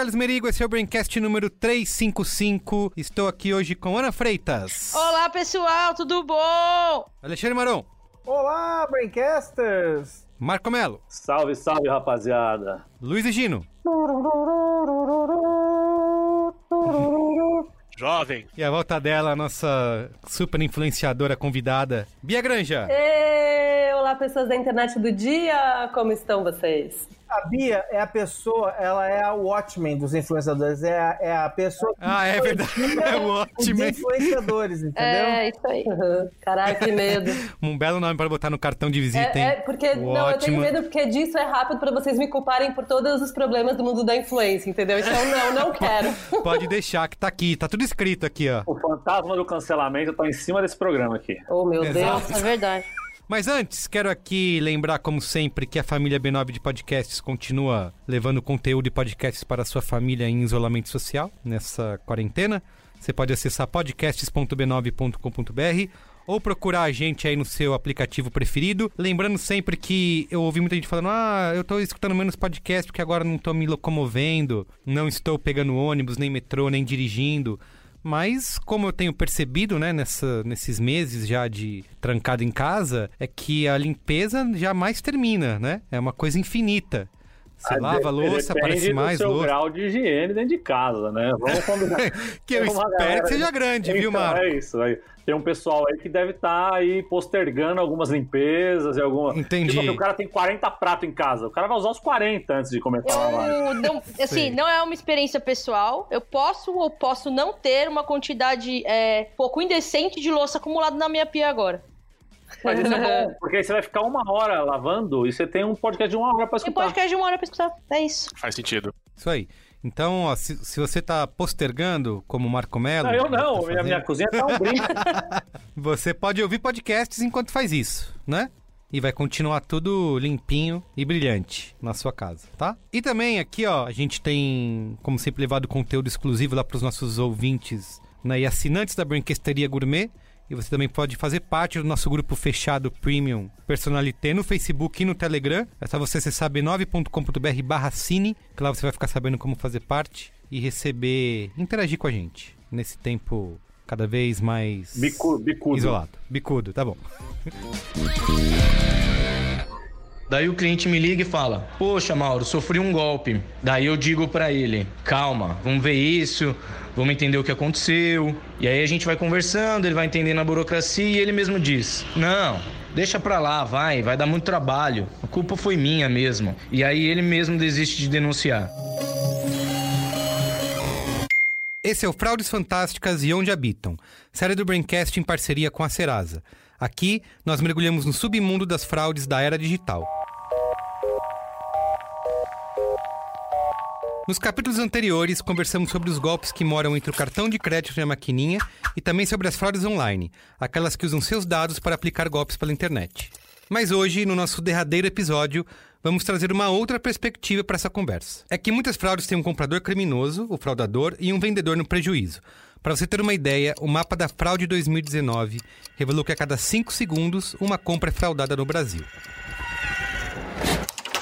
Carlos Merigo, esse é o Braincast número 355. Estou aqui hoje com Ana Freitas. Olá, pessoal, tudo bom? Alexandre Maron. Olá, Braincasters. Marco Melo. Salve, salve, rapaziada. Luiz e Gino. Jovem. E a volta dela, a nossa super influenciadora convidada, Bia Granja. Ei, olá, pessoas da internet do dia, como estão vocês? A Bia é a pessoa, ela é a Watchmen dos influenciadores, é a, é a pessoa que Ah, é verdade, é o os Watchmen. influenciadores, entendeu? É, isso aí. Caraca, que medo. Um belo nome para botar no cartão de visita, É, hein? é, porque, não, eu tenho medo porque disso é rápido pra vocês me culparem por todos os problemas do mundo da influência, entendeu? Então, não, não quero. Pode deixar que tá aqui, tá tudo escrito aqui, ó. O fantasma do cancelamento tá em cima desse programa aqui. Oh, meu Exato. Deus. É verdade. Mas antes, quero aqui lembrar, como sempre, que a família B9 de podcasts continua levando conteúdo e podcasts para sua família em isolamento social nessa quarentena. Você pode acessar podcasts.b9.com.br ou procurar a gente aí no seu aplicativo preferido. Lembrando sempre que eu ouvi muita gente falando: ah, eu tô escutando menos podcast porque agora não tô me locomovendo, não estou pegando ônibus, nem metrô, nem dirigindo. Mas, como eu tenho percebido, né, nessa, nesses meses já de trancado em casa, é que a limpeza jamais termina, né? É uma coisa infinita. Você Ah, lava a louça, aparece mais do seu louça. grau de higiene dentro de casa, né? Vamos combinar. Que eu espero galera- que seja grande, viu, Então, Marco? É isso. Aí. Tem um pessoal aí que deve estar aí postergando algumas limpezas e alguma. Entendi. Tipo, que o cara tem 40 pratos em casa. O cara vai usar os 40 antes de começar a lavar. Eu não, Sei. assim, não é uma experiência pessoal. Eu posso ou posso não ter uma quantidade é, pouco indecente de louça acumulada na minha pia agora. Mas isso é bom, porque aí você vai ficar uma hora lavando e você tem um podcast de uma hora pra Tem escutar. podcast de uma hora pra escutar. É isso. Faz sentido. Isso aí. Então, ó, se, se você tá postergando, como o Marco Melo. Não, eu não. tá minha, minha cozinha tá um brinco. Você pode ouvir podcasts enquanto faz isso, né? E vai continuar tudo limpinho e brilhante na sua casa, tá? E também aqui, ó, a gente tem, como sempre, levado conteúdo exclusivo lá pros nossos ouvintes né, e assinantes da Brinquesteria Gourmet. E você também pode fazer parte do nosso grupo fechado Premium Personalité no Facebook e no Telegram. É só você acessar b9.com.br barra cine, que lá você vai ficar sabendo como fazer parte e receber, interagir com a gente nesse tempo cada vez mais Bicu, bicudo. isolado. Bicudo, tá bom. Daí o cliente me liga e fala: Poxa, Mauro, sofri um golpe. Daí eu digo pra ele: Calma, vamos ver isso, vamos entender o que aconteceu. E aí a gente vai conversando, ele vai entendendo a burocracia e ele mesmo diz: Não, deixa pra lá, vai, vai dar muito trabalho. A culpa foi minha mesmo. E aí ele mesmo desiste de denunciar. Esse é o Fraudes Fantásticas e Onde Habitam, série do Braincast em parceria com a Serasa. Aqui, nós mergulhamos no submundo das fraudes da era digital. Nos capítulos anteriores, conversamos sobre os golpes que moram entre o cartão de crédito e a maquininha e também sobre as fraudes online, aquelas que usam seus dados para aplicar golpes pela internet. Mas hoje, no nosso derradeiro episódio, vamos trazer uma outra perspectiva para essa conversa. É que muitas fraudes têm um comprador criminoso, o fraudador, e um vendedor no prejuízo. Para você ter uma ideia, o mapa da fraude 2019 revelou que a cada 5 segundos uma compra é fraudada no Brasil.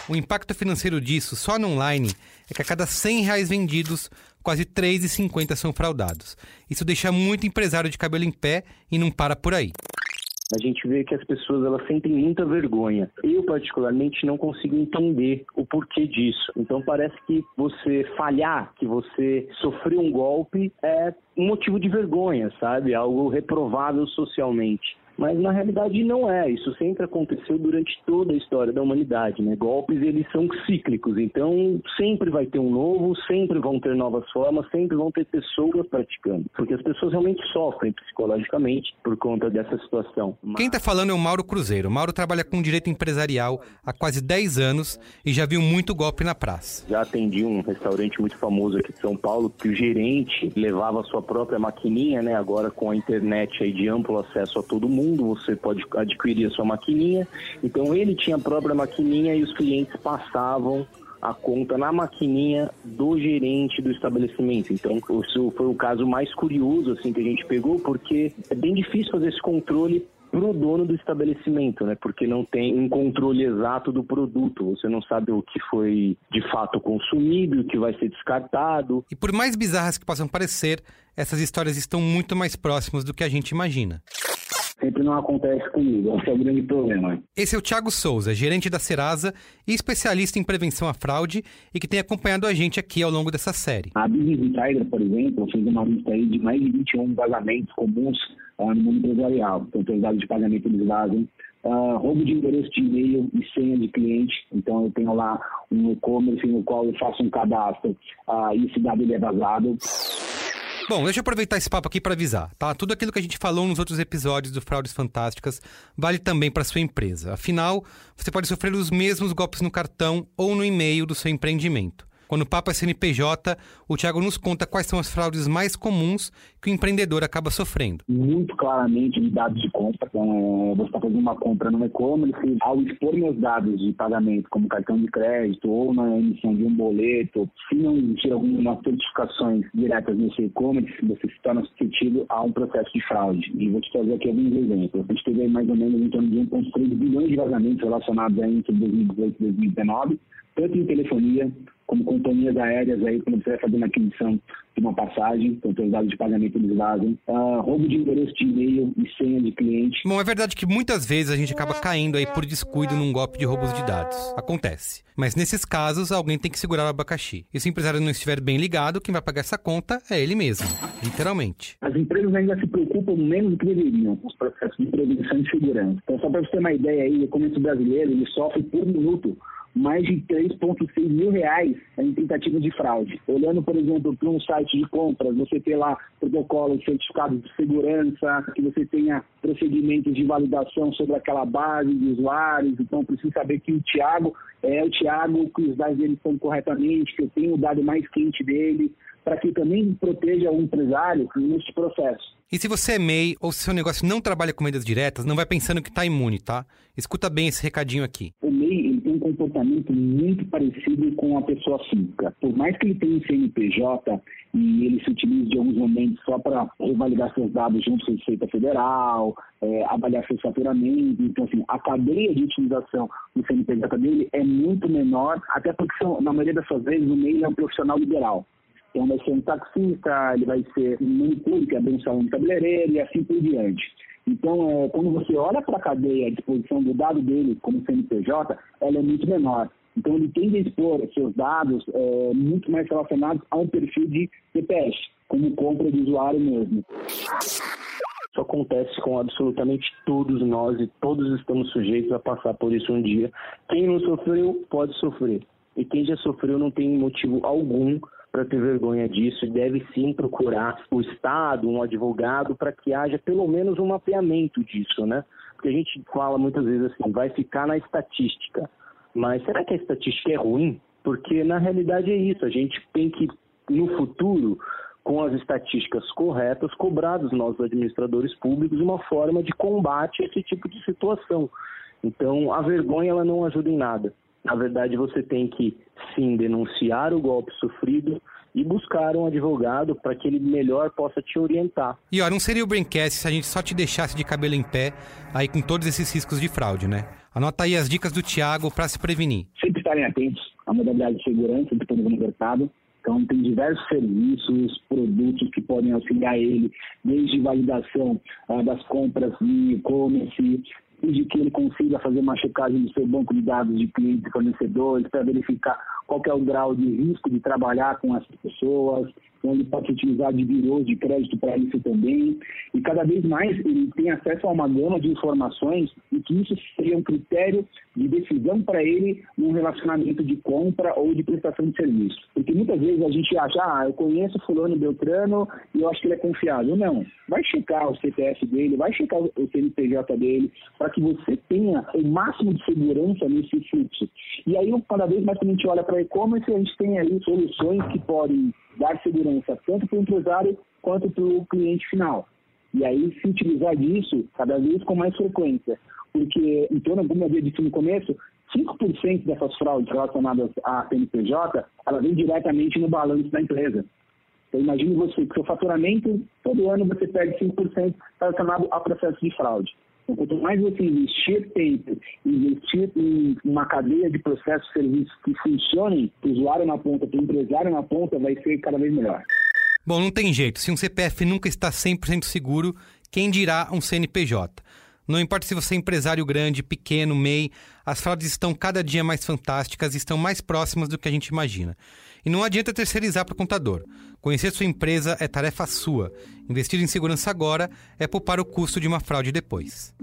O impacto financeiro disso, só no online, é que a cada 100 reais vendidos, quase 3,50 são fraudados. Isso deixa muito empresário de cabelo em pé e não para por aí. A gente vê que as pessoas elas sentem muita vergonha. Eu particularmente não consigo entender o porquê disso. Então parece que você falhar, que você sofreu um golpe é um motivo de vergonha, sabe? Algo reprovável socialmente. Mas na realidade não é. Isso sempre aconteceu durante toda a história da humanidade. Né? Golpes eles são cíclicos, então sempre vai ter um novo, sempre vão ter novas formas, sempre vão ter pessoas praticando, porque as pessoas realmente sofrem psicologicamente por conta dessa situação. Quem está falando é o Mauro Cruzeiro. O Mauro trabalha com direito empresarial há quase 10 anos e já viu muito golpe na praça. Já atendi um restaurante muito famoso aqui de São Paulo que o gerente levava a sua própria maquininha, né? Agora com a internet aí de amplo acesso a todo mundo, você pode adquirir a sua maquininha. Então ele tinha a própria maquininha e os clientes passavam a conta na maquininha do gerente do estabelecimento. Então, isso foi o caso mais curioso assim que a gente pegou, porque é bem difícil fazer esse controle pro dono do estabelecimento, né? Porque não tem um controle exato do produto. Você não sabe o que foi de fato consumido, o que vai ser descartado. E por mais bizarras que possam parecer, essas histórias estão muito mais próximas do que a gente imagina sempre não acontece comigo. Esse é o grande problema. Esse é o Thiago Souza, gerente da Serasa e especialista em prevenção à fraude e que tem acompanhado a gente aqui ao longo dessa série. A Business Insider, por exemplo, fez uma lista aí de mais de 21 vazamentos comuns uh, no mundo empresarial. Então, tem os dados de pagamento eles vazam. Uh, roubo de endereço de e-mail e senha de cliente. Então, eu tenho lá um e-commerce no qual eu faço um cadastro uh, e esse dado é vazado. Bom, deixa eu aproveitar esse papo aqui para avisar, tá? Tudo aquilo que a gente falou nos outros episódios do Fraudes Fantásticas vale também para sua empresa. Afinal, você pode sofrer os mesmos golpes no cartão ou no e-mail do seu empreendimento. Quando o Papo CNPJ, o Thiago nos conta quais são as fraudes mais comuns que o empreendedor acaba sofrendo. Muito claramente de dados de compra. Então, é, você está fazendo uma compra no e-commerce, ao expor meus dados de pagamento, como cartão de crédito ou na emissão de um boleto, se não existir algumas certificações diretas nesse e-commerce, você se torna suscetível a um processo de fraude. E vou te trazer aqui alguns exemplos. A gente teve mais ou menos em torno de 1,3 bilhões de vazamentos relacionados entre 2018 e 2019, tanto em telefonia como companhias aéreas aí, quando você vai fazer uma aquisição de uma passagem, então os dados de pagamento eles vazam, uh, roubo de endereço de e-mail e senha de cliente. Bom, é verdade que muitas vezes a gente acaba caindo aí por descuido num golpe de roubos de dados. Acontece. Mas nesses casos, alguém tem que segurar o abacaxi. E se o empresário não estiver bem ligado, quem vai pagar essa conta é ele mesmo, literalmente. As empresas ainda se preocupam menos do que deveriam com os processos de prevenção e segurança. Então, só para você ter uma ideia aí, o comércio brasileiro ele sofre por minuto mais de 3,6 mil reais em tentativa de fraude. Olhando, por exemplo, para um site de compras, você tem lá protocolos, certificados de segurança, que você tenha procedimentos de validação sobre aquela base de usuários. Então, preciso saber que o Tiago é o Tiago, que os dados dele estão corretamente, que eu tenho o dado mais quente dele, para que também proteja o empresário nesse processo. E se você é MEI ou se seu negócio não trabalha com vendas diretas, não vai pensando que está imune, tá? Escuta bem esse recadinho aqui. O MEI um comportamento muito parecido com a pessoa física. Por mais que ele tenha um CNPJ e ele se utilize de alguns momentos só para revalidar seus dados junto com a Receita Federal, é, avaliar seu faturamento, então assim, a cadeia de utilização do CNPJ dele é muito menor, até porque são, na maioria das suas vezes o MEI é um profissional liberal. Então vai ser um taxista, ele vai ser um manicure, que abrir um de cabeleireiro e assim por diante. Então, é, quando você olha para a cadeia à disposição do dado dele como CNPJ, ela é muito menor. Então, ele tende a expor seus dados é, muito mais relacionados a um perfil de CPS, como compra de usuário mesmo. Isso acontece com absolutamente todos nós e todos estamos sujeitos a passar por isso um dia. Quem não sofreu, pode sofrer. E quem já sofreu não tem motivo algum para ter vergonha disso e deve sim procurar o Estado, um advogado, para que haja pelo menos um mapeamento disso, né? Porque a gente fala muitas vezes assim, vai ficar na estatística. Mas será que a estatística é ruim? Porque na realidade é isso, a gente tem que, no futuro, com as estatísticas corretas, cobrar dos nossos administradores públicos uma forma de combate a esse tipo de situação. Então, a vergonha ela não ajuda em nada. Na verdade, você tem que sim denunciar o golpe sofrido e buscar um advogado para que ele melhor possa te orientar. E olha, não seria o Braincast se a gente só te deixasse de cabelo em pé aí com todos esses riscos de fraude, né? Anota aí as dicas do Thiago para se prevenir. Sempre estarem atentos à modalidade de segurança disponível no mercado. Então, tem diversos serviços, produtos que podem auxiliar ele, desde validação ah, das compras de e-commerce, de que ele consiga fazer uma checagem do seu banco de dados de clientes e fornecedores para verificar qual é o grau de risco de trabalhar com essas pessoas, ele pode utilizar de birôs de crédito para isso também. E cada vez mais ele tem acesso a uma gama de informações e que isso seria um critério de decisão para ele num relacionamento de compra ou de prestação de serviço. Porque muitas vezes a gente acha, ah, eu conheço fulano Beltrano e eu acho que ele é confiável. Não, vai checar o CPF dele, vai checar o CNPJ dele, para que você tenha o máximo de segurança nesse fluxo. E aí, cada vez mais quando a gente olha para e-commerce, a gente tem aí soluções que podem dar segurança tanto para o empresário quanto para o cliente final. E aí se utilizar disso cada vez com mais frequência. Porque, em torno, como eu dito no começo, 5% dessas fraudes relacionadas à CNPJ, ela vem diretamente no balanço da empresa. Então imagine você que seu faturamento, todo ano você perde 5% relacionado a processo de fraude. Quanto mais você investir tempo, investir em uma cadeia de processos e serviços que funcionem, o usuário na ponta, para o empresário na ponta, vai ser cada vez melhor. Bom, não tem jeito. Se um CPF nunca está 100% seguro, quem dirá um CNPJ? Não importa se você é empresário grande, pequeno, MEI, as fraudes estão cada dia mais fantásticas e estão mais próximas do que a gente imagina. E não adianta terceirizar para o contador. Conhecer sua empresa é tarefa sua. Investir em segurança agora é poupar o custo de uma fraude depois.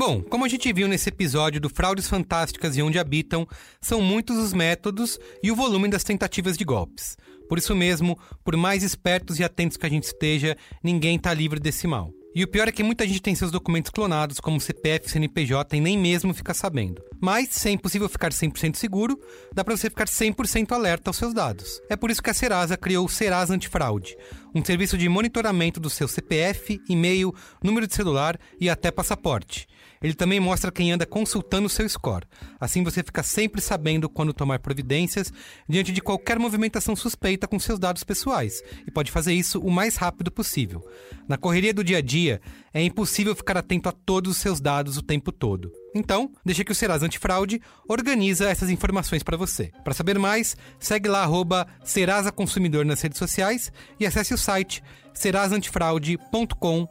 Bom, como a gente viu nesse episódio do Fraudes Fantásticas e Onde Habitam, são muitos os métodos e o volume das tentativas de golpes. Por isso mesmo, por mais espertos e atentos que a gente esteja, ninguém está livre desse mal. E o pior é que muita gente tem seus documentos clonados, como CPF CNPJ, e nem mesmo fica sabendo. Mas, se é impossível ficar 100% seguro, dá para você ficar 100% alerta aos seus dados. É por isso que a Serasa criou o Serasa Antifraude, um serviço de monitoramento do seu CPF, e-mail, número de celular e até passaporte. Ele também mostra quem anda consultando o seu score. Assim você fica sempre sabendo quando tomar providências diante de qualquer movimentação suspeita com seus dados pessoais e pode fazer isso o mais rápido possível. Na correria do dia a dia, é impossível ficar atento a todos os seus dados o tempo todo. Então, deixa que o Serasa Antifraude organiza essas informações para você. Para saber mais, segue lá arroba Serasa Consumidor nas redes sociais e acesse o site serasantifraude.com.br.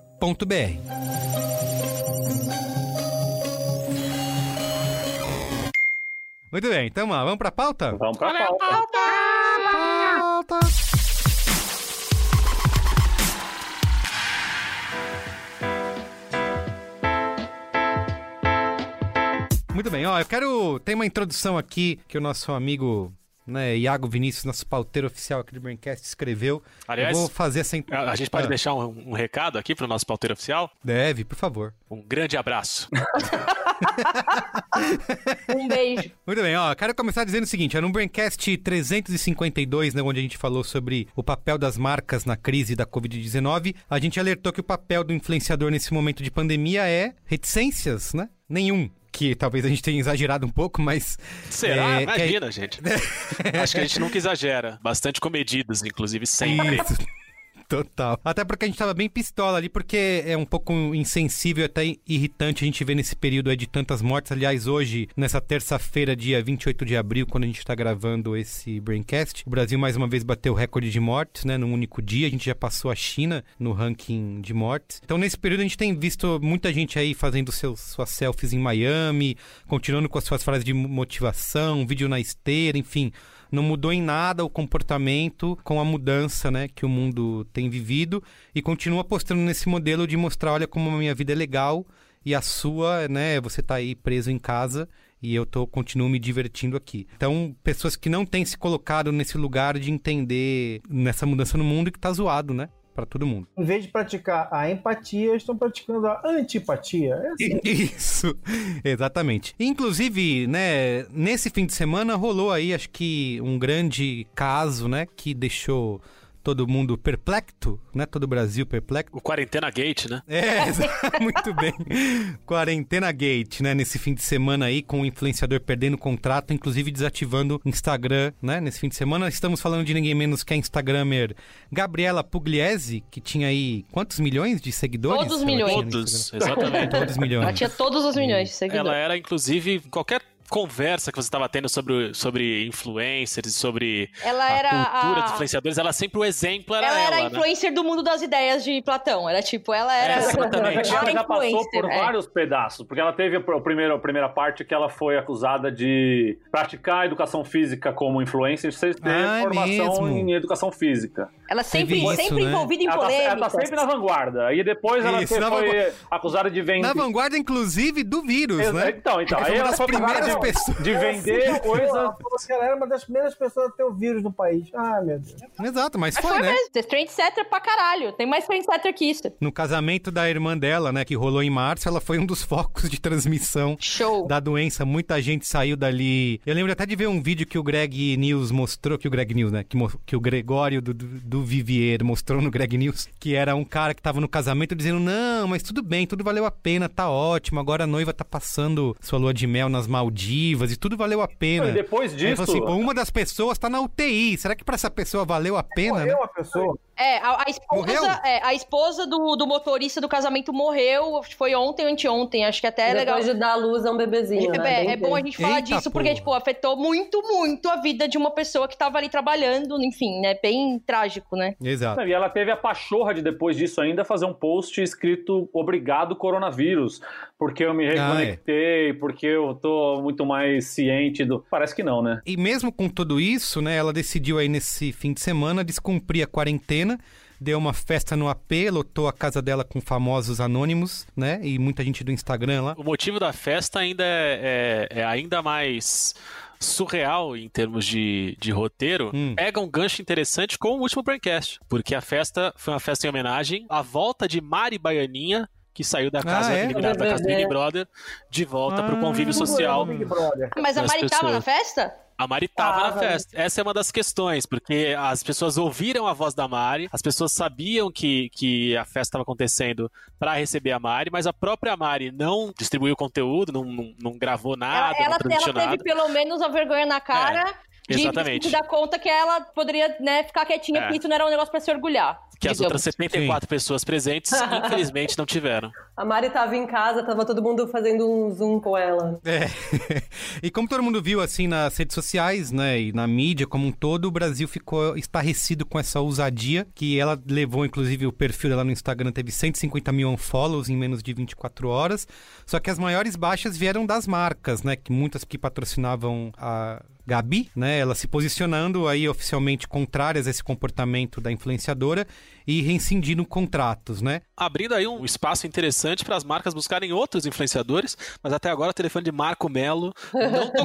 Muito bem, então vamos pra pauta? Vamos pra pauta. Pauta! Muito bem, ó, eu quero. Tem uma introdução aqui que o nosso amigo né, Iago Vinícius, nosso pauteiro oficial aqui do Braincast, escreveu. Aliás, eu vou fazer essa A gente pode Ah, deixar um, um recado aqui pro nosso pauteiro oficial? Deve, por favor. Um grande abraço. Um beijo. Muito bem, ó, quero começar dizendo o seguinte, é no Braincast 352, né, onde a gente falou sobre o papel das marcas na crise da Covid-19, a gente alertou que o papel do influenciador nesse momento de pandemia é reticências, né? Nenhum. Que talvez a gente tenha exagerado um pouco, mas... Será? é, que Imagina, gente. Acho que a gente nunca exagera. Bastante comedidos, inclusive, sempre. Isso. Total. Até porque a gente tava bem pistola ali, porque é um pouco insensível até irritante a gente ver nesse período aí de tantas mortes. Aliás, hoje, nessa terça-feira, dia 28 de abril, quando a gente tá gravando esse Braincast, o Brasil mais uma vez bateu o recorde de mortes, né? Num único dia. A gente já passou a China no ranking de mortes. Então, nesse período, a gente tem visto muita gente aí fazendo seus, suas selfies em Miami, continuando com as suas frases de motivação, vídeo na esteira, enfim não mudou em nada o comportamento com a mudança né, que o mundo tem vivido e continua apostando nesse modelo de mostrar, olha como a minha vida é legal e a sua, né, você tá aí preso em casa e eu tô continuo me divertindo aqui. Então, pessoas que não têm se colocado nesse lugar de entender nessa mudança no mundo que tá zoado, né? Pra todo mundo. Em vez de praticar a empatia, estão praticando a antipatia. É assim. Isso, exatamente. Inclusive, né, nesse fim de semana rolou aí, acho que um grande caso, né, que deixou todo mundo perplexo, né, todo o Brasil perplexo. O Quarentena Gate, né? É, muito bem. Quarentena Gate, né? Nesse fim de semana aí, com o influenciador perdendo o contrato, inclusive desativando o Instagram, né? Nesse fim de semana, estamos falando de ninguém menos que a Instagramer Gabriela Pugliese, que tinha aí quantos milhões de seguidores? Todos ela milhões. Todos, exatamente. Todos milhões. Ela tinha todos os milhões de Ela seguidores. era, inclusive, qualquer conversa que você estava tendo sobre, sobre influencers, sobre Ela a era cultura a- dos influenciadores, ela sempre o exemplo era Ela ela, era a né? influencer do mundo das ideias de Platão. Era tipo, ela era. É, exatamente. Ela Ela já passou por é. vários pedaços, porque ela teve a primeira, a primeira parte que ela foi acusada de praticar educação física como influencer sem ter Ah, é formação mesmo? em educação física. Ela sempre, isso, sempre né? envolvida em Ela tá, ela polêmicas. tá sempre na vanguarda. Aí depois ela Isso, foi acusada de vender. Na vanguarda, inclusive, do vírus, né? Então, então. Ela Aí foi uma ela das foi primeiras de, pessoas. de vender coisa. Ela falou que ela era uma das primeiras pessoas a ter o vírus no país. Ah, meu Deus. Exato, mas Mas foi, foi né? mesmo. É trendsetter pra caralho. Tem mais trendsetter que isso. No casamento da irmã dela, né, que rolou em março, ela foi um dos focos de transmissão Show. da doença. Muita gente saiu dali. Eu lembro até de ver um vídeo que o Greg News mostrou, que o Greg News, né, que, que o Gregório do, do, do Vivier mostrou no Greg News, que era um cara que tava no casamento dizendo, não, mas tudo bem, tudo valeu a pena, tá ótimo, agora a noiva tá passando sua lua de mel nas Maldivas e tudo valeu a pena. E depois ele disso. falou assim, pô, uma das pessoas tá na UTI, será que pra essa pessoa valeu a pena, né? Morreu uma pessoa. É, a, a esposa, é, a esposa do, do motorista do casamento morreu. Foi ontem ou anteontem. Acho que até é legal. Depois de dar luz a um bebezinho, É, né? é, é bom a gente falar Eita, disso, porque, porra. tipo, afetou muito, muito a vida de uma pessoa que tava ali trabalhando, enfim, né? Bem trágico, né? Exato. E ela teve a pachorra de, depois disso, ainda fazer um post escrito Obrigado Coronavírus, porque eu me Ah, é. reconectei, porque eu tô muito mais ciente do. Parece que não, né? E mesmo com tudo isso, né, ela decidiu aí nesse fim de semana descumprir a quarentena, deu uma festa no AP, lotou a casa dela com famosos anônimos, né, e muita gente do Instagram lá. O motivo da festa ainda é, é- é ainda mais surreal em termos de, de roteiro. Hum. Pega um gancho interessante com o último Braincast, porque a festa foi uma festa em homenagem à volta de Mari Baianinha, que saiu da casa, Ah, é? eliminada da casa do Big Brother, de volta para Ah. o convívio social. Mas a Mari tava pessoas. na festa? A Mari tava na festa. Essa é uma das questões, porque as pessoas ouviram a voz da Mari, as pessoas sabiam que, que a festa estava acontecendo para receber a Mari, mas a própria Mari não distribuiu conteúdo, não, não, não gravou Ela, nada, ela, não transmitiu ela teve nada. pelo menos a vergonha na cara de exatamente. dar conta que ela poderia né, ficar quietinha, É. porque isso não era um negócio pra se orgulhar. Que as digamos. outras 74 pessoas presentes, infelizmente, não tiveram. A Mari tava em casa, tava todo mundo fazendo um zoom com ela. É. e como todo mundo viu assim nas redes sociais, né, e na mídia como um todo, o Brasil ficou estarrecido com essa ousadia, que ela levou, inclusive, o perfil dela no Instagram teve 150 mil unfollows em menos de 24 horas. Só que as maiores baixas vieram das marcas, né, que muitas que patrocinavam a Gabi, né, ela se posicionando aí oficialmente contrárias a esse comportamento da influenciadora e rescindindo contratos, né? Abrindo aí um espaço interessante para as marcas buscarem outros influenciadores, mas até agora o telefone de Marco Melo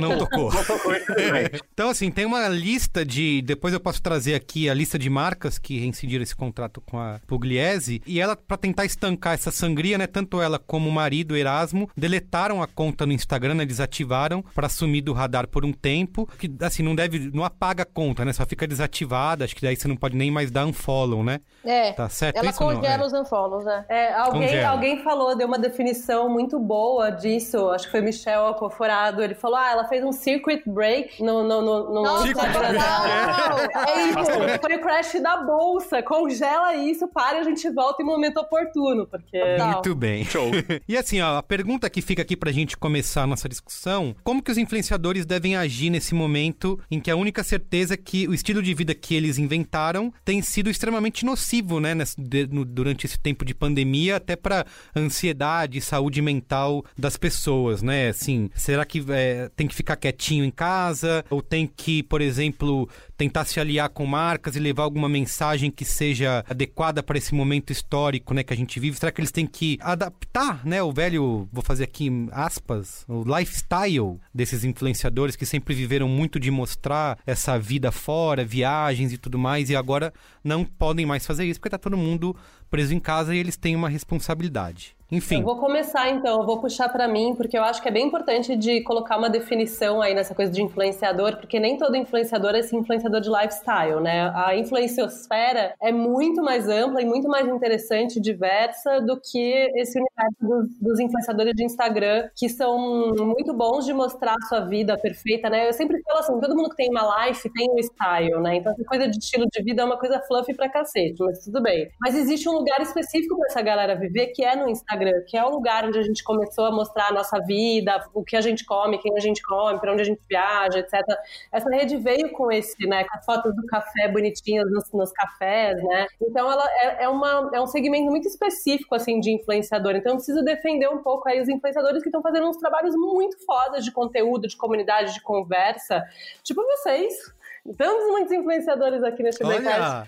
não tocou. Não tocou. então, assim, tem uma lista de. Depois eu posso trazer aqui a lista de marcas que reincidiram esse contrato com a Pugliese. E ela, pra tentar estancar essa sangria, né? Tanto ela como o marido, Erasmo, deletaram a conta no Instagram, né? Desativaram pra sumir do radar por um tempo. Que, assim, não deve. Não apaga a conta, né? Só fica desativada. Acho que daí você não pode nem mais dar unfollow, né? É. Tá certo Ela isso ou não? congela É. os unfollows, né? É, alguém, Congela. alguém falou, deu uma definição muito boa disso. Acho que foi Michel Acoforado. Ele falou: ah, ela fez um circuit break no, no, no, no Nossa, Instagram não, dela. É isso, foi o crash da bolsa. Congela isso, para e a gente volta em momento oportuno, porque. Muito bem. Show. E assim, ó, a pergunta que fica aqui pra gente começar a nossa discussão: como que os influenciadores devem agir nesse momento em que a única certeza é que o estilo de vida que eles inventaram tem sido extremamente nocivo, né, nesse- de- no- durante esse tempo de pandemia, até pra ansiedade e saúde mental das pessoas, né? Assim, será que é, tem que ficar quietinho em casa? Ou tem que, por exemplo, tentar se aliar com marcas e levar alguma mensagem que seja adequada para esse momento histórico, né, que a gente vive? Será que eles têm que adaptar, né, o velho, vou fazer aqui aspas, o lifestyle desses influenciadores que sempre viveram muito de mostrar essa vida fora, viagens e tudo mais, e agora não podem mais fazer isso porque tá todo mundo preso em casa e eles têm uma responsabilidade. Enfim. Eu vou começar então, eu vou puxar pra mim, porque eu acho que é bem importante de colocar uma definição aí nessa coisa de influenciador, porque nem todo influenciador é esse influenciador de lifestyle, né? A influenciosfera é muito mais ampla e muito mais interessante e diversa do que esse universo dos, dos influenciadores de Instagram, que são muito bons de mostrar a sua vida perfeita, né? Eu sempre falo assim, todo mundo que tem uma life tem um style, né? Então essa coisa de estilo de vida é uma coisa fluffy pra cacete, mas tudo bem. Mas existe um lugar específico pra essa galera viver, que é no Instagram, Instagram, que é o lugar onde a gente começou a mostrar a nossa vida, o que a gente come, quem a gente come, para onde a gente viaja, etc. Essa rede veio com esse, né, com as fotos do café bonitinhas nos, nos cafés, né? Então ela é, é, uma, é um segmento muito específico assim de influenciador. Então eu preciso defender um pouco aí os influenciadores que estão fazendo uns trabalhos muito fodas de conteúdo, de comunidade, de conversa, tipo vocês. Temos muitos influenciadores aqui neste Olha,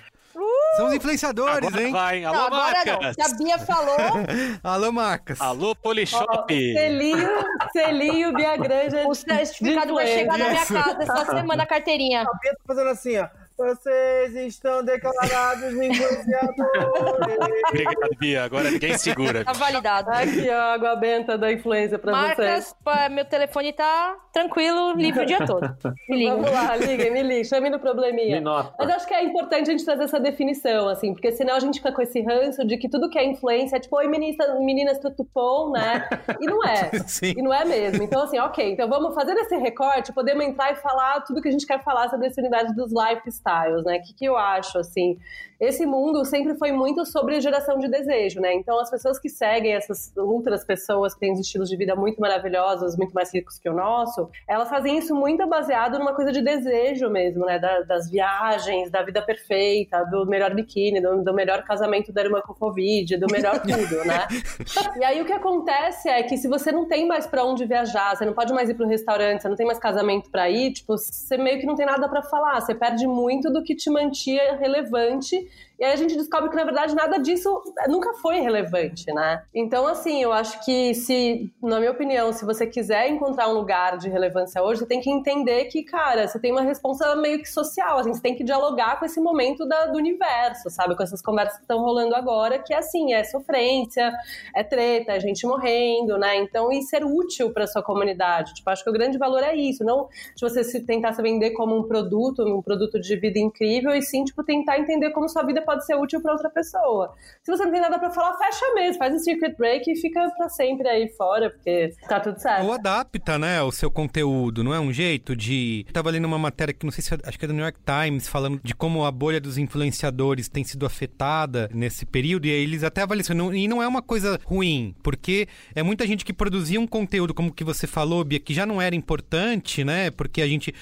São os influenciadores, Agora hein? vai, alô, Não, agora não. marcas. Se a Bia falou, Alô, marcas. Alô, Polishop. Selinho, Selinho, Bia Granja. o certificado de vai chegar na minha casa essa semana, a carteirinha. A Bia tá fazendo assim, ó. Vocês estão declarados influenciadores. Obrigado, Bia. Agora ninguém segura. Tá validado. Aqui, ó, água benta da influência pra vocês. Marcas, pá, meu telefone tá tranquilo, livre o dia todo. Me liga. Vamos lá, liguem, me liguem, chame no probleminha. Me nota. Mas eu acho que é importante a gente trazer essa definição, assim, porque senão a gente fica com esse ranço de que tudo que é influência é tipo, oi meninas, meninas tutupom, né? E não é. Sim. E não é mesmo. Então, assim, ok, então vamos fazer esse recorte, podemos entrar e falar tudo que a gente quer falar sobre essa unidade dos lifestyles, né? O que, que eu acho, assim? Esse mundo sempre foi muito sobre geração de desejo, né? Então, as pessoas que seguem essas outras pessoas que têm os estilos de vida muito maravilhosos, muito mais ricos que o nosso, elas fazem isso muito baseado numa coisa de desejo mesmo, né? Da- das viagens, da vida perfeita, do melhor biquíni, do, do melhor casamento da irmã com Covid, do melhor tudo, né? E aí o que acontece é que se você não tem mais pra onde viajar, você não pode mais ir pro restaurante, você não tem mais casamento pra ir, tipo, você meio que não tem nada pra falar, você perde muito do que te mantinha relevante. E aí a gente descobre que, na verdade, nada disso nunca foi relevante, né? Então, assim, eu acho que se, na minha opinião, se você quiser encontrar um lugar de relevância hoje, você tem que entender que, cara, você tem uma responsa meio que social, assim, você tem que dialogar com esse momento da- do universo, sabe? Com essas conversas que estão rolando agora, que, assim, é sofrência, é treta, é gente morrendo, né? Então, e ser útil para sua comunidade. Tipo, acho que o grande valor é isso, não de você se tentar se vender como um produto, um produto de vida incrível, e sim, tipo, tentar entender como sua vida pode ser útil para outra pessoa. Se você não tem nada para falar, fecha mesmo, faz um circuit break e fica para sempre aí fora, porque tá tudo certo. Ou adapta, né, o seu conteúdo, não é um jeito de... Eu tava lendo uma matéria que não sei se é- acho que é do New York Times, falando de como a bolha dos influenciadores tem sido afetada nesse período, e eles até avaliam E não é uma coisa ruim, porque é muita gente que produzia um conteúdo, como que você falou, Bia, que já não era importante, né, porque a gente...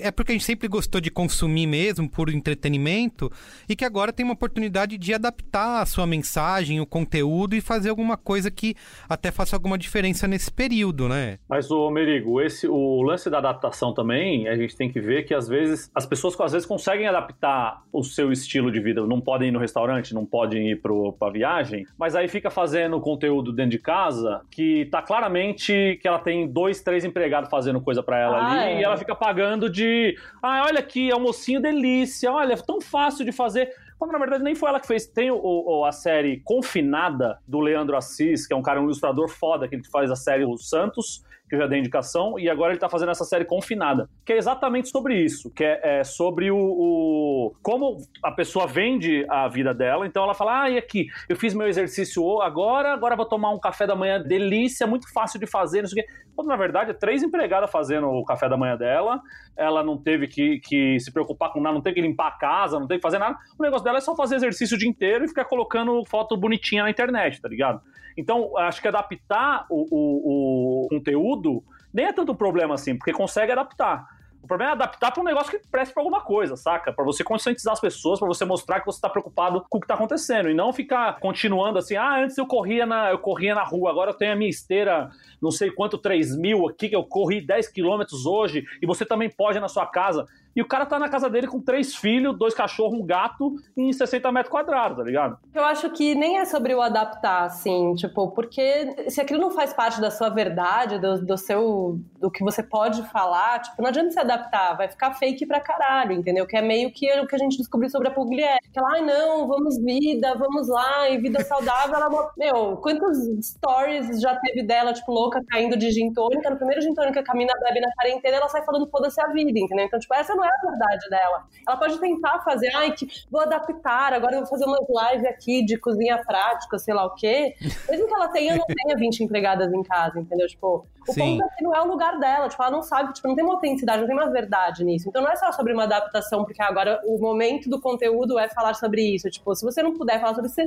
É porque a gente sempre gostou de consumir mesmo, por entretenimento, e que agora tem uma oportunidade de adaptar a sua mensagem, o conteúdo, e fazer alguma coisa que até faça alguma diferença nesse período, né? Mas, o Merigo, esse, o lance da adaptação também, a gente tem que ver que às vezes as pessoas às vezes conseguem adaptar o seu estilo de vida. Não podem ir no restaurante, não podem ir pro, pra viagem, mas aí fica fazendo conteúdo dentro de casa que tá claramente que ela tem dois, três empregados fazendo coisa pra ela Ah, ali é. e ela fica pagando de. Ah, olha aqui, almocinho delícia, olha, é tão fácil de fazer. Quando na verdade nem foi ela que fez. Tem o, o- a série Confinada, do Leandro Assis, que é um cara, um ilustrador foda, que ele faz a série O Santos, que eu já dei indicação, e agora ele tá fazendo essa série Confinada, que é exatamente sobre isso, que é, é sobre o, o- como a pessoa vende a vida dela, então ela fala, ah, e aqui, eu fiz meu exercício agora, agora vou tomar um café da manhã delícia, muito fácil de fazer, não sei o quê. Quando na verdade é três empregadas fazendo o café da manhã dela, ela não teve que, que se preocupar com nada, não teve que limpar a casa, não teve que fazer nada, o negócio dela é só fazer exercício o dia inteiro e ficar colocando foto bonitinha na internet, tá ligado? Então, acho que adaptar o, o- o conteúdo nem é tanto problema assim, porque consegue adaptar. O problema é adaptar para um negócio que preste para alguma coisa, saca? Para você conscientizar as pessoas, para você mostrar que você tá preocupado com o que tá acontecendo e não ficar continuando assim, ah, antes eu corria na, eu corria na rua, agora eu tenho a minha esteira, não sei quanto, 3 mil aqui, que eu corri 10 quilômetros hoje, e você também pode na sua casa. E o cara tá na casa dele com três filhos, dois cachorros, um gato em 60 metros quadrados, tá ligado? Eu acho que nem é sobre o adaptar, assim, tipo, porque se aquilo não faz parte da sua verdade, do, do seu. do que você pode falar, tipo, não adianta se adaptar, vai ficar fake pra caralho, entendeu? Que é meio que o que a gente descobriu sobre a Pugliese. Que ela, ai não, vamos vida, vamos lá, e vida saudável, ela. Meu, quantos stories já teve dela, tipo, louca, caindo de gin tônica? No primeiro gin tônica que a mina bebe na quarentena, ela sai falando foda-se a vida, entendeu? Então, tipo, essa não é a verdade dela. Ela pode tentar fazer, ai, que vou adaptar, agora eu vou fazer umas lives aqui de cozinha prática, sei lá o quê. Mesmo que ela tenha, não tenha 20 empregadas em casa, entendeu? Tipo, O Sim. ponto é que não é o lugar dela, tipo, ela não sabe, tipo, não tem uma autenticidade, não tem uma verdade nisso. Então não é só sobre uma adaptação, porque agora o momento do conteúdo é falar sobre isso. Tipo, se você não puder falar sobre isso,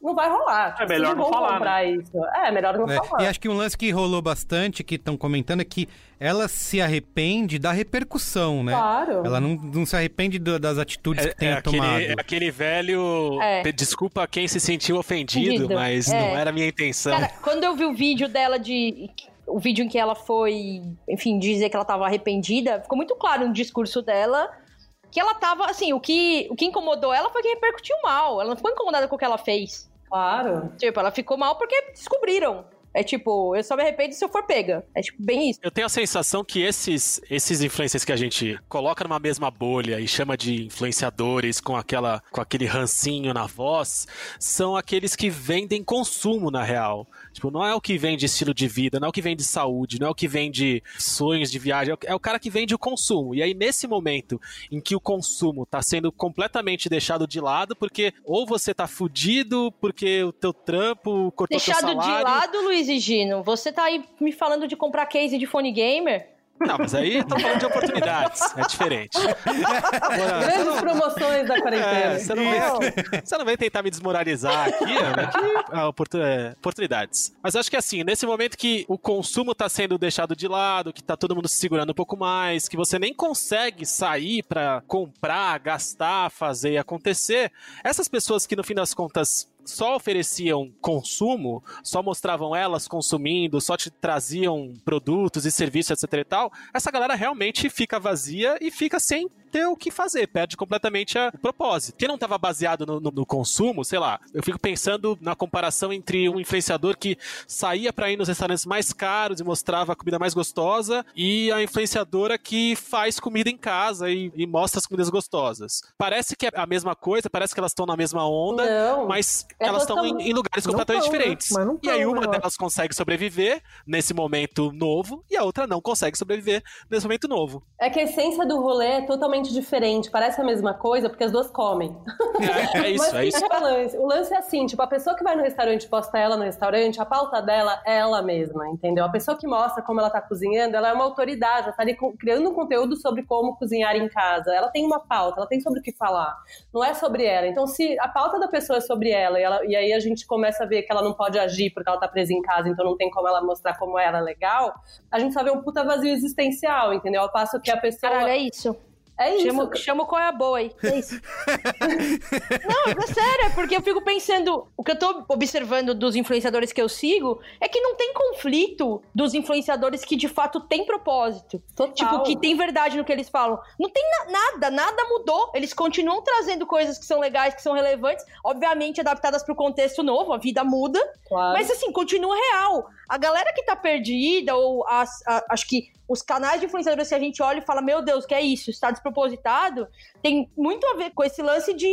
não vai rolar. É melhor não falar, comprar isso. É, melhor não É, falar. E acho que um lance que rolou bastante, que estão comentando, é que ela se arrepende da repercussão, né? Claro. Ela não, não se arrepende do- das atitudes É, que tenha é aquele, tomado. é aquele velho. É. Desculpa quem se sentiu ofendido, Ofendido, mas é. não era a minha intenção. Cara, quando eu vi o vídeo dela de. O vídeo em que ela foi, enfim, dizer que ela tava arrependida, ficou muito claro no discurso dela que ela tava, assim, o que, o que incomodou ela foi que repercutiu mal. Ela não ficou incomodada com o que ela fez. Claro. Tipo, ela ficou mal porque descobriram. É tipo, eu só me arrependo se eu for pega. É tipo, bem isso. Eu tenho a sensação que esses, esses influencers que a gente coloca numa mesma bolha e chama de influenciadores com, aquela, com aquele rancinho na voz, são aqueles que vendem consumo na real. Tipo, não é o que vende estilo de vida, não é o que vende saúde, não é o que vende sonhos de viagem, é o- é o cara que vende o consumo. E aí, nesse momento em que o consumo tá sendo completamente deixado de lado, porque ou você tá fudido, porque o teu trampo cortou teu Deixado de salário... lado, Luiz e Gino, você tá aí me falando de comprar case de fone gamer? Não, mas aí estamos falando de oportunidades, é diferente. Grandes não- promoções da quarentena. É, você, não vai, você não vai tentar me desmoralizar aqui, né? Que, ah, oportu- é, oportunidades. Mas acho que assim, nesse momento que o consumo está sendo deixado de lado, que tá todo mundo se segurando um pouco mais, que você nem consegue sair para comprar, gastar, fazer e acontecer, essas pessoas que no fim das contas só ofereciam consumo, só mostravam elas consumindo, só te traziam produtos e serviços, etc e tal, essa galera realmente fica vazia e fica sem ter o que fazer, perde completamente a- o propósito. Quem não estava baseado no, no- no consumo, sei lá, eu fico pensando na comparação entre um influenciador que saía para ir nos restaurantes mais caros e mostrava a comida mais gostosa e a influenciadora que faz comida em casa e, e mostra as comidas gostosas. Parece que é a mesma coisa, parece que elas estão na mesma onda, Não. mas É elas estão em, em lugares completamente tão, né? diferentes. E aí uma acho. delas consegue sobreviver nesse momento novo e a outra não consegue sobreviver nesse momento novo. É que a essência do rolê é totalmente diferente. Parece a mesma coisa, porque as duas comem. É, é isso, Mas é isso. é o lance? O lance é assim, tipo, a pessoa que vai no restaurante e posta ela no restaurante, a pauta dela é ela mesma, entendeu? A pessoa que mostra como ela tá cozinhando, ela é uma autoridade, ela tá ali criando um conteúdo sobre como cozinhar em casa. Ela tem uma pauta, ela tem sobre o que falar. Não é sobre ela. Então, se a pauta da pessoa é sobre ela e, ela, e aí a gente começa a ver que ela não pode agir porque ela tá presa em casa, então não tem como ela mostrar como ela é legal, a gente só vê um puta vazio existencial, entendeu? Ao passo que a pessoa. Caralho, é isso. É isso. Chama, chama o qual é a boa aí. É isso. não, é sério, é porque eu fico pensando. O que eu tô observando dos influenciadores que eu sigo é que não tem conflito dos influenciadores que de fato têm propósito. Total. Tipo, que tem verdade no que eles falam. Não tem na- nada, nada mudou. Eles continuam trazendo coisas que são legais, que são relevantes, obviamente adaptadas pro contexto novo, a vida muda. Claro. Mas assim, continua real. A galera que tá perdida, ou as- a- acho que os canais de influenciadores que a gente olha e fala, meu Deus, que é isso? Está despropositado, tem muito a ver com esse lance de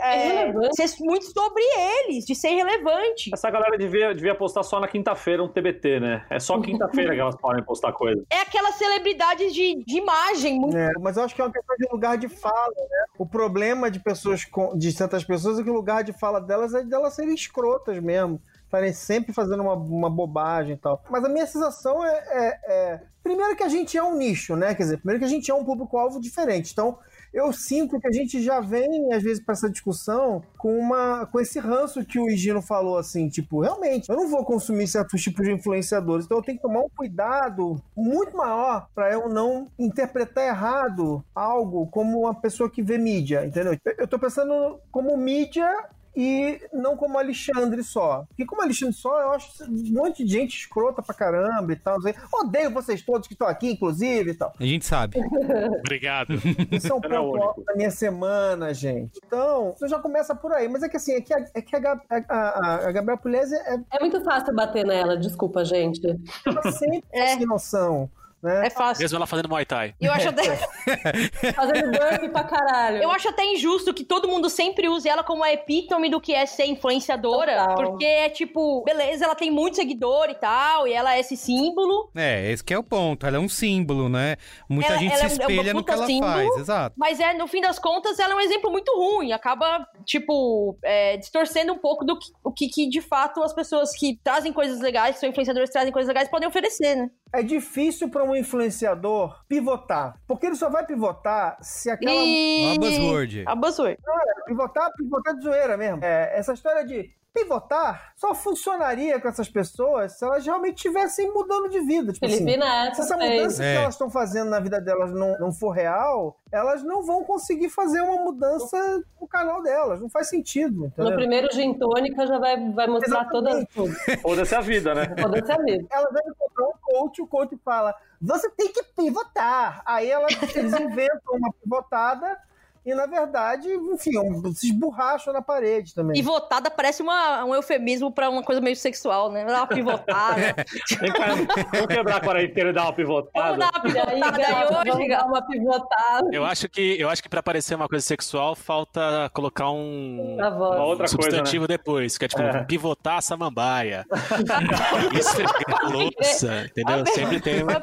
é, Irrelevante. ser muito sobre eles, de ser irrelevante. Essa galera devia, devia postar só na quinta-feira um TBT, né? É só quinta-feira que elas podem postar coisa. É aquelas celebridades de, de imagem, muito É, mas eu acho que é uma questão de lugar de fala, né? O problema de pessoas com- de certas pessoas é que o lugar de fala delas é delas serem escrotas mesmo. Estarem sempre fazendo uma, uma bobagem e tal. Mas a minha sensação é, é- é- Primeiro que a gente é um nicho, né? Quer dizer, primeiro que a gente é um público-alvo diferente. Então, eu sinto que a gente já vem, às vezes, para essa discussão com uma com esse ranço que o Higino falou, assim, tipo, realmente, eu não vou consumir certos tipos de influenciadores, então eu tenho que tomar um cuidado muito maior para eu não interpretar errado algo como uma pessoa que vê mídia, entendeu? Eu- Eu tô pensando como mídia e não como Alexandre só. Porque como Alexandre só, eu acho um monte de gente escrota pra caramba e tal. Odeio vocês todos que estão aqui, inclusive e tal. A gente sabe. Obrigado. Isso é um Não o ponto único. alto da minha semana, gente. Então, você já começa por aí. Mas é que assim, é que a, é que a, a, a Gabriela Pugliese é É muito fácil bater nela, desculpa, gente. ela sempre É. sem noção. Né? É fácil. Mesmo ela fazendo Muay Thai. Eu acho até, Fazendo burpee pra caralho. eu acho até injusto que todo mundo sempre use ela como a epítome do que é ser influenciadora. Total. Porque é tipo, beleza, ela tem muito seguidor e tal, e ela é esse símbolo. É, esse que é o ponto. Ela é um símbolo, né? Muita Ela- gente ela se é espelha no que ela símbolo. faz, exato. Mas é, no fim das contas, ela é um exemplo muito ruim. Acaba, tipo, é, distorcendo um pouco do que, o que, que, de fato, as pessoas que trazem coisas legais, que são influenciadores trazem coisas legais, podem oferecer, né? É difícil para um influenciador pivotar. Porque ele só vai pivotar se aquela. E... Uma buzzword. A buzzword. Pivotar, pivotar de zoeira mesmo. É, essa história de pivotar só funcionaria com essas pessoas se elas realmente estivessem mudando de vida. Tipo Felipe assim, Neto se essa fez. mudança É. que elas estão fazendo na vida delas não, não for real, elas não vão conseguir fazer uma mudança no canal delas. Não faz sentido, No entendeu? primeiro gin tônica já vai, vai mostrar toda, Exatamente. Foda-se a vida, né? toda essa vida. Ela deve encontrar um coach, o coach fala: você tem que pivotar. Aí ela, eles inventam uma pivotada e, na verdade, enfim, um- se esborracham na parede também. Pivotada parece uma, um eufemismo pra uma coisa meio sexual, né? Dar uma pivotada. Vem cá, vamos quebrar a quarentena e dar uma pivotada. Vamos dar uma pivotada aí gata, hoje, vamos dar gata. uma pivotada Eu acho que, eu acho que para parecer uma coisa sexual, falta colocar um. Uma outra coisa, né? substantivo depois, que é tipo É. pivotar a samambaia. Esfregar a louça, entendeu? Sempre tem uma...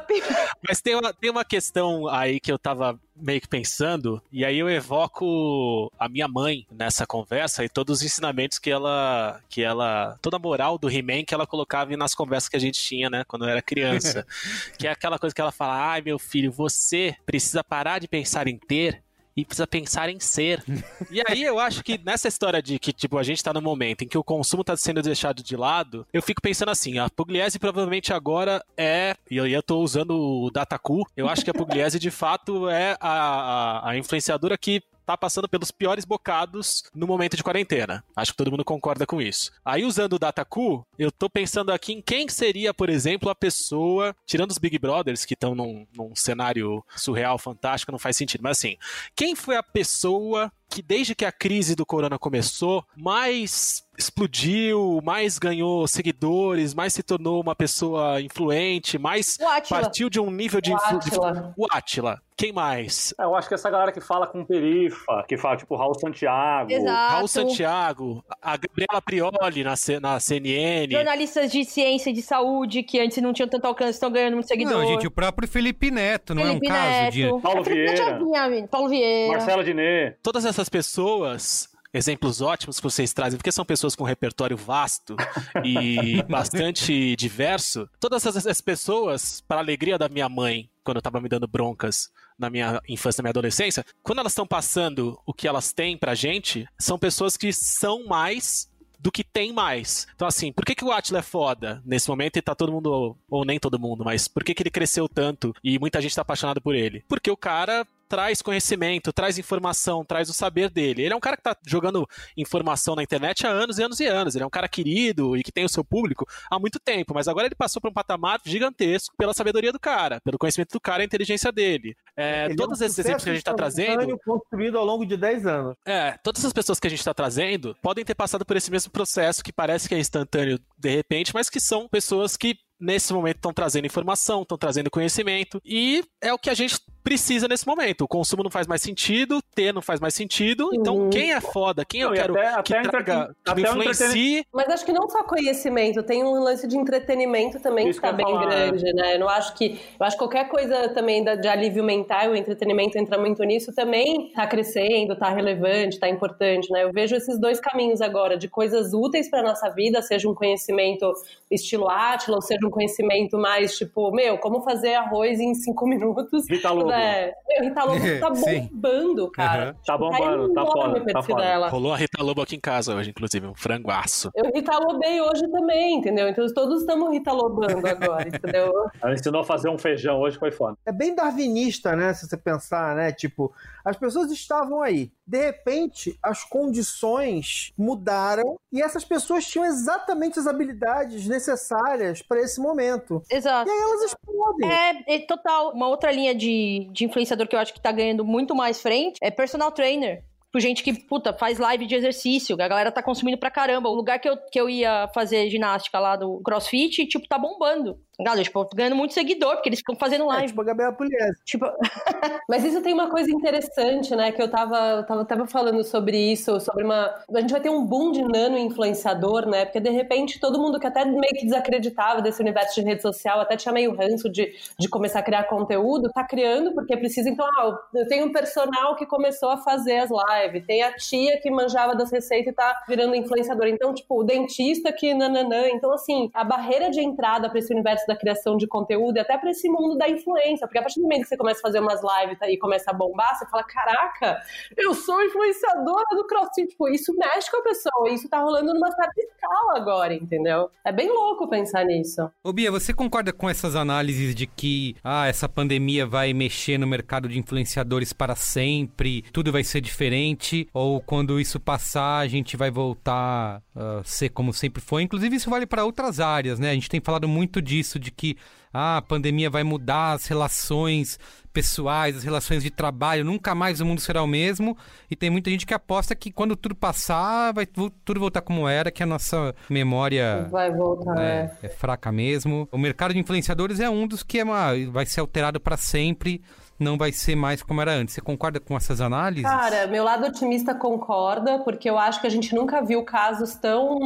Mas tem uma, tem uma questão aí que eu tava meio que pensando, e aí eu evoco a minha mãe nessa conversa e todos os ensinamentos que ela, que ela, toda a moral do He-Man que ela colocava nas conversas que a gente tinha, né, quando eu era criança. que é aquela coisa que ela fala, ai meu filho, você precisa parar de pensar em ter e precisa pensar em ser. E aí eu acho que nessa história de que, tipo, a gente tá no momento em que o consumo tá sendo deixado de lado, eu fico pensando assim, a Pugliese provavelmente agora é, e eu, eu tô usando o Dataku, eu acho que a Pugliese de fato é a, a, a influenciadora que tá passando pelos piores bocados no momento de quarentena. Acho que todo mundo concorda com isso. Aí, usando o Dataku, eu tô pensando aqui em quem seria, por exemplo, a pessoa, tirando os Big Brothers, que estão num, num cenário surreal, fantástico, não faz sentido, mas assim, quem foi a pessoa que desde que a crise do corona começou, mais explodiu, mais ganhou seguidores, mais se tornou uma pessoa influente, mais partiu de um nível de... O influ- de- Átila. O Átila. Quem mais? É, Eu acho que essa galera que fala com perifa, que fala tipo Raul Santiago. Exato. Raul Santiago, a Gabriela Prioli na, C- na CNN. Jornalistas de ciência e de saúde que antes não tinham tanto alcance estão ganhando muito seguidor. Não, gente, o próprio Felipe Neto, não Felipe é um caso Neto. de. Paulo É, Vieira. Paulo Vieira. Marcela Diné. Todas essas pessoas, exemplos ótimos que vocês trazem, porque são pessoas com repertório vasto e bastante diverso. Todas essas pessoas, para a alegria da minha mãe, quando eu tava me dando broncas na minha infância, na minha adolescência, quando elas estão passando o que elas têm pra gente, são pessoas que são mais do que tem mais. Então, assim, por que, que o Atila é foda nesse momento e tá todo mundo, ou nem todo mundo, mas por que, que ele cresceu tanto e muita gente tá apaixonado por ele? Porque o cara traz conhecimento, traz informação, traz o saber dele. Ele é um cara que tá jogando informação na internet há anos e anos e anos. Ele é um cara querido e que tem o seu público há muito tempo, mas agora ele passou para um patamar gigantesco pela sabedoria do cara, pelo conhecimento do cara e a inteligência dele. É, todos é um esses exemplos que a gente tá sucesso trazendo. construído ao longo de 10 anos. É, todas as pessoas que a gente está trazendo podem ter passado por esse mesmo processo que parece que é instantâneo de repente, mas que são pessoas que nesse momento estão trazendo informação, estão trazendo conhecimento e é o que a gente precisa nesse momento. O consumo não faz mais sentido, ter não faz mais sentido. Então, Uhum. quem é foda, quem eu Não, quero até- até que traga, que me influencie, Mas acho que não só conhecimento, tem um lance de entretenimento também Isso que tá que eu bem falar, grande, né? Eu não acho que. Eu acho que qualquer coisa também da- de alívio mental, o entretenimento entra muito nisso, também tá crescendo, tá relevante, tá importante, né? Eu vejo esses dois caminhos agora, de coisas úteis pra nossa vida, seja um conhecimento estilo Átila, ou seja um conhecimento mais tipo, meu, como fazer arroz em cinco minutos. Rita Lobo. Né? Meu, Rita Lobo tá bombando, cara. Aham. Tá bombando, tá enorme foda, tá foda. dela. rolou a Rita Lobo aqui em casa hoje, inclusive, um franguaço. Eu ritalobei hoje também, entendeu? Então todos estamos ritalobando agora, entendeu? Ela ensinou a fazer um feijão hoje, foi foda. É bem darwinista, né? Se você pensar, né? Tipo, as pessoas estavam aí. De repente, as condições mudaram e essas pessoas tinham exatamente as habilidades necessárias para esse momento. Exato. E aí elas explodem. É, é total. Uma outra linha de, de influenciador que eu acho que tá ganhando muito mais frente é personal trainer. Por gente que, puta, faz live de exercício. A galera tá consumindo pra caramba. O lugar que eu, que eu ia fazer ginástica lá do CrossFit, tipo, tá bombando. Galera, tipo, ganhando muito seguidor, porque eles ficam fazendo É, live. tipo a Gabriela Pugliese. Tipo, Mas isso tem uma coisa interessante, né? Que eu tava, tava, tava falando sobre isso, sobre uma. A gente vai ter um boom de nano influenciador, né? Porque de repente todo mundo que até meio que desacreditava desse universo de rede social, até tinha meio ranço de, de começar a criar conteúdo, tá criando porque precisa. Então, ah, eu tenho um personal que começou a fazer as lives, tem a tia que manjava das receitas e tá virando influenciador. Então, tipo, o dentista que nananã. Então, assim, a barreira de entrada para esse universo da criação de conteúdo e até para esse mundo da influência, porque a partir do momento que você começa a fazer umas lives tá, e começa a bombar, você fala: caraca, eu sou influenciadora do CrossFit. Tipo, isso mexe com a pessoa, isso tá rolando numa certa escala agora, entendeu? É bem louco pensar nisso. Ô Bia, você concorda com essas análises de que ah, essa pandemia vai mexer no mercado de influenciadores para sempre, tudo vai ser diferente, ou quando isso passar a gente vai voltar a ser como sempre foi? Inclusive isso vale para outras áreas, né? A gente tem falado muito disso, de que ah, a pandemia vai mudar as relações pessoais, as relações de trabalho, nunca mais o mundo será o mesmo. E tem muita gente que aposta que quando tudo passar, vai tudo voltar como era, que a nossa memória Vai voltar, é, é. é fraca mesmo. O mercado de influenciadores é um dos que é uma, vai ser alterado para sempre, não vai ser mais como era antes. Você concorda com essas análises? Cara, meu lado otimista concorda, porque eu acho que a gente nunca viu casos tão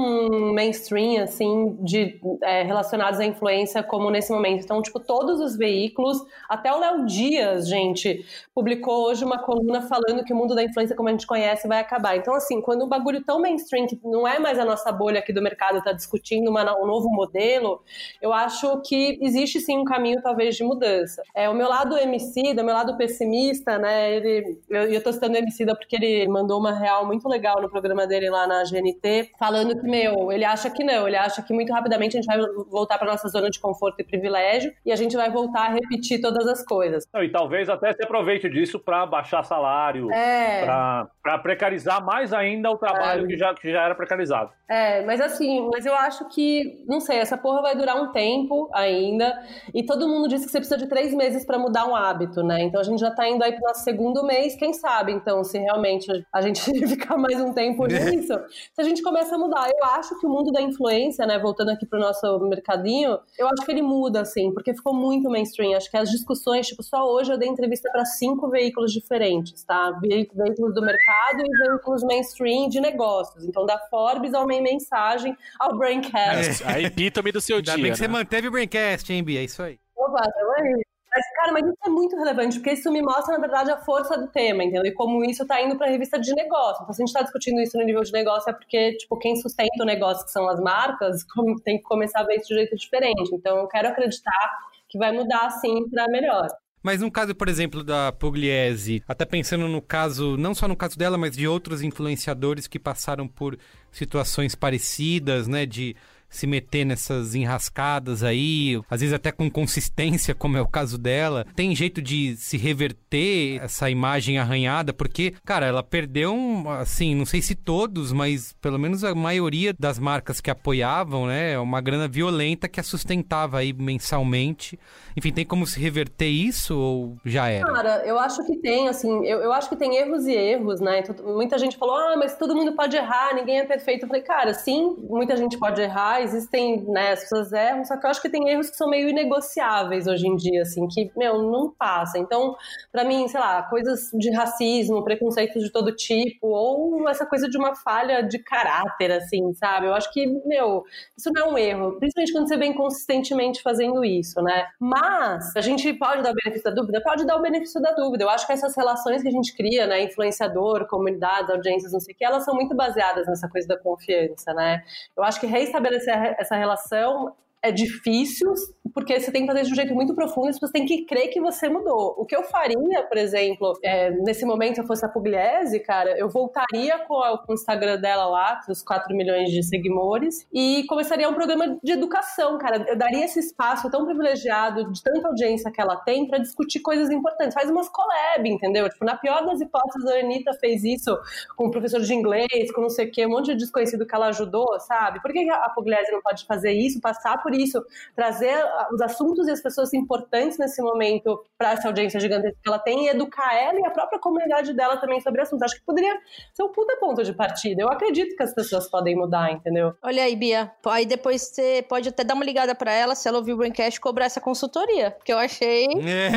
mainstream, assim, de, é, relacionados à influência como nesse momento. Então, tipo, todos os veículos, até o Léo Dias, gente, publicou hoje uma coluna falando que o mundo da influência, como a gente conhece, vai acabar. Então, assim, quando um bagulho tão mainstream, que não é mais a nossa bolha aqui do mercado, tá discutindo uma- um novo modelo, eu acho que existe sim um caminho, talvez, de mudança. É, o meu lado MC, meu lado pessimista, né, ele, eu, eu tô citando o MC porque ele mandou uma real muito legal no programa dele lá na GNT, falando que, meu, ele acha que não, ele acha que muito rapidamente a gente vai voltar pra nossa zona de conforto e privilégio e a gente vai voltar a repetir todas as coisas. Não, e talvez até se aproveite disso para baixar salário, É. para precarizar mais ainda o trabalho É. que, já, que já era precarizado. É, mas assim, mas eu acho que, não sei, essa porra vai durar um tempo ainda. E todo mundo diz que você precisa de três meses pra mudar um hábito, né? Então a gente já tá indo aí pro nosso segundo mês, quem sabe, então, se realmente a gente ficar mais um tempo nisso, se a gente começa a mudar. Eu acho que o mundo da influência, né, voltando aqui pro nosso mercadinho, eu acho que ele muda, assim, porque ficou muito mainstream. Acho que as discussões, tipo, só hoje eu dei entrevista pra cinco veículos diferentes, tá? Ve- Veículos do mercado e veículos mainstream de negócios. Então, da Forbes ao Main Mensagem ao Braincast. A epítome do seu Ainda dia. bem que você né? manteve o Braincast, hein, Bia? É isso aí. Opa, tamo aí. Mas, cara, mas isso é muito relevante, porque isso me mostra, na verdade, a força do tema, entendeu? E como isso tá indo pra revista de negócio. Então, se a gente tá discutindo isso no nível de negócio, é porque, tipo, quem sustenta o negócio, que são as marcas, tem que começar a ver isso de jeito diferente. Então, eu quero acreditar que vai mudar, sim, pra melhor. Mas no caso, por exemplo, da Pugliese, até pensando no caso, não só no caso dela, mas de outros influenciadores que passaram por situações parecidas, né? De se meter nessas enrascadas aí, às vezes até com consistência, como é o caso dela. Tem jeito de se reverter essa imagem arranhada, porque, cara, ela perdeu, um, assim, não sei se todos, mas pelo menos a maioria das marcas que apoiavam, né? Uma grana violenta que a sustentava aí mensalmente. Enfim, tem como se reverter isso ou já era? Cara, eu acho que tem, assim, eu, eu acho que tem erros e erros, né? Então, muita gente falou, ah, mas todo mundo pode errar, ninguém é perfeito. Eu falei, cara, sim, muita gente pode errar, existem, né, as pessoas erram, só que eu acho que tem erros que são meio inegociáveis hoje em dia, assim, que, meu, não passa. Então, pra mim, sei lá, coisas de racismo, preconceitos de todo tipo, ou essa coisa de uma falha de caráter, assim, sabe? Eu acho que, meu, isso não é um erro, principalmente quando você vem consistentemente fazendo isso, né? Mas a gente pode dar o benefício da dúvida? Pode dar o benefício da dúvida. Eu acho que essas relações que a gente cria, né, influenciador, comunidades, audiências, não sei o que, elas são muito baseadas nessa coisa da confiança, né? Eu acho que reestabelecer essa relação é difícil, porque você tem que fazer de um jeito muito profundo, as pessoas têm que crer que você mudou. O que eu faria, por exemplo, é, nesse momento, se eu fosse a Pugliese, cara, eu voltaria com, a- com o Instagram dela lá, com os 4 milhões de seguidores, e começaria um programa de educação, cara. Eu daria esse espaço tão privilegiado, de tanta audiência que ela tem, pra discutir coisas importantes. Faz umas collab, entendeu? Tipo, na pior das hipóteses, a Anitta fez isso com o professor de inglês, com não sei o quê, um monte de desconhecido que ela ajudou, sabe? Por que a Pugliese não pode fazer isso, passar por isso, trazer os assuntos e as pessoas importantes nesse momento para essa audiência gigantesca que ela tem e educar ela e a própria comunidade dela também sobre assuntos. Acho que poderia ser um puta ponto de partida. Eu acredito que as pessoas podem mudar, entendeu? Olha aí, Bia. Aí depois você pode até dar uma ligada para ela, se ela ouvir o Braincast, cobrar essa consultoria. Porque eu achei. É.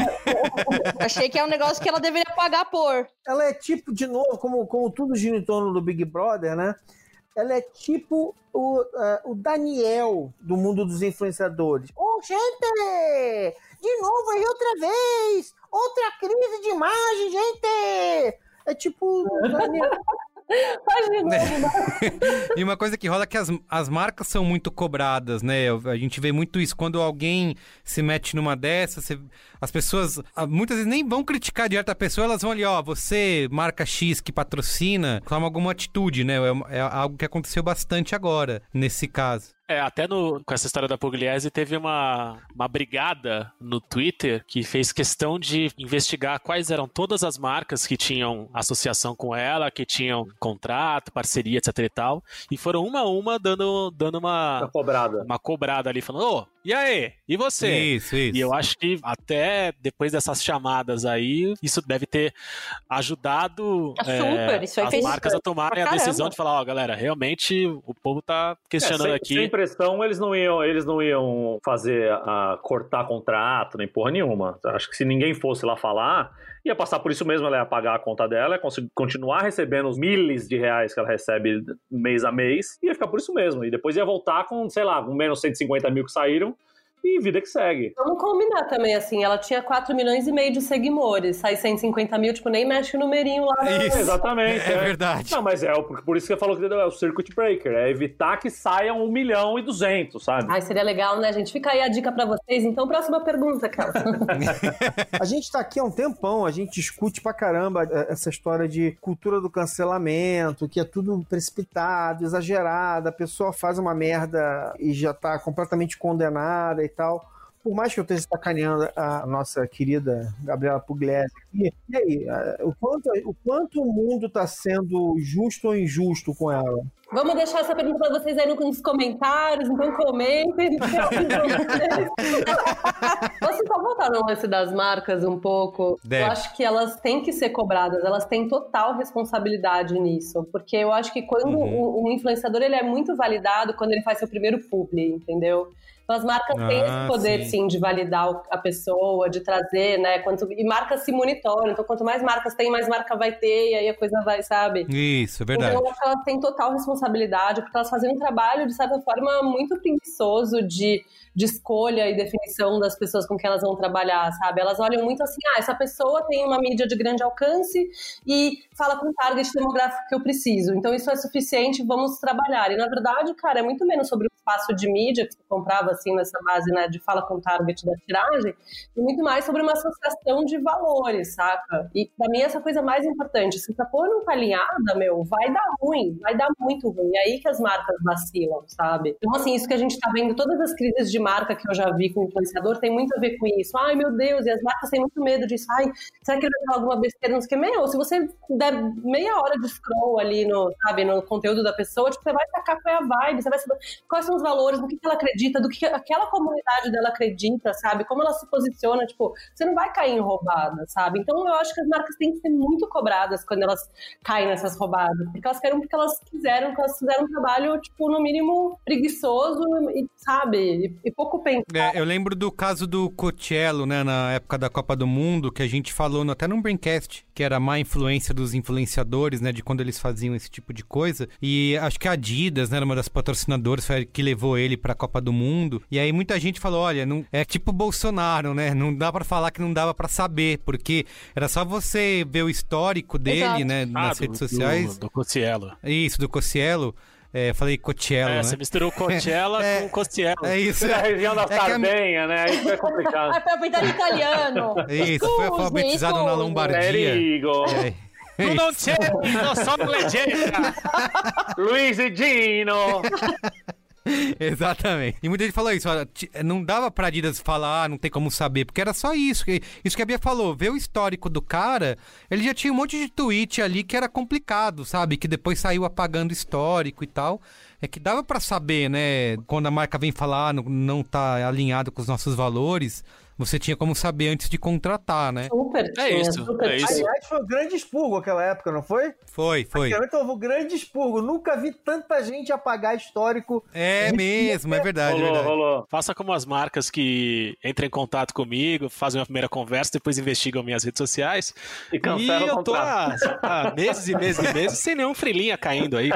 achei que é um negócio que ela deveria pagar por. Ela é tipo, de novo, como, como tudo gira em torno do Big Brother, né? Ela é tipo o, uh, o Daniel do mundo dos influenciadores. Ô, oh, gente! De novo aí outra vez! Outra crise de imagem, gente! É tipo o Daniel. Faz de novo, e uma coisa que rola é que as, as marcas são muito cobradas, né? A gente vê muito isso. Quando alguém se mete numa dessas, você, as pessoas muitas vezes nem vão criticar direto a pessoa, elas vão ali, ó, você, marca X que patrocina, toma alguma atitude, né? É, é algo que aconteceu bastante agora, nesse caso. É, até no, com essa história da Pugliese teve uma, uma brigada no Twitter que fez questão de investigar quais eram todas as marcas que tinham associação com ela, que tinham contrato, parceria, etc e tal. E foram uma a uma dando, dando uma, uma cobrada. Uma cobrada ali, falando, ô, e aí? E você? Isso, isso. E eu acho que até depois dessas chamadas aí, isso deve ter ajudado Ah, super, é, isso aí as fez marcas a tomarem a decisão de falar, ó, galera, realmente o povo tá questionando É, sem, aqui. sem pressão, eles não iam, eles não iam fazer a cortar contrato, nem porra nenhuma. Acho que se ninguém fosse lá falar, ia passar por isso mesmo, ela ia pagar a conta dela, ia continuar recebendo os milhas de reais que ela recebe mês a mês, ia ficar por isso mesmo. E depois ia voltar com, sei lá, com menos 150 mil que saíram, e vida que segue. Vamos combinar também, assim, ela tinha 4 milhões e meio de seguidores, sai 150 mil, tipo, nem mexe o numerinho lá. Isso. Exatamente. É verdade. Não, mas é o- por isso que eu falo que é o circuit breaker, é evitar que saiam um milhão e duzentos, sabe? Ai, seria legal, né, gente? Fica aí a dica pra vocês. Então, próxima pergunta, Carla. A gente tá aqui há um tempão, a gente discute pra caramba eh, essa história de cultura do cancelamento, que é tudo precipitado, exagerado, a pessoa faz uma merda e já tá completamente condenada e tal. Por mais que eu esteja sacaneando a nossa querida Gabriela Pugliese aqui, e aí, o quanto, o quanto o mundo tá sendo justo ou injusto com ela? Vamos deixar essa pergunta pra vocês aí nos comentários, então comentem. Posso só voltar no lance das marcas um pouco? Deve. Eu acho que elas têm que ser cobradas, elas têm total responsabilidade nisso, porque eu acho que quando Uhum. o, o influenciador ele é muito validado quando ele faz seu primeiro publi, entendeu? Então as marcas têm Ah, esse poder, sim. sim. de validar a pessoa, de trazer, né? Quanto, e marcas se monitoram, então quanto mais marcas tem, mais marca vai ter, e aí a coisa vai, sabe? Isso, é verdade. Então, eu acho que elas têm total responsabilidade, porque elas fazem um trabalho, de certa forma, muito preguiçoso de, de escolha e definição das pessoas com quem elas vão trabalhar, sabe? Elas olham muito assim, ah, essa pessoa tem uma mídia de grande alcance e fala com o target demográfico que eu preciso. Então, isso é suficiente, vamos trabalhar. E, na verdade, cara, é muito menos sobre o espaço de mídia que você comprava, assim, nessa base, né, de fala com target da tiragem, e muito mais sobre uma associação de valores, saca? E, pra mim, essa coisa mais importante. Se essa porra não tá alinhada, meu, vai dar ruim, vai dar muito ruim. É aí que as marcas vacilam, sabe? Então, assim, isso que a gente tá vendo, todas as crises de marca que eu já vi com influenciador tem muito a ver com isso. Ai, meu Deus, e as marcas têm muito medo disso. Ai, será que ele vai falar alguma besteira? Não sei o que. Meu, se você der meia hora de scroll ali no, sabe, no conteúdo da pessoa, tipo, você vai sacar qual é a vibe, você vai saber quais são os valores, do que, ela acredita, do que aquela comunidade dela acredita, sabe? Como ela se posiciona, tipo, você não vai cair em roubada, sabe? Então eu acho que as marcas têm que ser muito cobradas quando elas caem nessas roubadas, porque elas querem porque elas quiseram, porque elas fizeram um trabalho, tipo, no mínimo preguiçoso e, sabe, e, pouco pensado. É, eu lembro do caso do Coachella, né, na época da Copa do Mundo, que a gente falou no- até num Braincast, que era a má influência dos influenciadores, né, de quando eles faziam esse tipo de coisa. E acho que a Adidas, né, era uma das patrocinadoras, foi que levou ele pra Copa do Mundo. E aí muita gente falou, olha, não, é tipo Bolsonaro, né, não dá pra falar que não dava pra saber, porque era só você ver o histórico dele, Exato. né, Ah, nas do- redes sociais. Do, do Cossielo. Isso, do Cossielo. É, falei Coachella, É, né? você misturou Coachella É. com Cossielo. É isso. Na região da É que a- Sardenha, né? Aí fica complicado. Foi aprender italiano. Isso, foi alfabetizado na. Lombardia. Perigo. É. Tu não c'è, non sono leggenda. Luiz e Dino. Exatamente. E muita gente falou isso, não dava pra Adidas falar, ah, não tem como saber, porque era só isso. Isso que a Bia falou, ver o histórico do cara, ele já tinha um monte de tweet ali que era complicado, sabe? Que depois saiu apagando histórico e tal. É que dava pra saber, né? Quando a marca vem falar, não, não tá alinhado com os nossos valores, você tinha como saber antes de contratar, né? Super É isso, super é isso. Aliás, foi o grande expurgo aquela época, não foi? Foi, foi. Realmente houve o grande expurgo. Nunca vi tanta gente apagar histórico. É mesmo, é verdade, é rolou, verdade. rolou. Faça como as marcas que entram em contato comigo, fazem uma primeira conversa, depois investigam minhas redes sociais. E e eu tô há, há meses e meses e meses sem nenhum frilinha caindo aí.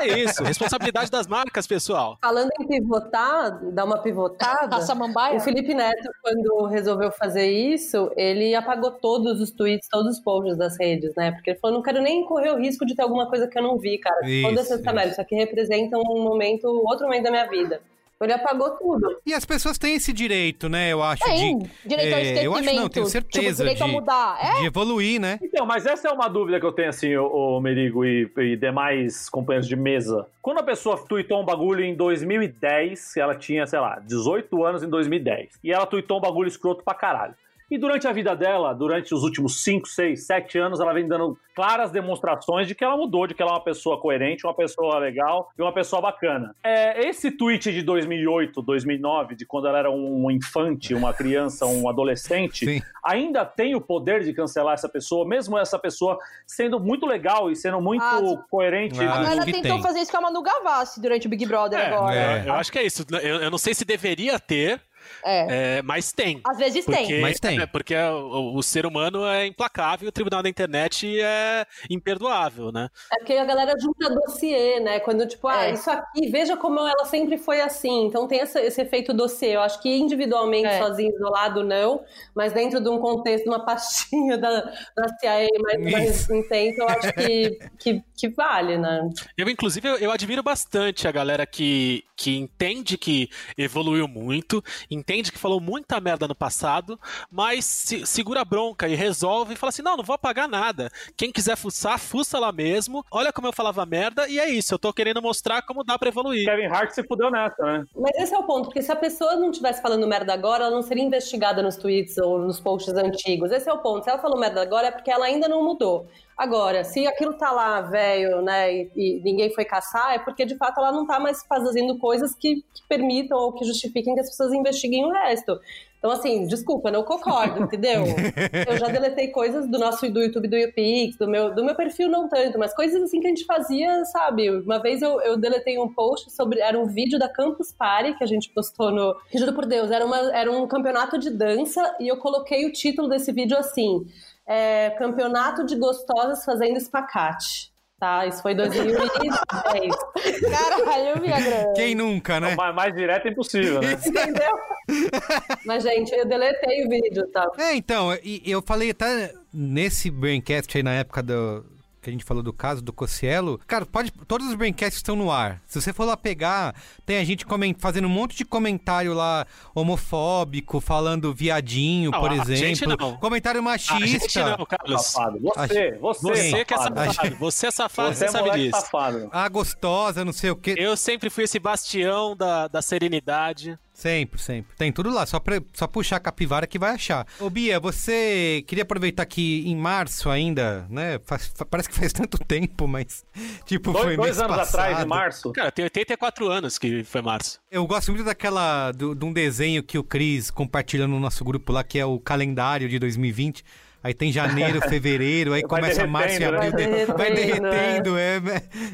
É isso, responsabilidade das marcas, pessoal. Falando em pivotar, dar uma pivotada. A samambaia? O Felipe Neto, quando resolveu fazer isso, ele apagou todos os tweets, todos os posts das redes, né? Porque ele falou: não quero nem correr o risco de ter alguma coisa que eu não vi, cara. Isso, Foda-se essa isso. merda. Isso aqui representa um momento, outro momento da minha vida. Ele apagou tudo. E as pessoas têm esse direito, né? Eu acho Tem de. direito ao é, eu acho não, tenho esquecimento, certeza tipo, direito a de- mudar. É, de evoluir, né? Então, mas essa é uma dúvida que eu tenho, assim, o, o Merigo e, e demais companheiros de mesa. Quando a pessoa tweetou um bagulho em 2010, ela tinha, sei lá, 18 anos em 2010, e ela tweetou um bagulho escroto pra caralho. E durante a vida dela, durante os últimos 5, 6, 7 anos, ela vem dando claras demonstrações de que ela mudou, de que ela é uma pessoa coerente, uma pessoa legal e uma pessoa bacana. É, esse tweet de 2008, 2009, de quando ela era um infante, uma criança, um adolescente, Sim. ainda tem o poder de cancelar essa pessoa, mesmo essa pessoa sendo muito legal e sendo muito Ah, coerente. Ah, a acho Ana que tentou tem. fazer isso com a Manu Gavassi durante o Big Brother É, agora. é. Eu acho que é isso. Eu, eu não sei se deveria ter, É. é, mas tem. Às vezes Porque, tem. Mas tem. é, porque o, o ser humano é implacável, o tribunal da internet é imperdoável, né? É porque a galera junta dossiê, né? Quando, tipo, ah, É. isso aqui, veja como ela sempre foi assim. Então tem essa- esse efeito dossiê. Eu acho que individualmente, É. sozinho, isolado, não. Mas dentro de um contexto, de uma pastinha da, da CIA mais, mais Isso. intensa, eu acho que, que, que vale, né? Eu, inclusive, eu, eu admiro bastante a galera que, que entende que evoluiu muito, entende que falou muita merda no passado, mas se- segura a bronca e resolve e fala assim: não, não vou apagar nada. Quem quiser fuçar, fuça lá mesmo. Olha como eu falava merda, e é isso. Eu tô querendo mostrar como dá pra evoluir. Kevin Hart se fudeu nessa, né? Mas esse é o ponto, porque se a pessoa não estivesse falando merda agora, ela não seria investigada nos tweets ou nos posts antigos. Esse é o ponto. Se ela falou merda agora, é porque ela ainda não mudou. Agora, se aquilo tá lá, velho, né, e, e ninguém foi caçar, é porque de fato ela não tá mais fazendo coisas que, que permitam ou que justifiquem que as pessoas investiguem o resto. Então, assim, desculpa, não concordo, entendeu? Eu já deletei coisas do nosso do YouTube do YouPix, do meu, do meu perfil não tanto, mas coisas assim que a gente fazia, sabe? Uma vez eu, eu deletei um post sobre. Era um vídeo da Campus Party que a gente postou no. Juro por Deus, era, uma, era um campeonato de dança e eu coloquei o título desse vídeo assim: é, Campeonato de Gostosas Fazendo Espacate. Tá, isso foi 2010. Caralho, Viagra. Quem nunca, né? Mais, mais direto é impossível, né? Entendeu? Mas, gente, eu deletei o vídeo, tá? É, então, eu falei até nesse Braincast aí na época do. Que a gente falou do caso do Cossielo. Cara, pode. Todos os Braincasts estão no ar. Se você for lá pegar, tem a gente coment, fazendo um monte de comentário lá homofóbico, falando viadinho, Não, por a exemplo. gente não. Comentário A gente machista. não, Carlos. Safado. Você, você, Você que é safado. safado. Você é safado, Você você é sabe disso. safado. A gostosa, não sei o quê. Eu sempre fui esse bastião da, da serenidade. Sempre, sempre. Tem tudo lá, só, pra, só puxar a capivara que vai achar. Ô Bia, você queria aproveitar que em março ainda, né? faz- fa- parece que faz tanto tempo, mas. Tipo, foi Dois, dois mês anos passado. atrás, em março. Cara, tem 84 anos que foi março. Eu gosto muito daquela. do- de um desenho que o Cris compartilha no nosso grupo lá, que é o calendário de 2020. Aí tem janeiro, fevereiro, aí Vai começa março e derretendo, né? abril, de- vai Vai derretendo. É,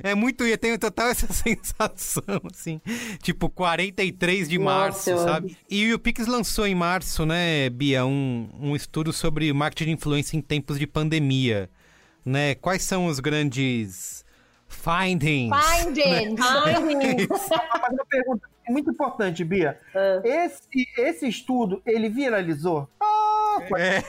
é, é muito. E eu tenho total essa sensação, assim. Tipo, 43 de Nossa, março, sabe? E o Pix lançou em março, né, Bia, um, um estudo sobre marketing de influência em tempos de pandemia. Né? Quais são os grandes findings? Finding. Ai, Mas uma pergunta muito importante, Bia. Ah. Esse, esse estudo, ele viralizou? Ah, É.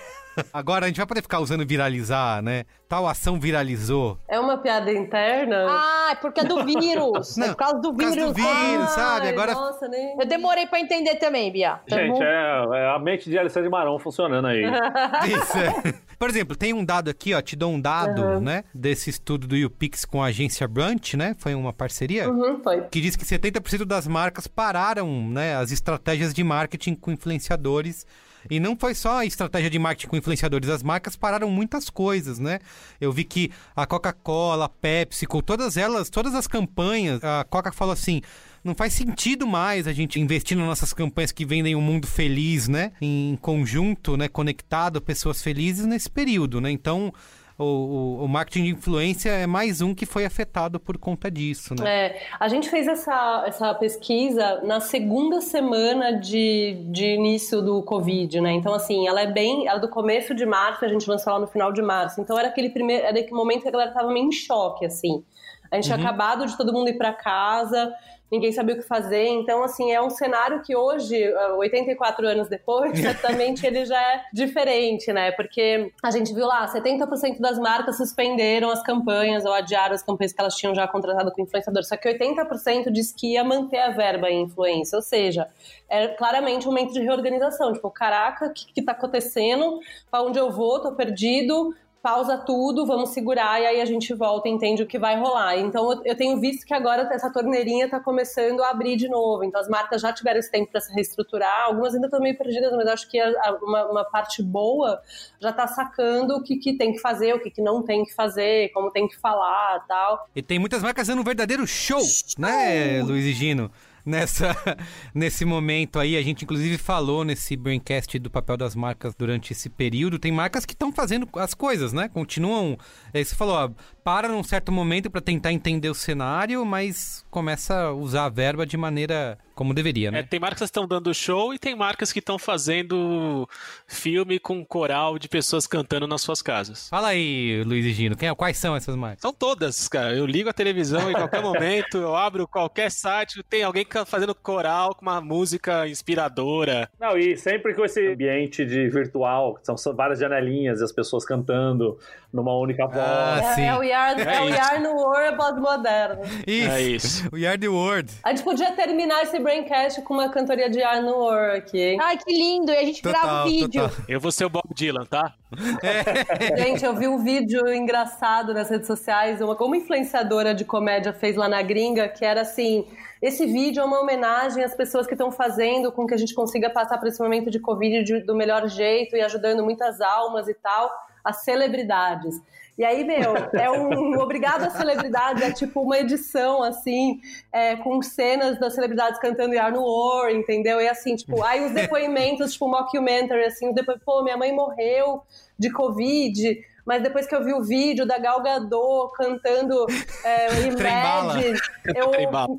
Agora a gente vai poder ficar usando viralizar, né? Tal ação viralizou. É uma piada interna? Ah, é porque é do vírus. é Não, por causa do por causa vírus. do vírus, Ah, sabe? Agora Nossa, nem... Eu demorei pra entender também, Bia. Tá Gente, é, é a mente de Alessandro Marão funcionando aí. Isso, é. Por exemplo, tem um dado aqui, ó, te dou um dado, né, desse estudo do YouPix com a agência Brunch, né, foi uma parceria, Uhum, foi. que diz que 70% das marcas pararam, né, as estratégias de marketing com influenciadores. E não foi só a estratégia de marketing com influenciadores, as marcas pararam muitas coisas, né? Eu vi que a Coca-Cola, a Pepsi, com todas elas, todas as campanhas, a Coca falou assim: não faz sentido mais a gente investir nas nossas campanhas que vendem um mundo feliz, né? Em conjunto, né? Conectado, pessoas felizes nesse período, né? Então, o, o, o marketing de influência é mais um que foi afetado por conta disso, né? É, a gente fez essa, essa pesquisa na segunda semana de, de início do Covid, né? Então, assim, ela é bem. Ela é do começo de março, a gente lançou ela no final de março. Então, era aquele primeiro. Era aquele momento que a galera tava meio em choque, assim. A gente tinha acabado de todo mundo ir para casa, ninguém sabia o que fazer. Então, assim, é um cenário que hoje, ah, 84 anos depois, certamente ele já é diferente, né? Porque a gente viu lá, 70% das marcas suspenderam as campanhas ou adiaram as campanhas que elas tinham já contratado com influenciador. Só que 80% disse que ia manter a verba em influência. Ou seja, é claramente um momento de reorganização. Tipo, caraca, o que, que tá acontecendo? Pra onde eu vou? Tô perdido pausa tudo, vamos segurar e aí a gente volta e entende o que vai rolar. Então eu, eu tenho visto que agora essa torneirinha está começando a abrir de novo. Então as marcas já tiveram esse tempo para se reestruturar, algumas ainda estão meio perdidas, mas acho que a, a, uma, uma, parte boa já está sacando o que, que tem que fazer, o que, que não tem que fazer, como tem que falar tal. E tem muitas marcas dando um verdadeiro show, né, Luiz e Gino? Nessa nesse momento aí. A gente inclusive falou nesse braincast do papel das marcas durante esse período. Tem marcas que estão fazendo as coisas, né? Continuam. É, você falou, ó, para num certo momento para tentar entender o cenário, mas começa a usar a verba de maneira como deveria, né? É, tem marcas que estão dando show e tem marcas que estão fazendo filme com coral de pessoas cantando nas suas casas. Fala aí, Luiz e Gino, quem, quais são essas marcas? São todas, cara. Eu ligo a televisão em qualquer momento, eu abro qualquer site, tem alguém fazendo coral com uma música inspiradora. Não, e sempre com esse ambiente de virtual, são várias janelinhas e as pessoas cantando numa única voz. Ah, sim. É, é o Yard, É é o. Yard no World pós-moderno. Isso. É isso. We are the world. A gente podia terminar esse braincast com uma cantoria de Yard no World aqui, hein? Ai, que lindo! E a gente grava Total, o vídeo. total. Eu vou ser o Bob Dylan, tá? Gente, eu vi um vídeo engraçado nas redes sociais, uma, uma influenciadora de comédia fez lá na gringa, que era assim. Esse vídeo é uma homenagem às pessoas que estão fazendo com que a gente consiga passar por esse momento de Covid de- do melhor jeito e ajudando muitas almas e tal, as celebridades. E aí, meu, é um obrigado às celebridades, é tipo uma edição, assim, é, com cenas das celebridades cantando Yar no War, entendeu? E assim, tipo, aí os depoimentos, tipo, mockumentary, assim, o depois, pô, minha mãe morreu de Covid, mas depois que eu vi o vídeo da Gal Gadot cantando é. Imagine, eu,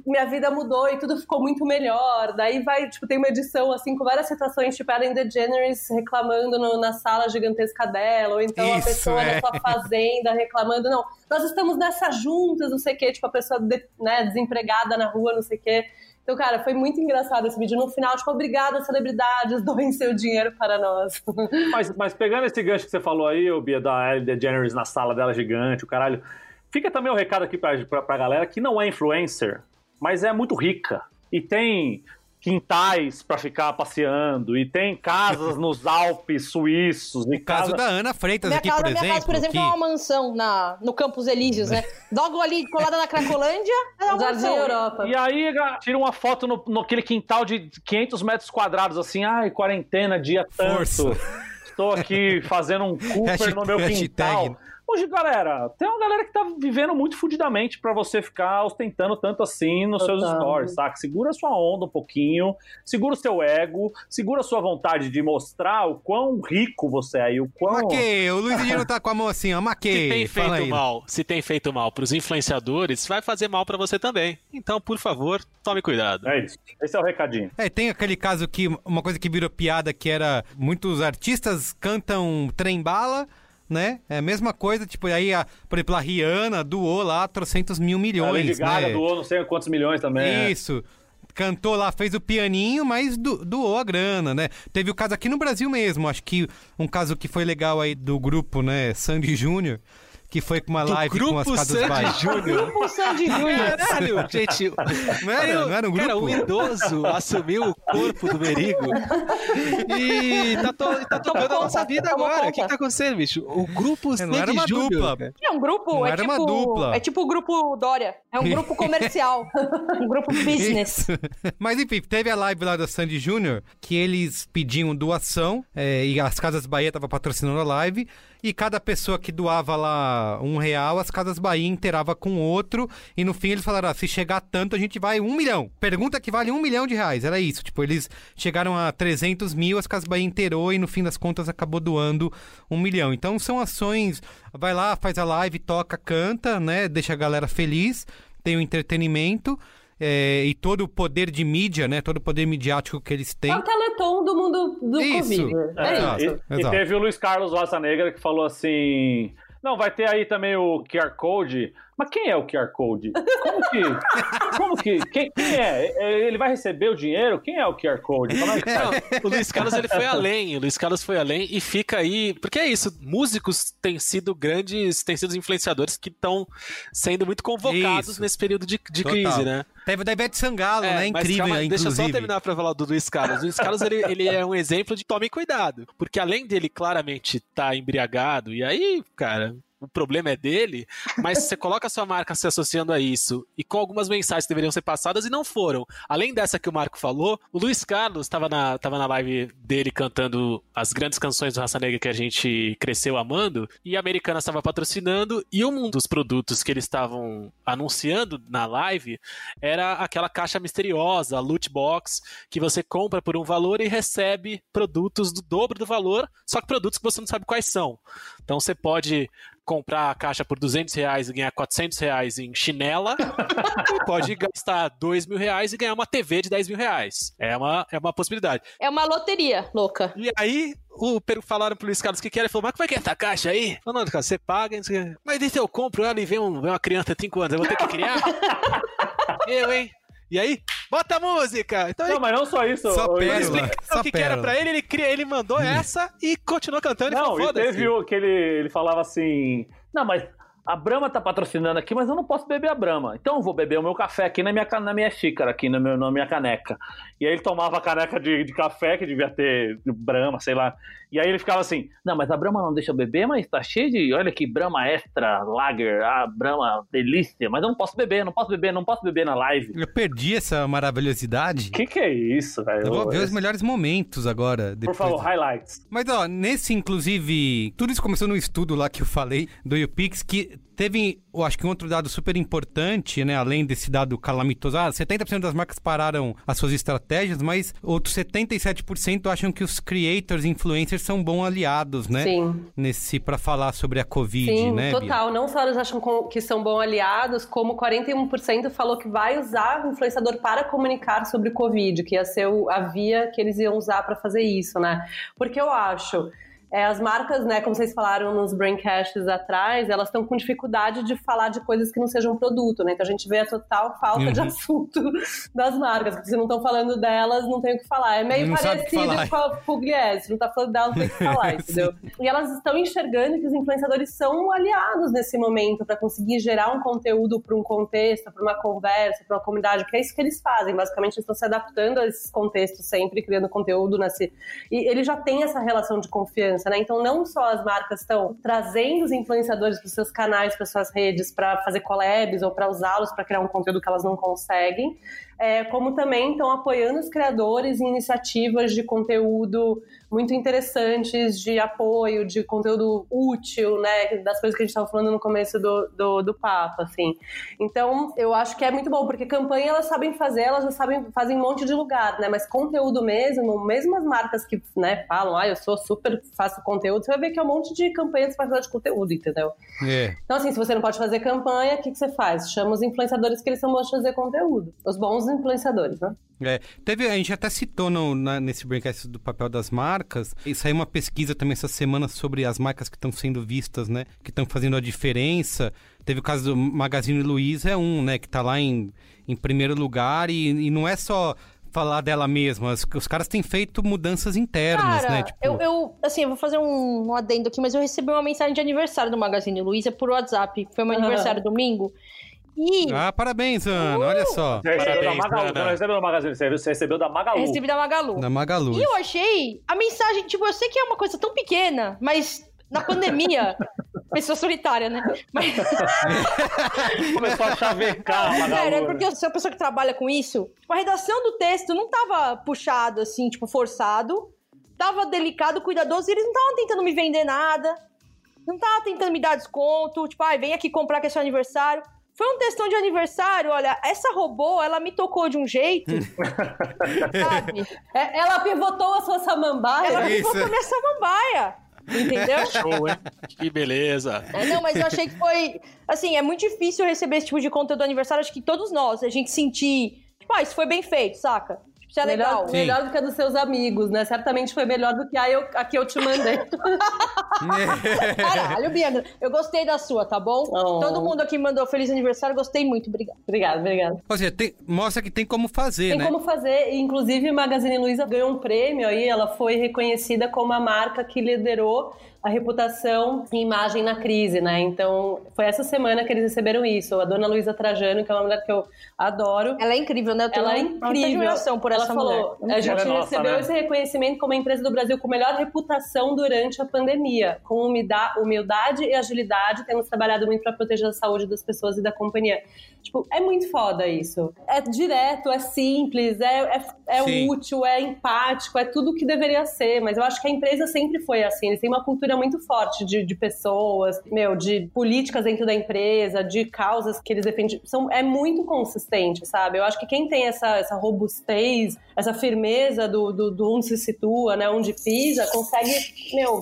minha vida mudou e tudo ficou muito melhor. Daí vai, tipo, tem uma edição assim com várias situações, tipo Ellen DeGeneres reclamando no- na sala gigantesca dela, ou então a Isso, pessoa é. na sua fazenda reclamando, não, nós estamos nessa juntas, não sei o quê, tipo, a pessoa de- né, desempregada na rua, não sei o quê. Então, cara, foi muito engraçado esse vídeo. No final, tipo, obrigada, celebridades, doem seu dinheiro para nós. Mas, mas pegando esse gancho que você falou aí, ô Bia, da Ellen DeGeneres na sala dela gigante, o caralho. Fica também o recado aqui pra, pra galera que não é influencer, mas é muito rica. E tem quintais pra ficar passeando, e tem casas nos Alpes suíços. E O caso casa... da Ana Freitas Minha aqui, casa, por minha exemplo. casa, por exemplo, que- é uma mansão na, no Campos Elíseos, né? Logo ali, colada na Cracolândia, é uma Jardim mansão. Europa. E aí, tira uma foto no, naquele quintal de 500 metros quadrados, assim, ai, quarentena, dia tanto. Força. Estou aqui fazendo um Cooper no meu Hashtag. Hoje, galera, tem uma galera que tá vivendo muito fudidamente pra você ficar ostentando tanto assim nos seus Total. stories, saca? Segura a sua onda um pouquinho, segura o seu ego, segura a sua vontade de mostrar o quão rico você é e o quão... Maquei, o Luiz Gino tá com a mão assim, ó, Se maquei. tem Fala feito aí. mal, se tem feito mal pros influenciadores, vai fazer mal pra você também. Então, por favor, tome cuidado. É isso. Esse é o recadinho. É, tem aquele caso que, uma coisa que virou piada, que era muitos artistas cantam trem-bala, né? É a mesma coisa, tipo, aí, a, por exemplo, a Rihanna doou lá trocentos mil a milhões, Lady Gaga né? doou não sei quantos milhões também. é. Isso. cantou lá, fez o pianinho, mas do- doou a grana, né? Teve o caso aqui no Brasil mesmo, acho que um caso que foi legal aí do grupo, né, Sandy Júnior, que foi com uma Do live com as grupo casas Sandy Bahia. Júnior. Grupo Sandy Júnior. Caralho, gente. Não era, não era um grupo? Cara, um idoso assumiu o corpo do Merigo e tá, to, tá tocando a nossa vida agora. O que, conta. que tá acontecendo, bicho? O grupo É, não era Sandy uma Júnior, dupla. cara. É um grupo, Não é era tipo, uma dupla. é tipo o grupo Dória. É um grupo comercial. um grupo business. Mas enfim, teve a live lá da Sandy Júnior que eles pediam doação é, e as Casas Bahia estavam patrocinando a live. E cada pessoa que doava lá um real, as Casas Bahia inteirava com outro. E no fim eles falaram: ah, se chegar tanto, a gente vai um milhão. Pergunta que vale um milhão de reais. Era isso. Tipo, eles chegaram a 300 mil, as Casas Bahia inteirou e no fim das contas acabou doando um milhão. Então são ações. Vai lá, faz a live, toca, canta, né? Deixa a galera feliz. Tem o entretenimento. É, e todo o poder de mídia, né? Todo o poder midiático que eles têm. É o teleton do mundo do Isso. Covid. É, Exato. isso. E, e teve o Luiz Carlos Roça Negra que falou assim: Não, vai ter aí também o QR Code. Mas quem é o QR Code? Como que. Como que. Quem, quem é? É, Ele vai receber o dinheiro? Quem é o QR Code? Como é que Não, tá? o Luiz Carlos ele foi além, o Luiz Carlos foi além e fica aí, porque é isso, músicos têm sido grandes, têm sido influenciadores que estão sendo muito convocados Isso. nesse período de, de crise, né? Teve o da Ivete Sangalo, É, né? Incrível, calma, Deixa eu só inclusive. terminar pra falar do Luiz Carlos. O Luiz Carlos, ele, ele é um exemplo de tome cuidado. Porque além dele claramente estar embriagado, e aí, cara, o problema é dele, mas você coloca a sua marca se associando a isso e com algumas mensagens que deveriam ser passadas e não foram. Além dessa que o Marco falou, o Luiz Carlos estava na, tava na live dele cantando as grandes canções do Raça Negra que a gente cresceu amando e a Americana estava patrocinando e um dos produtos que eles estavam anunciando na live era aquela caixa misteriosa, a loot box, que você compra por um valor e recebe produtos do dobro do valor, só que produtos que você não sabe quais são. Então você pode comprar a caixa por 200 reais e ganhar 400 reais em chinela, e pode gastar 2 mil reais e ganhar uma TV de 10 mil reais. É uma, é uma possibilidade. É uma loteria louca. E aí, o, falaram pro Luiz Carlos o que que era. Ele falou, mas como é que é essa caixa aí? Falou, não, cara, você paga, mas e se eu compro ela e vem, um- vem uma criança de 5 anos, eu vou ter que criar? eu, hein? E aí, bota a música! Então ele Não, mas não só isso. Só pérola. Só o que, que era pra ele, ele, cria, ele mandou essa e continuou cantando e Não, falou, e teve o que ele, ele falava assim: Não, mas a Brahma tá patrocinando aqui, mas eu não posso beber a Brahma. Então eu vou beber o meu café aqui na minha, na minha xícara, aqui na, meu, na minha caneca. E aí ele tomava a caneca de, de café, que devia ter Brahma, sei lá. E aí ele ficava assim: Não, mas a Brahma não deixa eu beber, mas tá cheio de. Olha aqui, Brahma Extra, Lager, a Brahma delícia, mas eu não posso beber, não posso beber, não posso beber na live. Eu perdi essa maravilhosidade. Que que é isso, velho? Eu vou ver os melhores momentos agora. Por favor, highlights. Mas, ó, nesse, inclusive, tudo isso começou no estudo lá que eu falei do YouPix, que teve, eu acho que um outro dado super importante, né, além desse dado calamitoso, ah, 70% das marcas pararam as suas estratégias, mas outros 77% acham que os creators, influencers são bons aliados, né? Sim. Nesse, pra falar sobre a Covid, Sim, né, Bia? total. Não só eles acham que são bons aliados, como 41% falou que vai usar o influenciador para comunicar sobre o Covid, que ia ser a via que eles iam usar para fazer isso, né? Porque eu acho. É, as marcas, né, como vocês falaram nos braincasts atrás, elas estão com dificuldade de falar de coisas que não sejam produto, né? Então a gente vê a total falta de Uhum. assunto das marcas, porque se não estão falando delas, não tem o que falar. É meio Não parecido com a Pugliese, se não tá falando dela, não tem o que falar, entendeu? E elas estão enxergando que os influenciadores são aliados nesse momento para conseguir gerar um conteúdo para um contexto, para uma conversa, para uma comunidade, porque é isso que eles fazem. Basicamente, eles estão se adaptando a esses contextos sempre, criando conteúdo nesse. E ele já tem essa relação de confiança, né? Então, não só as marcas estão trazendo os influenciadores para os seus canais, para suas redes, para fazer collabs ou para usá-los para criar um conteúdo que elas não conseguem, é, como também estão apoiando os criadores em iniciativas de conteúdo muito interessantes, de apoio, de conteúdo útil, né? Das coisas que a gente estava falando no começo do, do, do papo, assim. Então, eu acho que é muito bom, porque campanha elas sabem fazer, elas já sabem, fazem um monte de lugar, né? Mas conteúdo mesmo, mesmo as marcas que né, falam, ah, eu sou super, faço conteúdo, você vai ver que é um monte de campanhas para fazer de conteúdo, entendeu? É. Então, assim, se você não pode fazer campanha, o que, que você faz? Chama os influenciadores que eles são bons de fazer conteúdo. Os bons influenciadores, né? É, teve, a gente até citou no, na- nesse Braincast do papel das marcas, e saiu uma pesquisa também essa semana sobre as marcas que estão sendo vistas, né? Que estão fazendo a diferença. Teve o caso do Magazine Luiza, é um, né? Que tá lá em, em primeiro lugar e, e não é só falar dela mesma, os, os caras têm feito mudanças internas, Cara, né? Tipo, eu, eu, assim, eu vou fazer um, um adendo aqui, mas eu recebi uma mensagem de aniversário do Magazine Luiza por WhatsApp. Foi meu Aham. aniversário domingo. Ah, parabéns, Ana, olha só. Você recebeu da Parabéns, Magalu, Ana. você não recebeu da Magazine, você você recebeu da Magalu. eu recebi da Magalu. Da Magalu. E eu achei a mensagem, tipo, eu sei que é uma coisa tão pequena, mas na pandemia, pessoa solitária, né? Mas, Começou a chavecar Magalu. Sério, é né? porque eu sou uma pessoa que trabalha com isso. A redação do texto não tava puxado, assim, tipo, forçado. Tava delicado, cuidadoso, e eles não estavam tentando me vender nada. Não tava tentando me dar desconto. Tipo, ai, vem aqui comprar que é seu aniversário. Foi um textão de aniversário, olha, essa robô, ela me tocou de um jeito, sabe? É, ela pivotou a sua samambaia. Ela Isso. ficou com a minha samambaia, entendeu? Show, hein? Que beleza. É, não, mas eu achei que foi. Assim, é muito difícil receber esse tipo de conteúdo do aniversário. Acho que todos nós, a gente sentir. Tipo, ah, isso foi bem feito, saca? Tipo, isso é legal. Melhor, melhor do que a dos seus amigos, né? Certamente foi melhor do que a, eu, a que eu te mandei. Caralho, Bianca, eu gostei da sua, tá bom? Oh. Todo mundo aqui mandou feliz aniversário, gostei muito, obrigada. obrigada, obrigada. Ou seja, tem- mostra que tem como fazer, Tem né? como fazer, e, inclusive Magazine Luiza ganhou um prêmio aí, ela foi reconhecida como a marca que liderou a reputação e imagem na crise, né? Então, foi essa semana que eles receberam isso. A dona Luísa Trajano, que é uma mulher que eu adoro. Ela é incrível, né? Eu tenho Ela é muita incrível. admiração por ela essa falou, mulher. a gente é nossa, recebeu né? esse reconhecimento como a empresa do Brasil com melhor reputação durante a pandemia. Com humildade e agilidade, temos trabalhado muito para proteger a saúde das pessoas e da companhia. Tipo, é muito foda isso. É direto, é simples, é, é, é útil, é empático, é tudo o que deveria ser. Mas eu acho que a empresa sempre foi assim. Eles têm uma cultura muito forte de, de pessoas, meu, de políticas dentro da empresa, de causas que eles defendem. São, é muito consistente, sabe? Eu acho que quem tem essa, essa robustez, essa firmeza do, do, do onde se situa, né? Onde pisa, consegue, meu,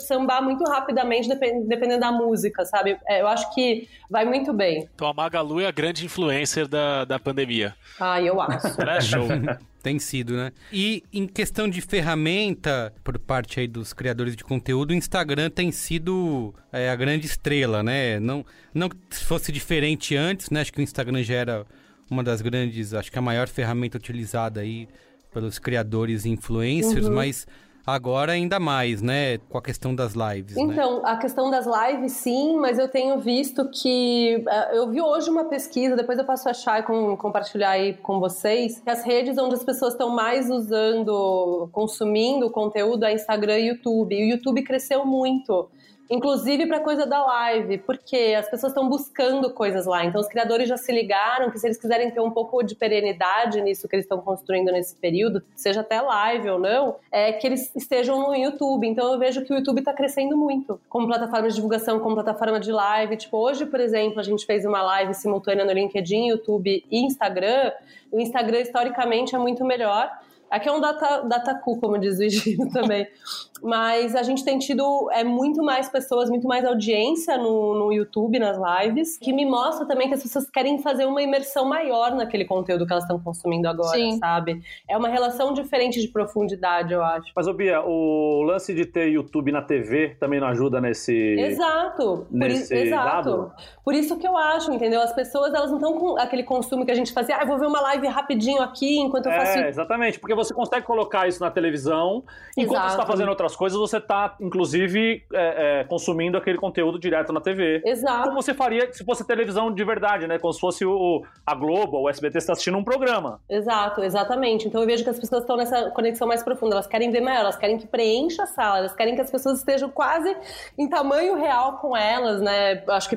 sambar muito rapidamente, depen- dependendo da música, sabe? É, eu acho que vai muito bem. Então a Magalu é a grande influencer da, da pandemia. Ah, eu acho. É show. Tem sido, né? E em questão de ferramenta, por parte aí dos criadores de conteúdo, o Instagram tem sido é, a grande estrela, né? Não, não que fosse diferente antes, né? Acho que o Instagram já era uma das grandes, acho que a maior ferramenta utilizada aí pelos criadores e influencers, mas agora ainda mais, né? Com a questão das lives, né? Então, a questão das lives, sim, mas eu tenho visto que. eh, Eu vi hoje uma pesquisa, depois eu passo a achar e com- compartilhar aí com vocês, que as redes onde as pessoas estão mais usando, consumindo conteúdo é Instagram e YouTube. E o YouTube cresceu muito. Inclusive para coisa da live, porque as pessoas estão buscando coisas lá. Então, os criadores já se ligaram que se eles quiserem ter um pouco de perenidade nisso que eles estão construindo nesse período, seja até live ou não, é que eles estejam no YouTube. Então, eu vejo que o YouTube está crescendo muito, como plataforma de divulgação, como plataforma de live. Tipo, hoje, por exemplo, a gente fez uma live simultânea no LinkedIn, YouTube e Instagram. O Instagram, historicamente, é muito melhor. Aqui é um data, datacu, como diz o Egino também. Mas a gente tem tido é, muito mais pessoas, muito mais audiência no, no YouTube, nas lives, que me mostra também que as pessoas querem fazer uma imersão maior naquele conteúdo que elas estão consumindo agora, Sim. sabe? É uma relação diferente de profundidade, eu acho. Mas, ô Bia, o lance de ter YouTube na TV também não ajuda nesse. Exato. Por nesse i- exato. dado? Por isso que eu acho, entendeu? As pessoas, elas não estão com aquele consumo que a gente fazia, ah, eu vou ver uma live rapidinho aqui enquanto eu faço É, exatamente, porque você consegue colocar isso na televisão, enquanto Exato. você está fazendo outras coisas, você está, inclusive, é, é, consumindo aquele conteúdo direto na TV. Exato. Como você faria se fosse televisão de verdade, né? Como se fosse o, a Globo, o SBT está assistindo um programa. Exato, exatamente. Então eu vejo que as pessoas estão nessa conexão mais profunda. Elas querem ver maior, elas querem que preencha a sala, elas querem que as pessoas estejam quase em tamanho real com elas, né? Acho que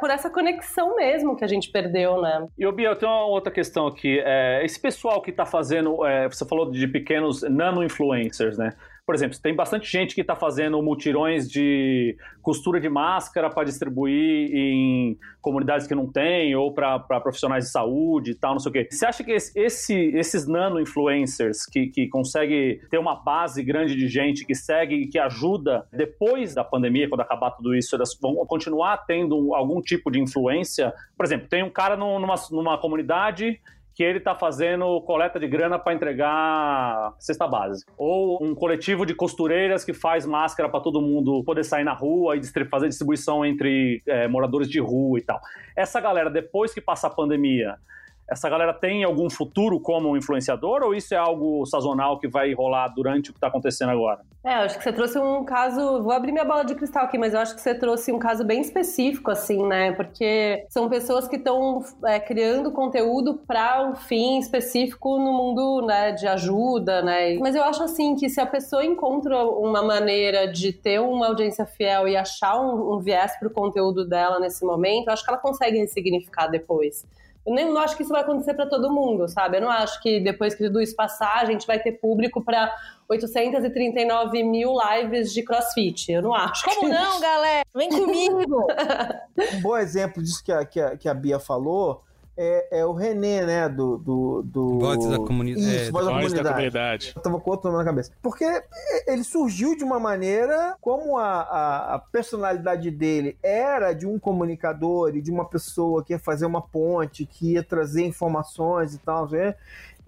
por essa conexão mesmo que a gente perdeu, né? E, ô Bia, eu tenho uma outra questão aqui. É, esse pessoal que está fazendo, é, você falou de pequenos nano-influencers, né? Por exemplo, tem bastante gente que está fazendo mutirões de costura de máscara para distribuir em comunidades que não tem, ou para profissionais de saúde e tal, não sei o quê. Você acha que esse, esse- esses nano-influencers que, que conseguem ter uma base grande de gente que segue e que ajuda depois da pandemia, quando acabar tudo isso, elas vão continuar tendo algum tipo de influência? Por exemplo, tem um cara num- numa, numa comunidade que ele tá fazendo coleta de grana para entregar cesta básica. Ou um coletivo de costureiras que faz máscara para todo mundo poder sair na rua e fazer distribuição entre é, moradores de rua e tal. Essa galera, depois que passa a pandemia, essa galera tem algum futuro como influenciador ou isso é algo sazonal que vai rolar durante o que está acontecendo agora? É, acho que você trouxe um caso. Vou abrir minha bola de cristal aqui, mas eu acho que você trouxe um caso bem específico, assim, né? Porque são pessoas que estão é, criando conteúdo para um fim específico no mundo né, de ajuda, né? Mas eu acho, assim, que se a pessoa encontra uma maneira de ter uma audiência fiel e achar um, um viés para o conteúdo dela nesse momento, eu acho que ela consegue ressignificar depois. Eu nem, não acho que isso vai acontecer para todo mundo, sabe? Eu não acho que depois que tudo isso passar, a gente vai ter público para 839 mil lives de crossfit. Eu não acho. Como não, galera? Vem comigo! um bom exemplo disso que a, que a, que a Bia falou é, é, o René, né? Do. do, do... Voz da comunidade. Isso, é, Voz da, Voz comunidade. da comunidade. Eu tava com outro nome na cabeça. Porque ele surgiu de uma maneira como a, a, a, personalidade dele era de um comunicador e de uma pessoa que ia fazer uma ponte, que ia trazer informações e tal. Né?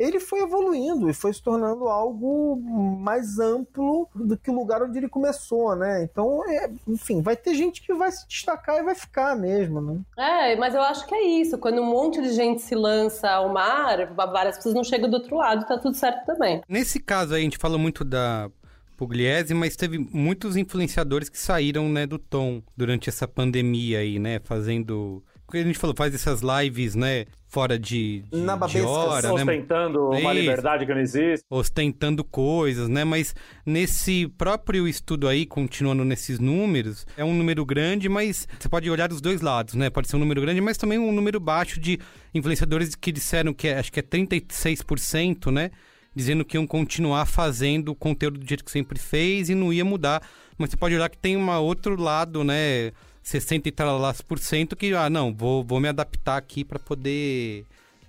Ele foi evoluindo e foi se tornando algo mais amplo do que o lugar onde ele começou, né? Então, é, enfim, vai ter gente que vai se destacar e vai ficar mesmo, né? É, mas eu acho que é isso. Quando um monte de gente se lança ao mar, várias pessoas não chegam do outro lado, tá tudo certo também. Nesse caso aí, a gente fala muito da Pugliese, mas teve muitos influenciadores que saíram, né, do tom durante essa pandemia aí, né, fazendo que a gente falou, faz essas lives, né? Fora de, de, Na de hora, né? Ostentando uma Isso. liberdade que não existe. ostentando coisas, né? Mas nesse próprio estudo aí, continuando nesses números, é um número grande, mas você pode olhar dos dois lados, né? Pode ser um número grande, mas também um número baixo de influenciadores que disseram que é, acho que é 36%, né? Dizendo que iam continuar fazendo o conteúdo do jeito que sempre fez e não ia mudar. Mas você pode olhar que tem um outro lado, né? 60 e por cento que, ah, não, vou, vou me adaptar aqui para poder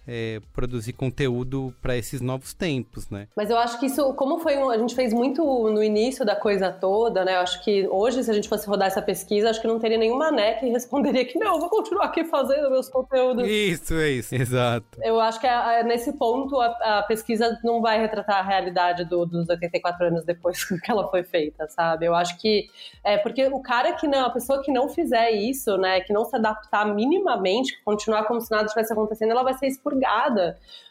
é, produzir conteúdo para esses novos tempos, né? Mas eu acho que isso, como foi, um- a gente fez muito no início da coisa toda, né? Eu acho que hoje, se a gente fosse rodar essa pesquisa, acho que não teria nenhum mané que responderia que não, eu vou continuar aqui fazendo meus conteúdos. Isso, é isso, exato. Eu acho que é, é, nesse ponto a, a pesquisa não vai retratar a realidade do- dos 84 anos depois que ela foi feita, sabe? Eu acho que é porque o cara que não, a pessoa que não fizer isso, né, que não se adaptar minimamente, continuar como se nada estivesse acontecendo, ela vai ser expurgada.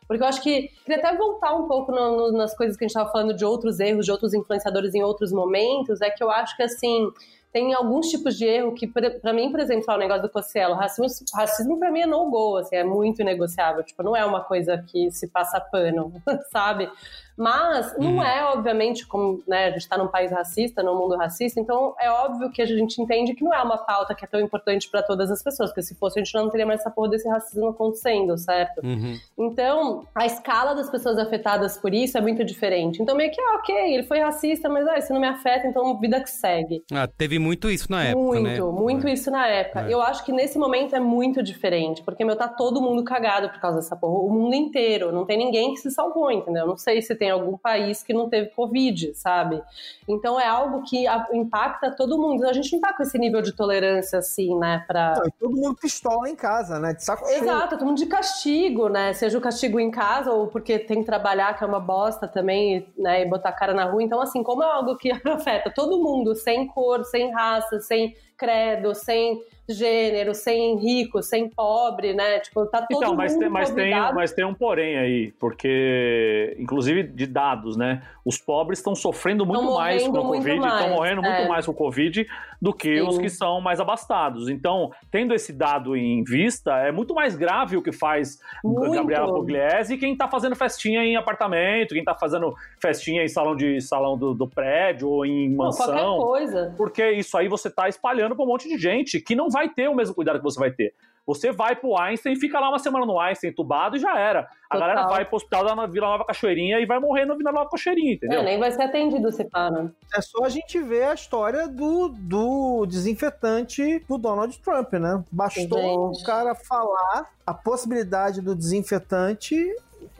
Porque eu acho que queria até voltar um pouco no- no- nas coisas que a gente estava falando de outros erros, de outros influenciadores em outros momentos, é que eu acho que assim tem alguns tipos de erro que, pra mim, por exemplo, só o negócio do Cossielo, racismo, racismo pra mim é no-go, assim, é muito inegociável, tipo, não é uma coisa que se passa pano, sabe? Mas não é, obviamente, como né, a gente tá num país racista, num mundo racista, então é óbvio que a gente entende que não é uma pauta que é tão importante pra todas as pessoas, porque se fosse a gente não teria mais essa porra desse racismo acontecendo, certo? Uhum. Então, a escala das pessoas afetadas por isso é muito diferente. Então, meio que, ah, ok, ele foi racista, mas ah, isso não me afeta, então vida que segue. Ah, teve muito isso na época, muito, né? muito isso na época. É. Eu acho que nesse momento é muito diferente, porque, meu, tá todo mundo cagado por causa dessa porra. O mundo inteiro. Não tem ninguém que se salvou, entendeu? Não sei se tem algum país que não teve Covid, sabe? Então é algo que impacta todo mundo. Então, a gente não tá com esse nível de tolerância, assim, né, pra... Não, todo mundo pistola em casa, né? De saco cheio. Exato, todo mundo de castigo, né? Seja o castigo em casa ou porque tem que trabalhar, que é uma bosta também, né? E botar a cara na rua. Então, assim, como é algo que afeta todo mundo, sem cor, sem raça, sem credo, sem gênero, sem rico, sem pobre, né? Tipo, tá todo Então, mas mundo tem, mas, tem, mas tem um porém aí, porque, inclusive de dados, né? Os pobres estão sofrendo muito Tão mais com muito Covid, estão morrendo é. muito mais com o Covid do que Sim. os que são mais abastados. Então, tendo esse dado em vista, é muito mais grave o que faz Muito. Gabriela Pugliese e quem tá fazendo festinha em apartamento, quem tá fazendo festinha em salão de salão do, do prédio ou em Pô, qualquer mansão. coisa. Porque isso aí você tá espalhando pra um monte de gente que não vai ter o mesmo cuidado que você vai ter. Você vai pro Einstein, fica lá uma semana no Einstein, entubado e já era. A Total. galera vai pro hospital da Vila Nova Cachoeirinha e vai morrer na Vila Nova Cachoeirinha, entendeu? É, nem vai ser atendido se para. É só a gente ver a história do, do desinfetante do Donald Trump, né? Bastou Gente. o cara falar a possibilidade do desinfetante.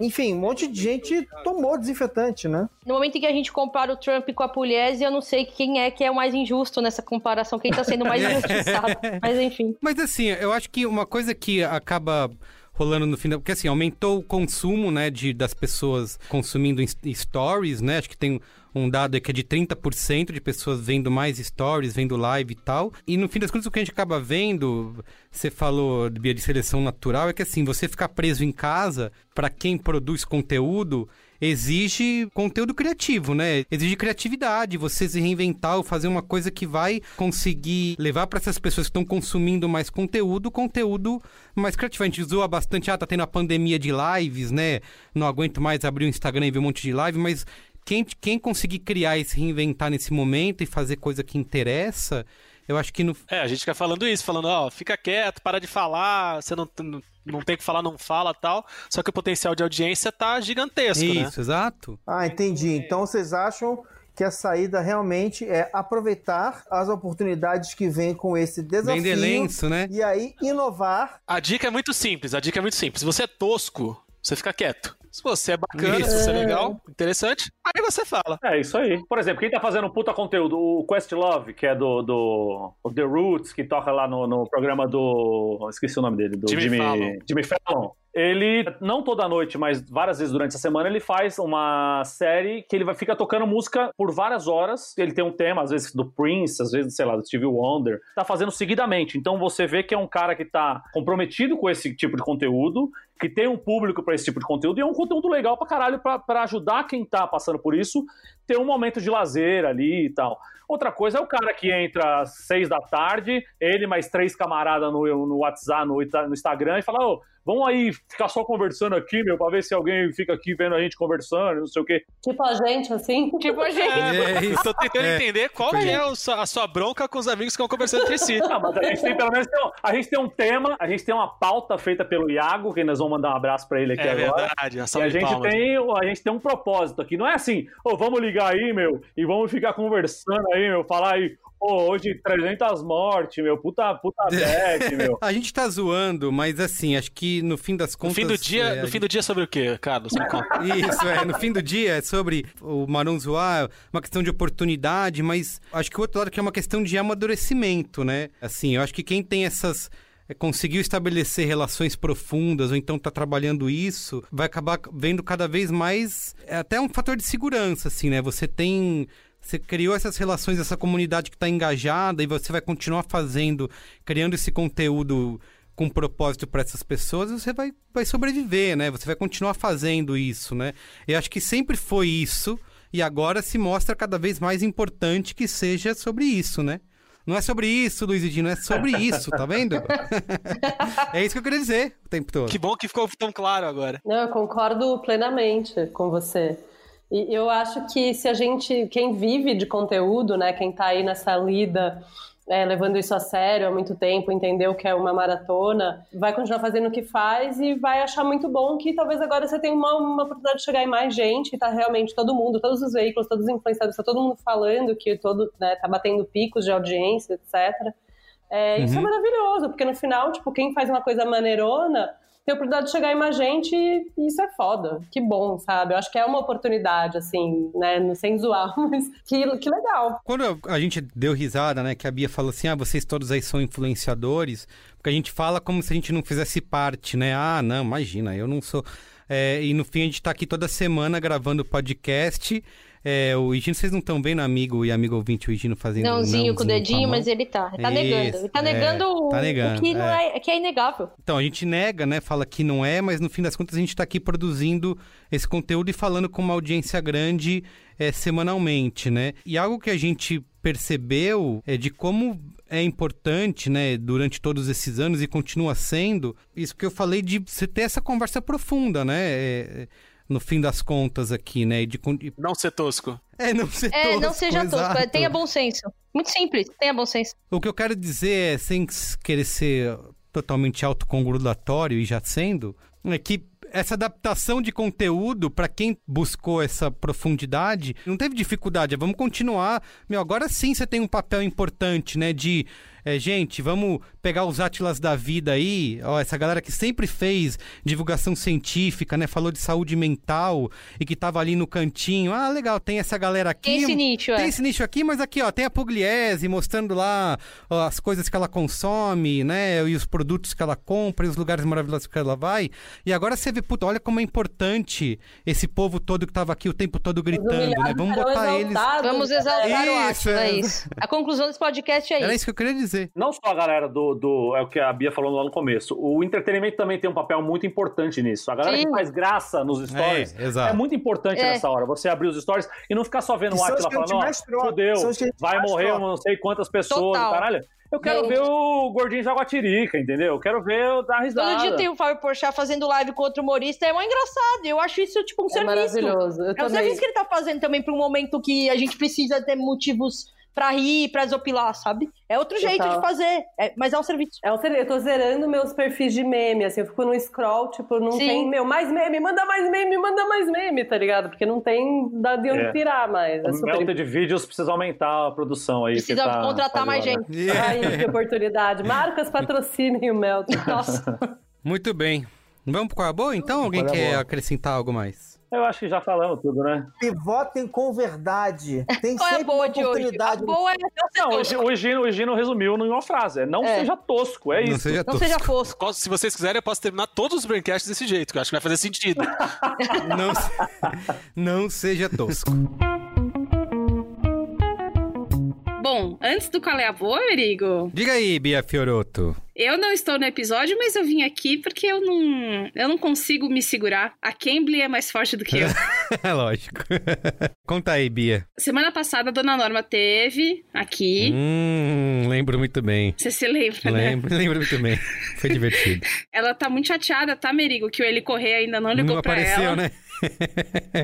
Enfim, um monte de gente tomou desinfetante, né? No momento em que a gente compara o Trump com a Pugliese, eu não sei quem é que é o mais injusto nessa comparação, quem tá sendo mais injustiçado. Mas enfim. Mas assim, eu acho que uma coisa que acaba rolando no fim da... Porque assim, aumentou o consumo, né, de, das pessoas consumindo stories, né? Acho que tem um dado aí que é de 30% de pessoas vendo mais stories, vendo live e tal. E no fim das contas, o que a gente acaba vendo, você falou de seleção natural, é que assim, você ficar preso em casa, para quem produz conteúdo, exige conteúdo criativo, né? Exige criatividade, você se reinventar ou fazer uma coisa que vai conseguir levar para essas pessoas que estão consumindo mais conteúdo, conteúdo mais criativo. A gente zoa bastante, ah, tá tendo a pandemia de lives, né? Não aguento mais abrir o Instagram e ver um monte de live, mas quem, quem conseguir criar e se reinventar nesse momento e fazer coisa que interessa, eu acho que no. É, a gente fica falando isso, falando, ó, fica quieto, para de falar, você não, não, não tem que falar, não fala tal. Só que o potencial de audiência tá gigantesco, isso, né? Isso, exato. Ah, entendi. Então vocês acham que a saída realmente é aproveitar as oportunidades que vêm com esse desafio. Vender lenço, né? E aí inovar. A dica é muito simples, a dica é muito simples. Se você é tosco, você fica quieto. Se você é bacana, Isso. se você é legal, interessante, aí você fala. É isso aí. Por exemplo, quem tá fazendo um puta conteúdo, o Questlove, que é do, do o The Roots, que toca lá no, no programa do. Esqueci o nome dele, do Jimmy Jimmy, Fallon. Jimmy Fallon. Ele, não toda noite, mas várias vezes durante a semana, ele faz uma série que ele vai ficar tocando música por várias horas. Ele tem um tema, às vezes do Prince, às vezes, sei lá, do Stevie Wonder. Tá fazendo seguidamente. Então você vê que é um cara que tá comprometido com esse tipo de conteúdo, que tem um público pra esse tipo de conteúdo, e é um conteúdo legal pra caralho pra, pra ajudar quem tá passando por isso ter um momento de lazer ali e tal. Outra coisa é o cara que entra às seis da tarde, ele mais três camaradas no, no WhatsApp, no, no Instagram, e fala: Ô, vamos aí ficar só conversando aqui, meu, pra ver se alguém fica aqui vendo a gente conversando, não sei o quê. Tipo a gente, assim. Tipo a gente. É. Eu tô tentando É, entender qual tipo que é sua- a sua bronca com os amigos que estão conversando entre si. Não, mas a gente tem pelo menos tem um, a gente tem um tema, a gente tem uma pauta feita pelo Iago, que nós vamos mandar um abraço pra ele aqui É agora. verdade, a E a gente, palmas. tem, a gente tem um propósito aqui. Não é assim, ô, vamos ligar aí, meu, e vamos ficar conversando aí, meu, falar aí, ô, hoje 300 mortes, meu, puta, puta bad, meu. A gente tá zoando, mas assim, acho que no fim das No contas. fim do dia, é, no fim do dia é sobre o quê, Carlos? Isso, é. No fim do dia é sobre o Marum zoar, uma questão de oportunidade, mas acho que o outro lado que é uma questão de amadurecimento, né? Assim, eu acho que quem tem essas. É, Conseguiu estabelecer relações profundas, ou então tá trabalhando isso, vai acabar vendo cada vez mais. É até um fator de segurança, assim, né? Você tem. Você criou essas relações, essa comunidade que está engajada e você vai continuar fazendo, criando esse conteúdo com propósito para essas pessoas, você vai, vai sobreviver, né? Você vai continuar fazendo isso, né? Eu acho que sempre foi isso e agora se mostra cada vez mais importante que seja sobre isso, né? Não é sobre isso, Luiz Edino, é sobre isso, tá vendo? é isso que eu queria dizer o tempo todo. Que bom que ficou tão claro agora. Não, eu concordo plenamente com você. E eu acho que se a gente, quem vive de conteúdo, né, quem tá aí nessa lida, é, levando isso a sério há muito tempo, entendeu que é uma maratona, vai continuar fazendo o que faz e vai achar muito bom que talvez agora você tenha uma, uma oportunidade de chegar em mais gente, tá realmente todo mundo, todos os veículos, todos os influenciadores, tá todo mundo falando que todo, né, tá batendo picos de audiência, etc. É, Isso é Uhum. maravilhoso, porque no final, tipo, quem faz uma coisa maneirona tem a oportunidade de chegar em mais gente e isso é foda. Que bom, sabe? Eu acho que é uma oportunidade, assim, né? Sem zoar, mas que, que legal. Quando a gente deu risada, né, que a Bia falou assim, ah, vocês todos aí são influenciadores, porque a gente fala como se a gente não fizesse parte, né? Ah, não, imagina, eu não sou... É, e no fim a gente tá aqui toda semana gravando podcast. É, o Higino, vocês não estão vendo amigo e amigo ouvinte, o Higino fazendo Nãozinho com o dedinho, mas ele tá. Ele tá negando. Ele tá Isso, negando, é, o, tá negando, o que, não é, que é inegável. Então, a gente nega, né? Fala que não é, mas no fim das contas a gente está aqui produzindo esse conteúdo e falando com uma audiência grande é, semanalmente, né? E algo que a gente percebeu é de como é importante, né, durante todos esses anos e continua sendo, isso que eu falei de você ter essa conversa profunda, né? é, no fim das contas aqui, né? De, con- e- Não ser tosco. é, não ser É, não tosco, seja tosco. exato. é, Tenha bom senso. Muito simples. Tenha bom senso. O que eu quero dizer é, sem querer ser totalmente autocongratulatório e já sendo, é que essa adaptação de conteúdo, para quem buscou essa profundidade, não teve dificuldade. Vamos continuar. Meu, agora sim você tem um papel importante, né? De é, gente, vamos pegar os Atlas da vida aí, ó, essa galera que sempre fez divulgação científica, né? Falou de saúde mental e que tava ali no cantinho. Ah, legal, tem essa galera aqui. Tem esse nicho, Tem é. esse nicho aqui, mas aqui, ó, tem a Pugliese mostrando lá ó, as coisas que ela consome, né? E os produtos que ela compra e os lugares maravilhosos que ela vai. E agora você vê, puta, olha como é importante esse povo todo que tava aqui o tempo todo gritando, né? Vamos botar eles. Vamos exaltar o Isso, Atila, é é. isso. A conclusão desse podcast é Era isso. isso que eu queria dizer. Não só a galera do, do. É o que a Bia falou lá no começo. O entretenimento também tem um papel muito importante nisso. A galera Sim. que faz graça nos stories É, é, muito importante É. nessa hora. Você abrir os stories e não ficar só vendo o Atila falando, fudeu, vai morrer troca. não sei quantas pessoas, Total. caralho. Eu quero Gente. ver o gordinho Jaguatirica, entendeu? Eu quero ver o dar risada. Todo dia tem o Fábio Porchat fazendo live com outro humorista, é mó engraçado. Eu acho isso, tipo, um É serviço. maravilhoso. Eu É um também. serviço que ele tá fazendo também pra um momento que a gente precisa ter motivos pra rir, pra desopilar, sabe? É outro jeito Total. de fazer, é- mas é um serviço. É um ser- eu tô zerando meus perfis de meme, assim, eu fico no scroll, tipo, não Sim. tem, meu, mais meme, manda mais meme, manda mais meme, tá ligado? Porque não tem da de onde É. tirar mais. É O super Melted Vídeos precisa aumentar a produção aí. Precisa tá contratar mais fazendo, gente. né? Ai, que oportunidade. Marcas patrocinem o Melton. Nossa. Muito bem. Vamos pro qual é a boa, então? Alguém Qual é quer boa? acrescentar algo mais? Eu acho que já falamos tudo, né? E votem com verdade. Tem Qual é a sempre boa uma de hoje? A oportunidade. boa é não o tosco. Gino, o Gino, o Gino resumiu numa frase. É não É. seja tosco, é Não isso. seja Não tosco. seja. Posso- Se vocês quiserem, eu posso terminar todos os braincasts desse jeito, que eu acho que vai fazer sentido. Não, se- não seja tosco. Bom, antes do qual é a boa, Merigo, Diga aí, Bia Fioroto. eu não estou no episódio, mas eu vim aqui porque eu não, eu não consigo me segurar. A Cambly é mais forte do que eu. É lógico. Conta aí, Bia. Semana passada a Dona Norma teve aqui. Hum, lembro muito bem. Você se lembra, né? Lembro, lembro muito bem. Foi divertido. Ela tá muito chateada, tá, Merigo? Que o Ele Correia ainda não ligou Não pra apareceu, ela. né?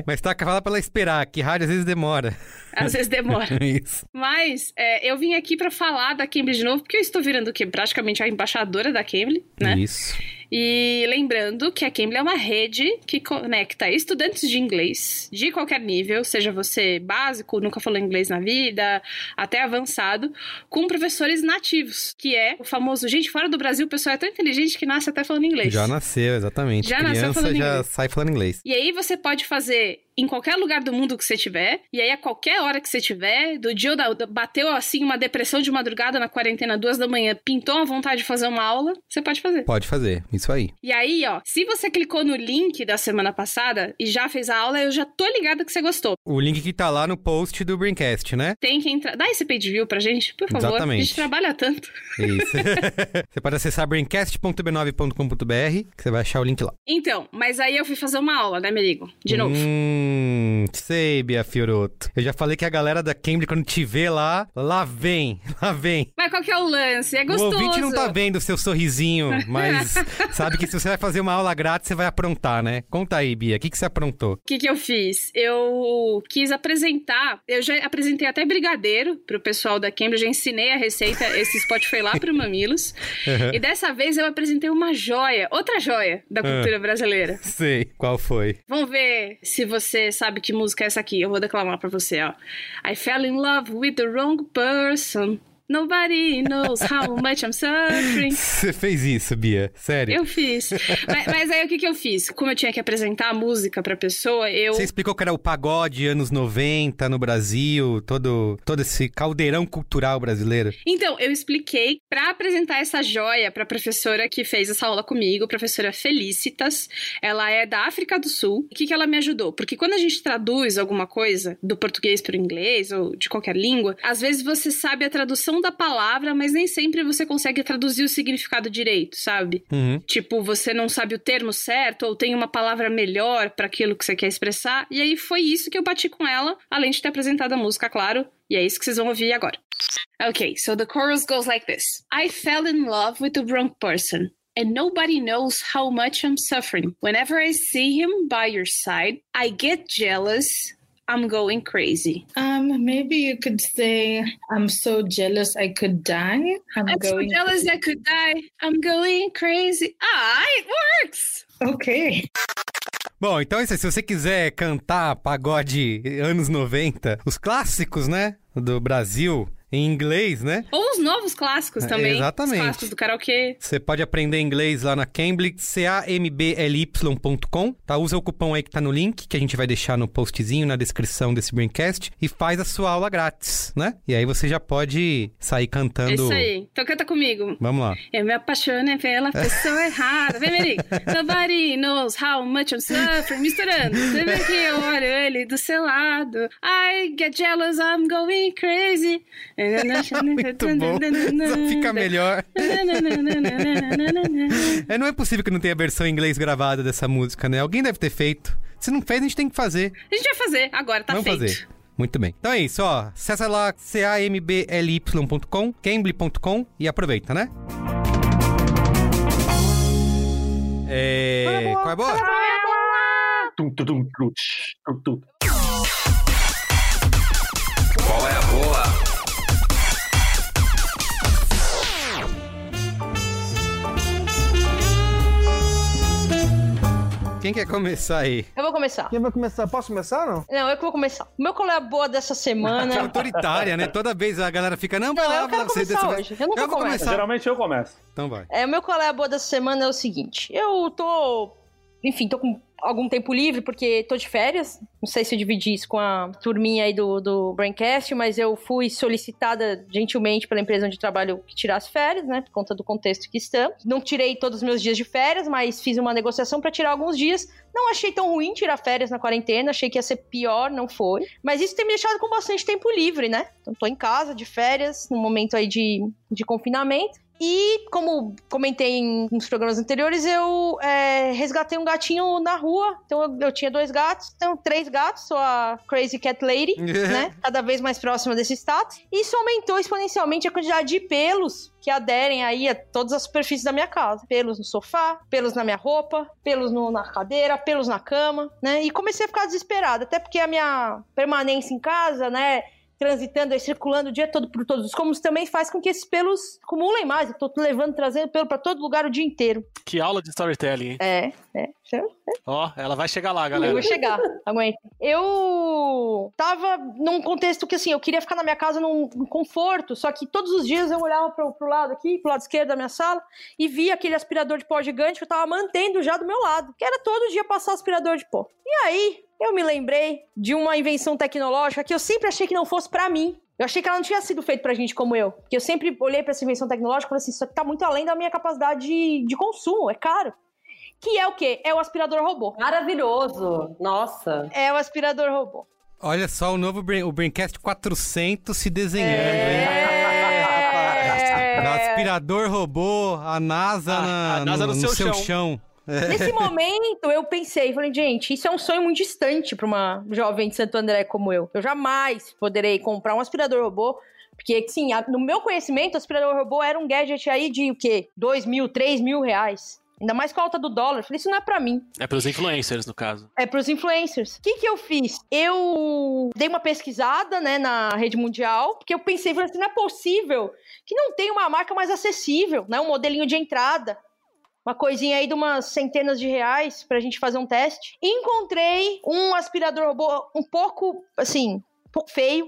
Mas tá falando pra ela esperar, que rádio às vezes demora. Às vezes demora. Isso. Mas é, eu vim aqui pra falar da Cambly de novo, porque eu estou virando o quê? Praticamente a embaixadora da Cambly, né? Isso. E lembrando que a Cambly é uma rede que conecta estudantes de inglês de qualquer nível, seja você básico, nunca falou inglês na vida, até avançado, com professores nativos, que é o famoso, gente, fora do Brasil o pessoal é tão inteligente que nasce até falando inglês. Já nasceu, exatamente. Já nasceu Criança falando já inglês. sai falando inglês. E aí você pode fazer em qualquer lugar do mundo que você tiver, e aí a qualquer hora que você tiver, do dia ou da, bateu assim uma depressão de madrugada na quarentena, duas da manhã, pintou uma vontade de fazer uma aula, você pode fazer. Pode fazer, isso aí. E aí, ó, se você clicou no link da semana passada e já fez a aula, eu já tô ligada que você gostou. O link que tá lá no post do Braincast, né? Tem que entrar. Dá esse page view pra gente, por favor. Exatamente. A gente trabalha tanto. Isso. você pode acessar braincast.b9.com.br, que você vai achar o link lá. Então, mas aí eu fui fazer uma aula, né, Merigo? De novo. Hum, sei, Bia Fioroto. Eu já falei que a galera da Cambridge, quando te vê lá, lá vem, lá vem. Mas qual que é o lance? É O gostoso. ouvinte não tá vendo o seu sorrisinho, mas sabe que se você vai fazer uma aula grátis, você vai aprontar, né? Conta aí, Bia, o que, que você aprontou? O que, que eu fiz? Eu quis apresentar. Eu já apresentei até brigadeiro pro pessoal da Cambridge, já ensinei a receita, esse spot foi lá pro Mamilos. Uhum. E dessa vez eu apresentei uma joia, outra joia da cultura brasileira. Sei, qual foi? Vamos ver se você sabe que música é essa aqui. Eu vou declamar pra você, ó. I fell in love with the wrong person. Nobody knows how much I'm suffering. Você fez isso, Bia? Sério? Eu fiz. mas, mas aí o que, que eu fiz? Como eu tinha que apresentar a música pra pessoa, eu. Você explicou que era o pagode anos 90 no Brasil, todo, todo esse caldeirão cultural brasileiro. Então, eu expliquei pra apresentar essa joia pra professora que fez essa aula comigo, professora Felicitas. Ela é da África do Sul. O que, que ela me ajudou? Porque quando a gente traduz alguma coisa do português pro inglês ou de qualquer língua, às vezes você sabe a tradução da palavra, mas nem sempre você consegue traduzir o significado direito, sabe? Uhum. Tipo, você não sabe o termo certo ou tem uma palavra melhor pra aquilo que você quer expressar. E aí foi isso que eu bati com ela, além de ter apresentado a música, claro. E é isso que vocês vão ouvir agora. Okay, so the chorus goes like this I fell in love with the wrong person. And nobody knows how much I'm suffering. Whenever I see him by your side, I get jealous. I'm going crazy. Um, maybe you could say, I'm so jealous I could die. I'm, I'm so jealous I could die. I'm going crazy. Ah, it works! Okay. Bom, então é isso aí. Se você quiser cantar pagode anos 90, os clássicos, né? Do Brasil. Em inglês, né? Ou os novos clássicos É, também. exatamente. Os clássicos do karaokê. Você pode aprender inglês lá na Cambly, C-A-M-B-L-Y.com, tá? Usa o cupom aí que tá no link, que a gente vai deixar no postzinho, na descrição desse Braincast, e faz a sua aula grátis, né? E aí você já pode sair É cantando... isso aí. Então canta comigo. Vamos lá. Eu me apaixonei pela pessoa errada. Vem, Merigo. Nobody knows how much I'm suffering. Misturando. Você vê que eu olho ele do seu lado. I get jealous, I'm going crazy. Muito bom. Só fica melhor. É, não é possível que não tenha versão em inglês gravada dessa música, né? Alguém deve ter feito. Se não fez, a gente tem que fazer. A gente vai fazer. Agora tá Vamos feito. fazer. Muito bem. Então é isso, ó. Acessa lá cambly.com, cambly.com e aproveita, né? É... Qual é a boa? Tum, tum, tum, tum. Qual é a boa? Quem quer começar aí? Eu vou começar. Quem vai começar? Posso começar, não? Não, eu que vou começar. O meu é boa dessa semana? Que autoritária, né? Toda vez a galera fica, não, vai Não, lá, eu quero você começar dessa hoje. Eu nunca vou começo. começar. Geralmente eu começo. Então vai. É, o meu é boa dessa semana é o seguinte. Eu tô. Enfim, tô com algum tempo livre, porque tô de férias. Não sei se eu dividi isso com a turminha aí do, do Braincast, mas eu fui solicitada gentilmente pela empresa onde trabalho que tirasse férias, né? Por conta do contexto que estamos. Não tirei todos os meus dias de férias, mas fiz uma negociação pra tirar alguns dias. Não achei tão ruim tirar férias na quarentena, achei que ia ser pior, não foi. Mas isso tem me deixado com bastante tempo livre, né? Então tô em casa, de férias, no momento aí de, de confinamento. E, como comentei em uns programas anteriores, eu é, resgatei um gatinho na rua. Então, eu, eu tinha dois gatos, então três gatos, sou a Crazy Cat Lady, né? Cada vez mais próxima desse status. E isso aumentou exponencialmente a quantidade de pelos que aderem aí a todas as superfícies da minha casa. Pelos no sofá, pelos na minha roupa, pelos no- na cadeira, pelos na cama, né? E comecei a ficar desesperada, até porque a minha permanência em casa, né? Transitando e circulando o dia todo por todos os cômodos também faz com que esses pelos acumulem mais. Eu tô levando, trazendo pelo pra todo lugar o dia inteiro. Que aula de storytelling, hein? É, é. Ó, ela vai chegar lá, Eu galera. vou chegar, aguenta. Eu tava num contexto que, assim, eu queria ficar na minha casa num, num conforto, só que todos os dias eu olhava pro, pro lado aqui, pro lado esquerdo da minha sala, e via aquele aspirador de pó gigante que eu tava mantendo já do meu lado, que era todo dia passar aspirador de pó. E aí, eu me lembrei de uma invenção tecnológica que eu sempre achei que não fosse pra mim. Eu achei que ela não tinha sido feita pra gente como eu. Porque eu sempre olhei pra essa invenção tecnológica e falei assim, isso aqui tá muito além da minha capacidade de, de consumo, é caro. Que é o quê? É o aspirador robô. Maravilhoso. Nossa. É o aspirador robô. Olha só o novo Brain, o Braincast 400 se desenhando, É. hein? O aspirador robô, a NASA, A- na- a NASA no seu chão. chão. Nesse momento, eu pensei, falei, gente, isso é um sonho muito distante pra uma jovem de Santo André como eu. Eu jamais poderei comprar um aspirador robô. Porque, sim, no meu conhecimento, o aspirador robô era um gadget aí de o quê? 2 mil, 3 mil reais. Ainda mais com a alta do dólar. Eu falei, isso não é pra mim. É pros influencers, no caso. É pros influencers. O que que eu fiz? Eu dei uma pesquisada, né, na rede mundial, porque eu pensei, falei assim, não é possível que não tenha uma marca mais acessível, né, um modelinho de entrada. Uma coisinha aí de umas centenas de reais pra gente fazer um teste. Encontrei um aspirador robô um pouco, assim, um pouco feio,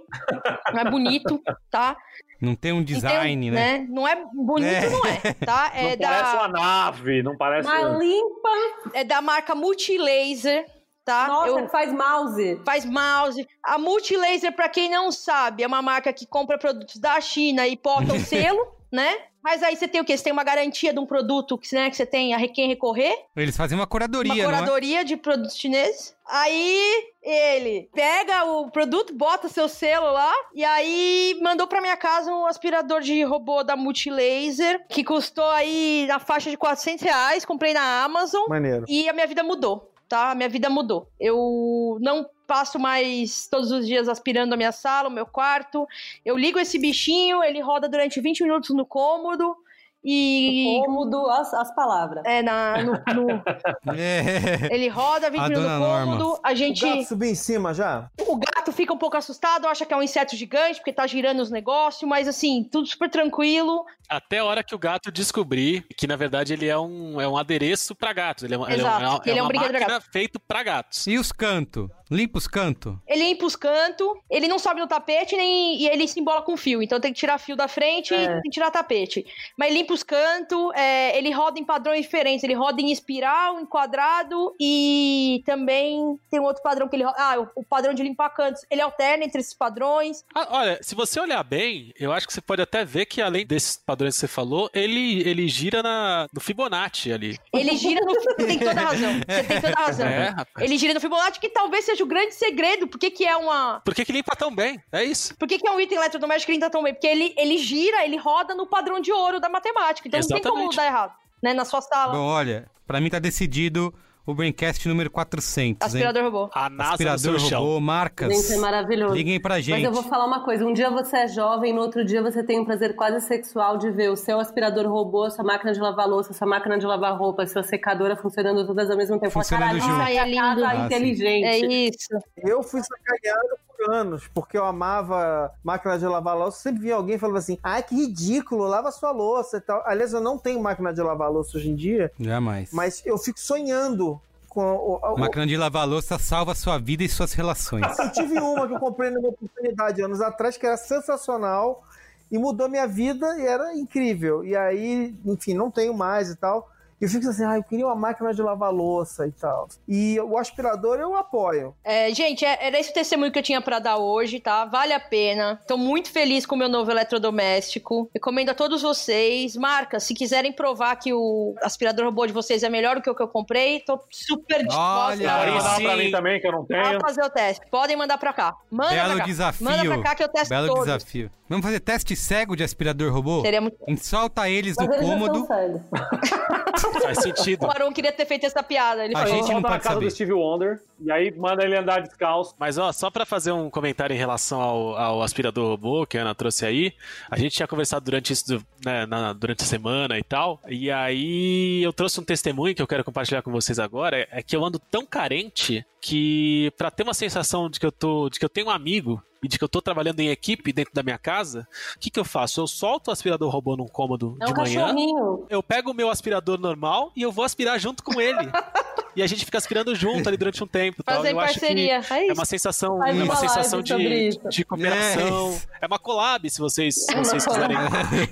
não é bonito, tá? Não tem um E tem design, né? Não é bonito, É. não é, tá? É não da... parece uma nave, não parece... Mas limpa. É da marca Multilaser, tá? Nossa, Eu- faz mouse. faz mouse. A Multilaser, pra quem não sabe, é uma marca que compra produtos da China e bota o selo, né? Mas aí você tem o quê? Você tem uma garantia de um produto que, né, que você tem a quem recorrer. Eles fazem uma curadoria, Uma não é? curadoria de produtos chineses. Aí ele pega o produto, bota seu selo lá e aí mandou pra minha casa um aspirador de robô da Multilaser que custou aí na faixa de 400 reais. Comprei na Amazon. Maneiro. E a minha vida mudou, tá? A minha vida mudou. Eu não passo mais todos os dias aspirando a minha sala, o meu quarto. Eu ligo esse bichinho, ele roda durante 20 minutos no cômodo. E. Cômodo, as, as palavras. É, na, no, no- É. ele roda 20 A minutos dona no Norma. cômodo. A gente. O gato subiu em cima já? O gato fica um pouco assustado, acha que é um inseto gigante, porque tá girando os negócios, mas assim, tudo super tranquilo. Até a hora que o gato descobrir que, na verdade, ele é um, é um adereço pra gatos. Ele é, um- ele é, Exato, uma- ele é um uma brinquedo pra feito pra gatos. E os cantos? Limpa os cantos. Ele limpa os cantos, ele não sobe no tapete nem, e ele se embola com fio. Então tem que tirar fio da frente É. e tem que tirar tapete. Mas limpa os cantos, é, ele roda em padrões diferentes. Ele roda em espiral, em quadrado e também tem um outro padrão que ele roda. Ah, o, o padrão de limpar cantos. Ele alterna entre esses padrões. Ah, olha, se você olhar bem, eu acho que você pode até ver que além desses padrões que você falou, ele, ele gira na, no Fibonacci ali. Ele gira no. Você tem toda a razão. Você tem toda a razão. É, rapaz. ele gira no Fibonacci, que talvez seja o grande segredo. Por que, que é uma. Por que, que limpa tão bem? É isso. Por que, que é um item eletrodoméstico que limpa tão bem? Porque ele, ele gira, ele roda no padrão de ouro da matemática. Então não tem como Exatamente. dar errado. Né? Na sua sala. Bom, olha, pra mim tá decidido o Braincast número 400, Aspirador robô. A NASA Aspirador robô, chão. marcas. Gente, é maravilhoso. Liguem pra gente. Mas eu vou falar uma coisa: um dia você é jovem, no outro dia você tem um prazer quase sexual de ver o seu aspirador robô, sua máquina de lavar louça, sua máquina de lavar roupa, sua secadora funcionando todas ao mesmo tempo. Funcionando Caralho, junto. aí é casa Ah, sim. inteligente. É isso. Eu fui sacaneado anos, porque eu amava máquina de lavar louça. Sempre via alguém falando assim: ai, que ridículo, lava sua louça e tal. Aliás, eu não tenho máquina de lavar louça hoje em dia, Jamais. mas eu fico sonhando com. O, o- Máquina de lavar louça salva sua vida e suas relações. Eu tive uma que eu comprei numa oportunidade anos atrás que era sensacional e mudou minha vida e era incrível. E aí, enfim, não tenho mais e tal. E eu fico assim, ah, eu queria uma máquina de lavar louça e tal. E o aspirador eu apoio. É, gente, é- era esse o testemunho que eu tinha pra dar hoje, tá? Vale a pena. Tô muito feliz com o meu novo eletrodoméstico. Recomendo a todos vocês. Marca, se quiserem provar que o aspirador robô de vocês é melhor do que o que eu comprei, tô super disposta Olha, Pode Aí mandar pra mim também, que eu não a tenho. fazer o teste. Podem mandar pra cá. Manda Belo pra cá. desafio. Manda pra cá que eu testo Belo todos. desafio. Vamos fazer teste cego de aspirador robô? Seria muito... Solta eles Mas no eles cômodo. Faz sentido. O Aron queria ter feito essa piada. Ele A falou. gente não Volta na pode casa saber. do Steve Wonder, e aí manda ele andar descalço. Mas ó, só pra fazer um comentário em relação ao, ao aspirador robô que a Ana trouxe aí, a gente tinha conversado durante isso, né, na- durante a semana e tal, e aí eu trouxe um testemunho que eu quero compartilhar com vocês agora, é, é que eu ando tão carente que pra ter uma sensação de que eu tô, de que eu tenho um amigo e de que eu tô trabalhando em equipe dentro da minha casa, o que que eu faço? Eu solto o aspirador robô num cômodo É de um manhã, eu pego o meu aspirador normal e eu vou aspirar junto com ele. e a gente fica aspirando junto ali durante um tempo. Tal. Fazer Eu acho que parceria. É é uma sensação, Faz é uma uma sensação de, de cooperação. É uma collab, se vocês, se vocês quiserem.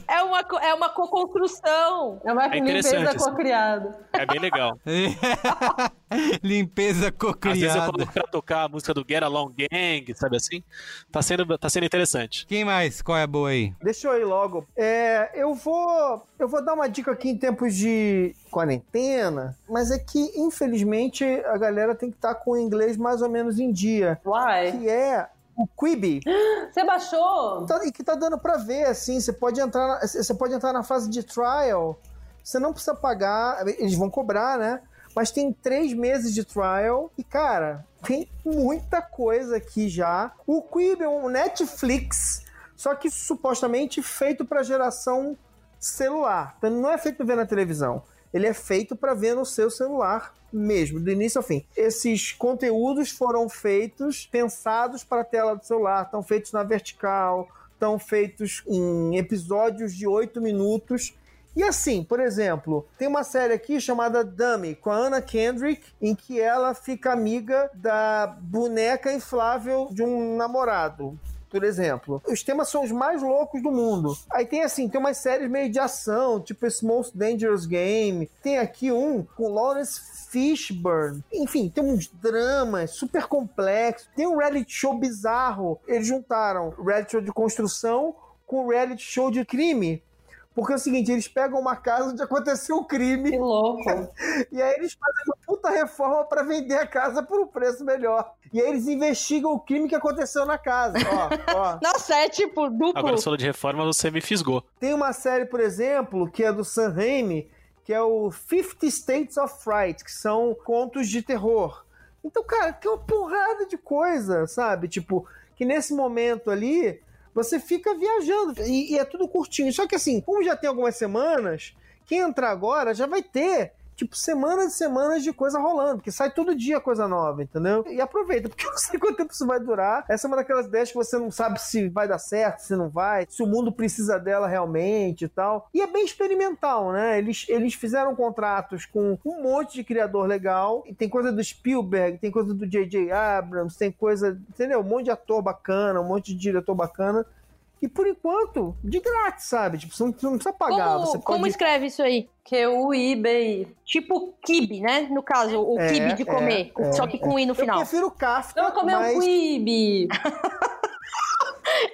É uma, é uma co-construção. É uma É limpeza co-criada. É bem legal. Limpeza Às vezes eu cocriada. coloco pra tocar a música do Get Along Gang, sabe assim? Tá sendo, tá sendo interessante. Quem mais? Qual é a boa aí? Deixa eu ir logo. É, eu vou eu vou dar uma dica aqui em tempos de quarentena, mas é que infelizmente a galera tem que estar com o inglês mais ou menos em dia, Uai. que é o Quibi. Você baixou? Tá- e que tá dando pra ver, assim, você pode entrar, você pode entrar na fase de trial, você não precisa pagar, eles vão cobrar, né? Mas tem três meses de trial e, cara, tem muita coisa aqui já. O Quibi é um Netflix, só que supostamente feito pra geração celular. Então não é feito pra ver na televisão. Ele é feito para ver no seu celular mesmo, do início ao fim. Esses conteúdos foram feitos, pensados para a tela do celular, estão feitos na vertical, estão feitos em episódios de 8 minutos. E assim, por exemplo, tem uma série aqui chamada Dummy, com a Anna Kendrick, em que ela fica amiga da boneca inflável de um namorado por exemplo. Os temas são os mais loucos do mundo. Aí tem assim, tem umas séries meio de ação, tipo esse Most Dangerous Game. Tem aqui um com Lawrence Fishburne. Enfim, tem uns dramas super complexos. Tem um reality show bizarro. Eles juntaram reality show de construção com reality show de crime. Porque é o seguinte, eles pegam uma casa onde aconteceu um crime. Que louco. E aí eles fazem uma puta reforma pra vender a casa por um preço melhor. E aí eles investigam o crime que aconteceu na casa. Ó, ó. Nossa, é tipo duplo. Agora, você falou de reforma, você me fisgou. Tem uma série, por exemplo, que é do Sam Raimi, que é o 50 States of Fright, que são contos de terror. Então, cara, tem uma porrada de coisa, sabe? Tipo, que nesse momento ali, você fica viajando. E, e é tudo curtinho. Só que assim, como já tem algumas semanas, quem entrar agora já vai ter tipo, semanas e semanas de coisa rolando, porque sai todo dia coisa nova, entendeu? E aproveita, porque eu não sei quanto tempo isso vai durar. Essa é uma daquelas ideias que você não sabe se vai dar certo, se não vai, se o mundo precisa dela realmente e tal. E é bem experimental, né? Eles, eles fizeram contratos com um monte de criador legal, e tem coisa do Spielberg, tem coisa do J.J. Abrams, tem coisa, entendeu? Um monte de ator bacana, um monte de diretor bacana. E por enquanto, de grátis, sabe? Tipo, você não, você não precisa pagar. Como, você pode... como escreve isso aí? Q-U-I-B-I. Tipo kibe, né? No caso, o É, kibe de comer. é, só que com i no final. Eu prefiro Kafka, Vamos comer mas... um quibe.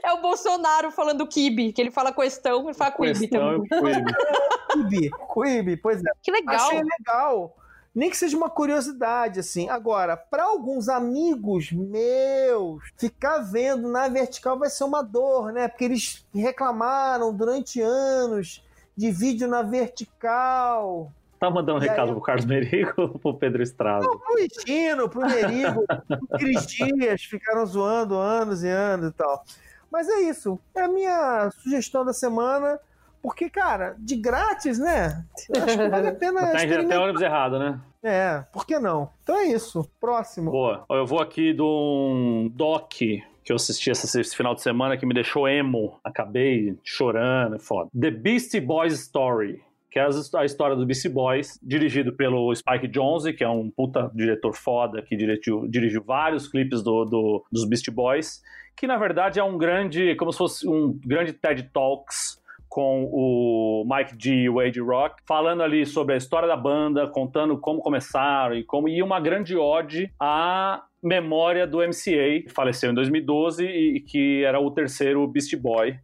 É o Bolsonaro falando kibe, que ele fala questão, ele fala quibe Questão também. e Quibi. Quibi, Quibi, pois é. Que legal. Achei legal. Nem que seja uma curiosidade, assim. Agora, para alguns amigos meus, ficar vendo na vertical vai ser uma dor, né? Porque eles reclamaram durante anos de vídeo na vertical. Tá mandando um E aí, recado eu- pro Carlos Merigo ou pro Pedro Estrada? Pro Estino, pro Merigo, pro Cris Dias, ficaram zoando anos e anos e tal. Mas é isso. É a minha sugestão da semana. Porque, cara, de grátis, né? Acho que vale a pena Tá em até experimentar. ônibus errado, né? É, por que não? Então é isso. Próximo. Boa. Eu vou aqui de um doc que eu assisti esse, final de semana que me deixou emo. Acabei chorando, é foda. The Beastie Boys Story. Que é a história do Beastie Boys, dirigido pelo Spike Jonze, que é um puta diretor foda, que dirigiu, dirigiu vários clipes do, do- dos Beastie Boys, que na verdade é um grande, como se fosse um grande TED Talks com o Mike G e o Wade Rock, falando ali sobre a história da banda, contando como começaram e como e uma grande ode à memória do MCA, que faleceu em 2012 e que era o terceiro Beast Boy.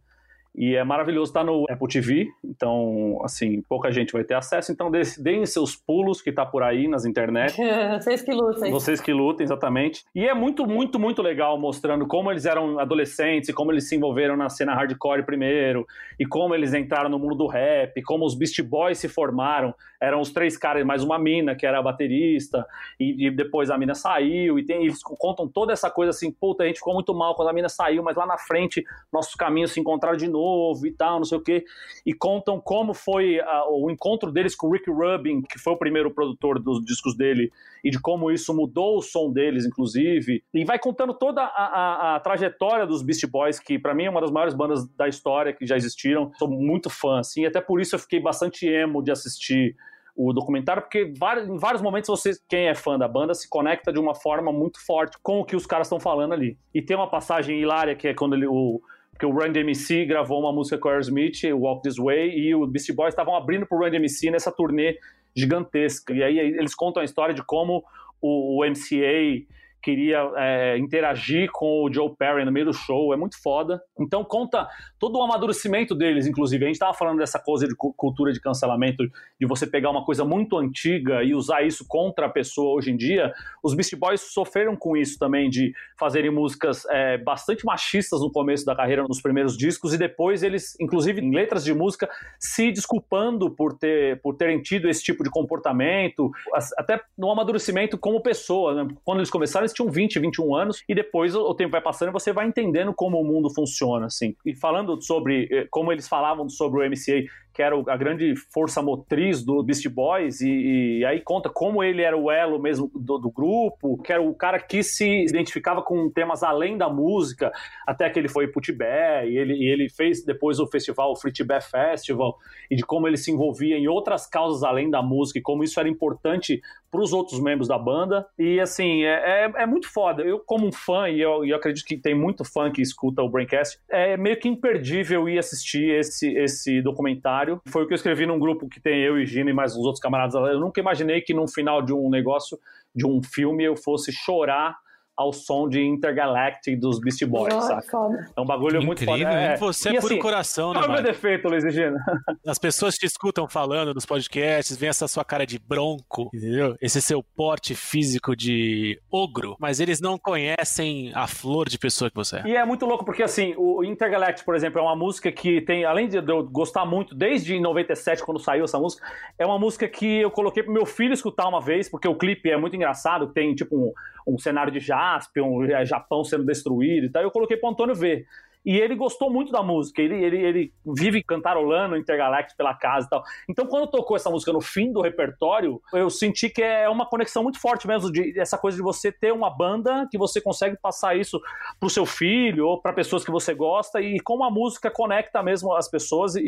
E é maravilhoso, tá no Apple TV, então, assim, pouca gente vai ter acesso, então deem seus pulos que tá por aí nas internet. Vocês que lutem. Vocês que lutem, exatamente. E é muito, muito, muito legal mostrando como eles eram adolescentes e como eles se envolveram na cena hardcore primeiro, e como eles entraram no mundo do rap, como os Beast Boys se formaram. Eram os três caras, mais uma mina, que era a baterista, e, e depois a mina saiu, e tem- eles contam toda essa coisa assim, puta, a gente ficou muito mal quando a mina saiu, mas lá na frente nossos caminhos se encontraram de novo e tal, não sei o quê. E contam como foi ah, o encontro deles com o Rick Rubin, que foi o primeiro produtor dos discos dele, e de como isso mudou o som deles, inclusive. E vai contando toda a, a- a trajetória dos Beast Boys, que pra mim é uma das maiores bandas da história que já existiram. Sou muito fã, assim, e até por isso eu fiquei bastante emo de assistir o documentário, porque em vários momentos você, quem é fã da banda, se conecta de uma forma muito forte com o que os caras estão falando ali. E tem uma passagem hilária que é quando ele, o, porque o Run DMC gravou uma música com o Aerosmith, Walk This Way, e o Beastie Boys estavam abrindo pro Run DMC nessa turnê gigantesca. E aí eles contam a história de como o, o MCA queria é, interagir com o Joe Perry no meio do show, é muito foda. Então conta todo o amadurecimento deles, inclusive. A gente estava falando dessa coisa de cu- cultura de cancelamento, de você pegar uma coisa muito antiga e usar isso contra a pessoa hoje em dia. Os Beast Boys sofreram com isso também, de fazerem músicas é, bastante machistas no começo da carreira, nos primeiros discos, e depois eles, inclusive em letras de música, se desculpando por, ter, por terem tido esse tipo de comportamento, até no amadurecimento como pessoa. Né? Quando eles começaram, eles tinham 20, 21 anos, e depois o, o tempo vai passando e você vai entendendo como o mundo funciona. Assim. E falando sobre eh, como eles falavam sobre o MCA, que era a grande força motriz do Beast Boys, e, e aí conta como ele era o elo mesmo do, do grupo, que era o cara que se identificava com temas além da música, até que ele foi pro Tibete, e ele, e ele fez depois o festival, o Free Tibet Festival, e de como ele se envolvia em outras causas além da música, e como isso era importante para os outros membros da banda. E assim, é, é, é muito foda. Eu, como um fã, e eu, eu acredito que tem muito fã que escuta o Braincast, é meio que imperdível ir assistir esse, esse documentário. Foi o que eu escrevi num grupo que tem eu e Gino e mais uns outros camaradas. Eu nunca imaginei que no final de um negócio, de um filme, eu fosse chorar ao som de Intergalactic dos Beastie Boys, Ai, saca? foda. É um bagulho muito Incrível, foda. hein? Você é E, puro assim, coração, né, Qual é o meu defeito, Luiz Gino? As pessoas te escutam falando nos podcasts, vem essa sua cara de bronco, entendeu? Esse seu porte físico de ogro, mas eles não conhecem a flor de pessoa que você é. E é muito louco porque, assim, o Intergalactic, por exemplo, é uma música que tem, além de eu gostar muito, desde 97, quando saiu essa música, é uma música que eu coloquei pro meu filho escutar uma vez, porque o clipe é muito engraçado, tem, tipo, um, um cenário de Jaspion, é, Japão sendo destruído e tal, eu coloquei pro Antônio ver. E ele gostou muito da música, ele, ele, ele vive cantarolando Intergalactic pela casa e tal. Então, quando tocou essa música no fim do repertório, eu senti que é uma conexão muito forte mesmo, de essa coisa de você ter uma banda que você consegue passar isso pro seu filho ou para pessoas que você gosta, e como a música conecta mesmo as pessoas e,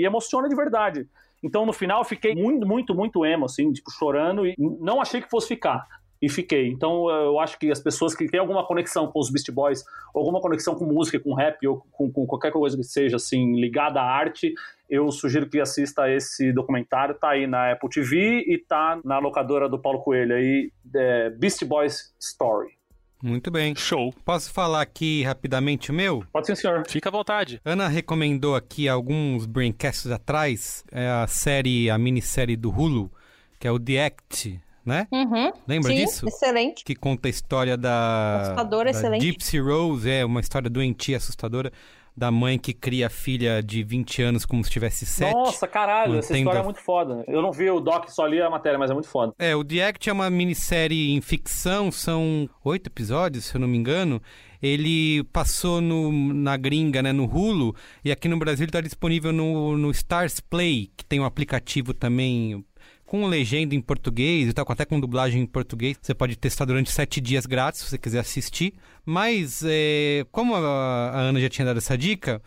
e emociona de verdade. Então, no final, fiquei muito, muito, muito emo, assim, tipo, chorando e não achei que fosse ficar e fiquei. Então eu acho que as pessoas que têm alguma conexão com os Beast Boys, alguma conexão com música, com rap ou com, com, qualquer coisa que seja assim ligada à arte, eu sugiro que assista esse documentário. Tá aí na Apple TV e tá na locadora do Paulo Coelho aí, é Beast Boys Story. Muito bem. Show. Posso falar aqui rapidamente o meu? Pode sim, senhor. Fica à vontade. Ana recomendou aqui alguns braincasts atrás é a série, a minissérie do Hulu, que é o The Act, né? Uhum. Lembra Sim, disso? Excelente. Que conta a história da, Assustadora, da excelente. Gypsy Rose, é uma história doentia, assustadora, da mãe que cria a filha de 20 anos como se tivesse 7. Nossa, caralho, essa mantendo história a- é muito foda. Eu não vi o doc, só li a matéria, mas é muito foda. É, o The Act é uma minissérie em ficção, são oito episódios, se eu não me engano. Ele passou no, na gringa, né, no Hulu, e aqui no Brasil está disponível no, no Stars Play, que tem um aplicativo também com legenda em português e tal, até com dublagem em português. Você pode testar durante sete dias grátis, se você quiser assistir. Mas, é, como a, a Ana já tinha dado essa dica,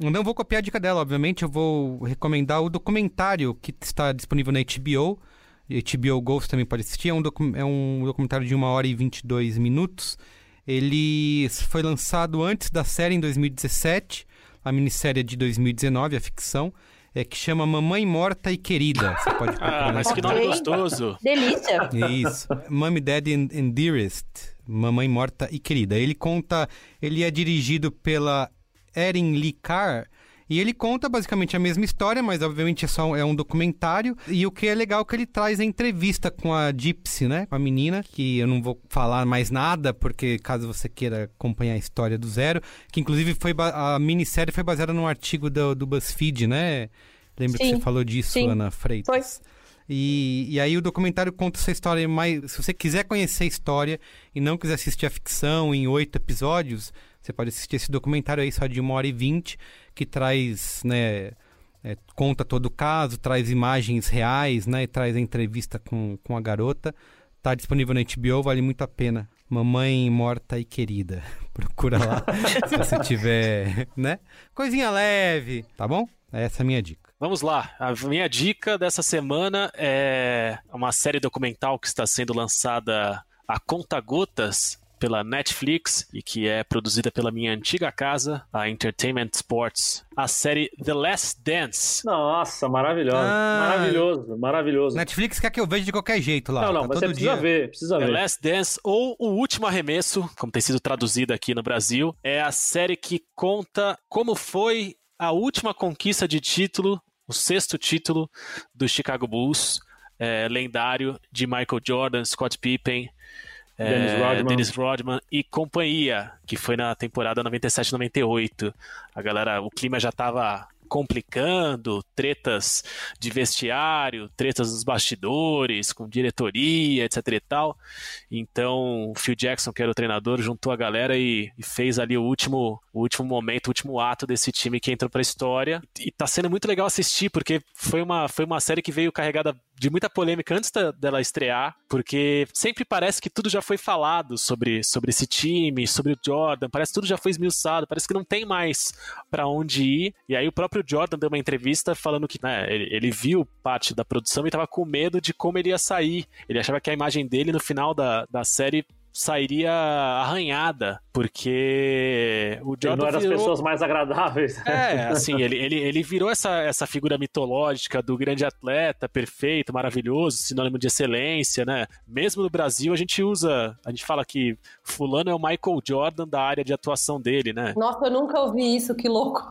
eu não vou copiar a dica dela, obviamente. Eu vou recomendar o documentário que está disponível na HBO. HBO você também pode assistir. É um, docu- é um documentário de 1 hora e 22 minutos. Ele foi lançado antes da série, em 2017. A minissérie é de 2019, a ficção. É que chama Mamãe Morta e Querida. Você pode procurar Ah, mas que nome gostoso. Delícia. isso. Mommy, Daddy and, and Dearest. Mamãe Morta e Querida. Ele conta... Ele é dirigido pela Erin Lee Carr. E ele conta basicamente a mesma história, mas obviamente é só um- é um documentário. E o que é legal é que ele traz a entrevista com a Gypsy, né? Com a menina, que eu não vou falar mais nada, porque caso você queira acompanhar a história do zero, que inclusive foi a minissérie foi baseada num artigo do, do BuzzFeed, né? Lembra que Sim, você falou disso, sim. Ana Freitas? E, e aí o documentário conta essa história mais. Se você quiser conhecer a história e não quiser assistir a ficção em oito episódios, você pode assistir esse documentário aí só de uma hora e vinte, que traz, né? é, conta todo o caso, traz imagens reais, né? E traz a entrevista com, com a garota. Tá disponível na HBO, vale muito a pena. Mamãe morta e querida. Procura lá se você tiver, né? Coisinha leve, tá bom? Essa é a minha dica. Vamos lá. A minha dica dessa semana é uma série documental que está sendo lançada a conta gotas pela Netflix e que é produzida pela minha antiga casa, a Entertainment Sports. A série The Last Dance. Nossa, maravilhoso. Ah. maravilhoso, maravilhoso. Netflix quer que eu veja de qualquer jeito lá. não, não, tá mas você precisa dia. ver, precisa The ver. Last Dance ou O Último Arremesso, como tem sido traduzida aqui no Brasil, é a série que conta como foi a última conquista de título, o sexto título do Chicago Bulls, é, lendário de Michael Jordan, Scott Pippen, é, Dennis Rodman. Dennis Rodman e companhia, que foi na temporada 97-98. A galera, o clima já estava complicando, tretas de vestiário, tretas dos bastidores, com diretoria, etc e tal. Então, o Phil Jackson, que era o treinador, juntou a galera e, e fez ali o último, o último momento, o último ato desse time que entrou pra história. E tá sendo muito legal assistir, porque foi uma, foi uma série que veio carregada de muita polêmica antes da- dela estrear, porque sempre parece que tudo já foi falado sobre, sobre esse time, sobre o Jordan, parece que tudo já foi esmiuçado, parece que não tem mais pra onde ir. E aí o próprio Jordan deu uma entrevista falando que né, ele, ele viu parte da produção e tava com medo de como ele ia sair. Ele achava que a imagem dele no final da, da série sairia arranhada, porque o Ele Jordan não era das virou... pessoas mais agradáveis. É, assim, ele, ele, ele virou essa, essa figura mitológica do grande atleta, perfeito, maravilhoso, sinônimo de excelência, né? Mesmo no Brasil, a gente usa, a gente fala que fulano é o Michael Jordan da área de atuação dele, né? Nossa, eu nunca ouvi isso, que louco.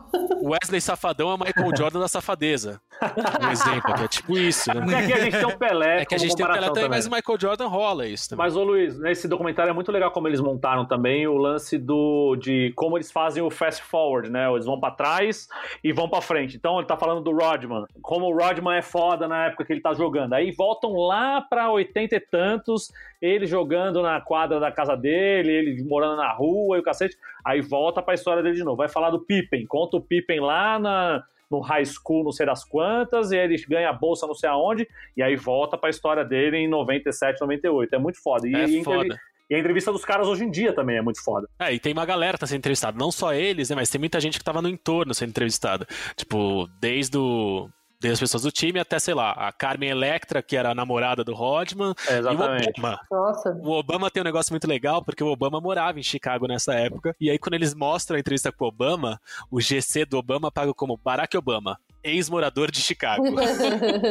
Wesley Safadão é o Michael Jordan da safadeza. Um exemplo, que é tipo isso, né? Porque aqui a gente tem um Pelé É que a gente tem o Pelé também. mas o Michael Jordan rola isso também. Mas, ô Luiz, nesse documentário é muito legal como eles montaram também o lance do de como eles fazem o fast forward, né? Eles vão pra trás e vão pra frente. Então ele tá falando do Rodman, como o Rodman é foda na época que ele tá jogando. Aí voltam lá pra 80 e tantos, ele jogando na quadra da casa dele, ele morando na rua e o cacete. Aí volta pra história dele de novo. Vai falar do Pippen, conta o Pippen lá na no high school, não sei das quantas, e aí ele ganha a bolsa não sei aonde, e aí volta pra história dele em 97, 98. É muito foda. E, É foda. E a entrevista dos caras hoje em dia também é muito foda. É, e tem uma galera que tá sendo entrevistada. Não só eles, né? Mas tem muita gente que tava no entorno sendo entrevistada. Tipo, desde o. Desde as pessoas do time até, sei lá, a Carmen Electra, que era a namorada do Rodman. É, E o exatamente. Obama. Nossa. O Obama tem um negócio muito legal, porque o Obama morava em Chicago nessa época. E aí, quando eles mostram a entrevista com o Obama, o GC do Obama paga como Barack Obama, ex-morador de Chicago.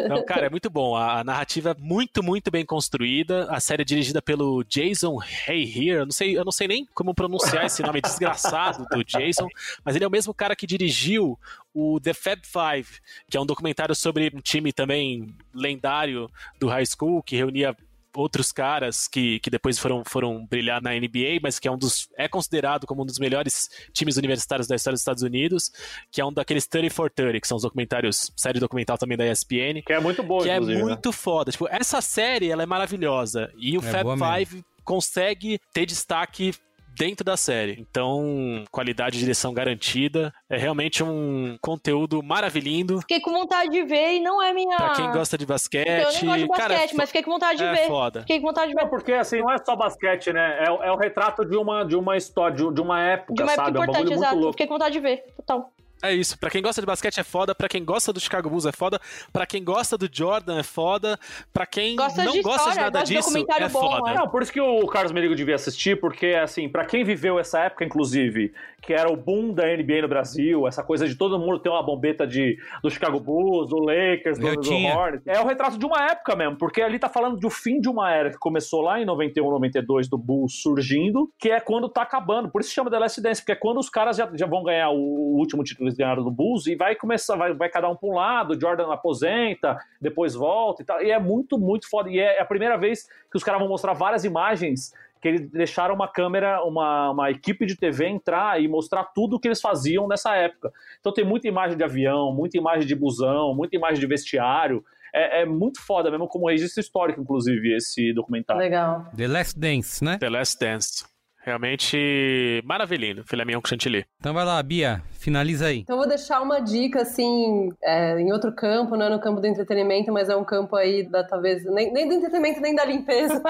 Então, cara, é muito bom. A, a narrativa é muito, muito bem construída. A série é dirigida pelo Jason Hayhere. Eu não sei, eu não sei nem como pronunciar esse nome desgraçado do Jason, mas ele é o mesmo cara que dirigiu o The Fab Five, que é um documentário sobre um time também lendário do high school que reunia outros caras que, que depois foram, foram brilhar na NBA, mas que é um dos é considerado como um dos melhores times universitários da história dos Estados Unidos, que é um daqueles 30 for 30, que são os documentários, série documental também da ESPN, Que é muito boa, que é né? muito foda. Tipo, essa série, ela é maravilhosa e o É Fab mesmo. Five consegue ter destaque dentro da série. Então, qualidade de direção garantida. É realmente um conteúdo maravilhoso. Fiquei com vontade de ver e não é minha. Pra quem gosta de basquete. Eu nem gosto de basquete, cara, é mas fiquei com vontade de é ver. foda. Fiquei com vontade de ver. Não, porque assim, não é só basquete, né? É, o- é o retrato de uma, de uma história, de, de uma época, De uma época sabe? É um importante, bagulho muito exato. louco. Fiquei com vontade de ver. Total. É isso. Pra quem gosta de basquete é foda. Pra quem gosta do Chicago Bulls é foda. Pra quem gosta do Jordan é foda. Pra quem Gosta não de gosta de história, nada gosta de disso documentário é bom, foda. é. Não, por isso que o Carlos Merigo devia assistir, porque, assim, pra quem viveu essa época, inclusive, que era o boom da NBA no Brasil, essa coisa de todo mundo ter uma bombeta de, do Chicago Bulls, do Lakers, do, do. Hornets, é o retrato de uma época mesmo, porque ali tá falando do fim de uma era que começou lá em 91, 92, do Bulls surgindo, que é quando tá acabando. Por isso chama The Last Dance, porque é quando os caras já, já vão ganhar o, o último título eles ganharam do Bulls e vai começar, vai, vai cada um pra um lado, Jordan aposenta, depois volta e tal. E é muito, muito foda. E é a primeira vez que os caras vão mostrar várias imagens que eles deixaram uma câmera, uma, uma equipe de TV entrar e mostrar tudo o que eles faziam nessa época. Então tem muita imagem de avião, muita imagem de busão, muita imagem de vestiário. É, é muito foda mesmo, como registro histórico, inclusive, esse documentário. Legal. The Last Dance, né? The Last Dance. Realmente maravilhoso. Filé mignon com chantilly. Então vai lá, Bia, finaliza aí. Então vou deixar uma dica, assim, é, em outro campo, não é no campo do entretenimento, mas é um campo aí da, talvez, nem, nem do entretenimento, nem da limpeza.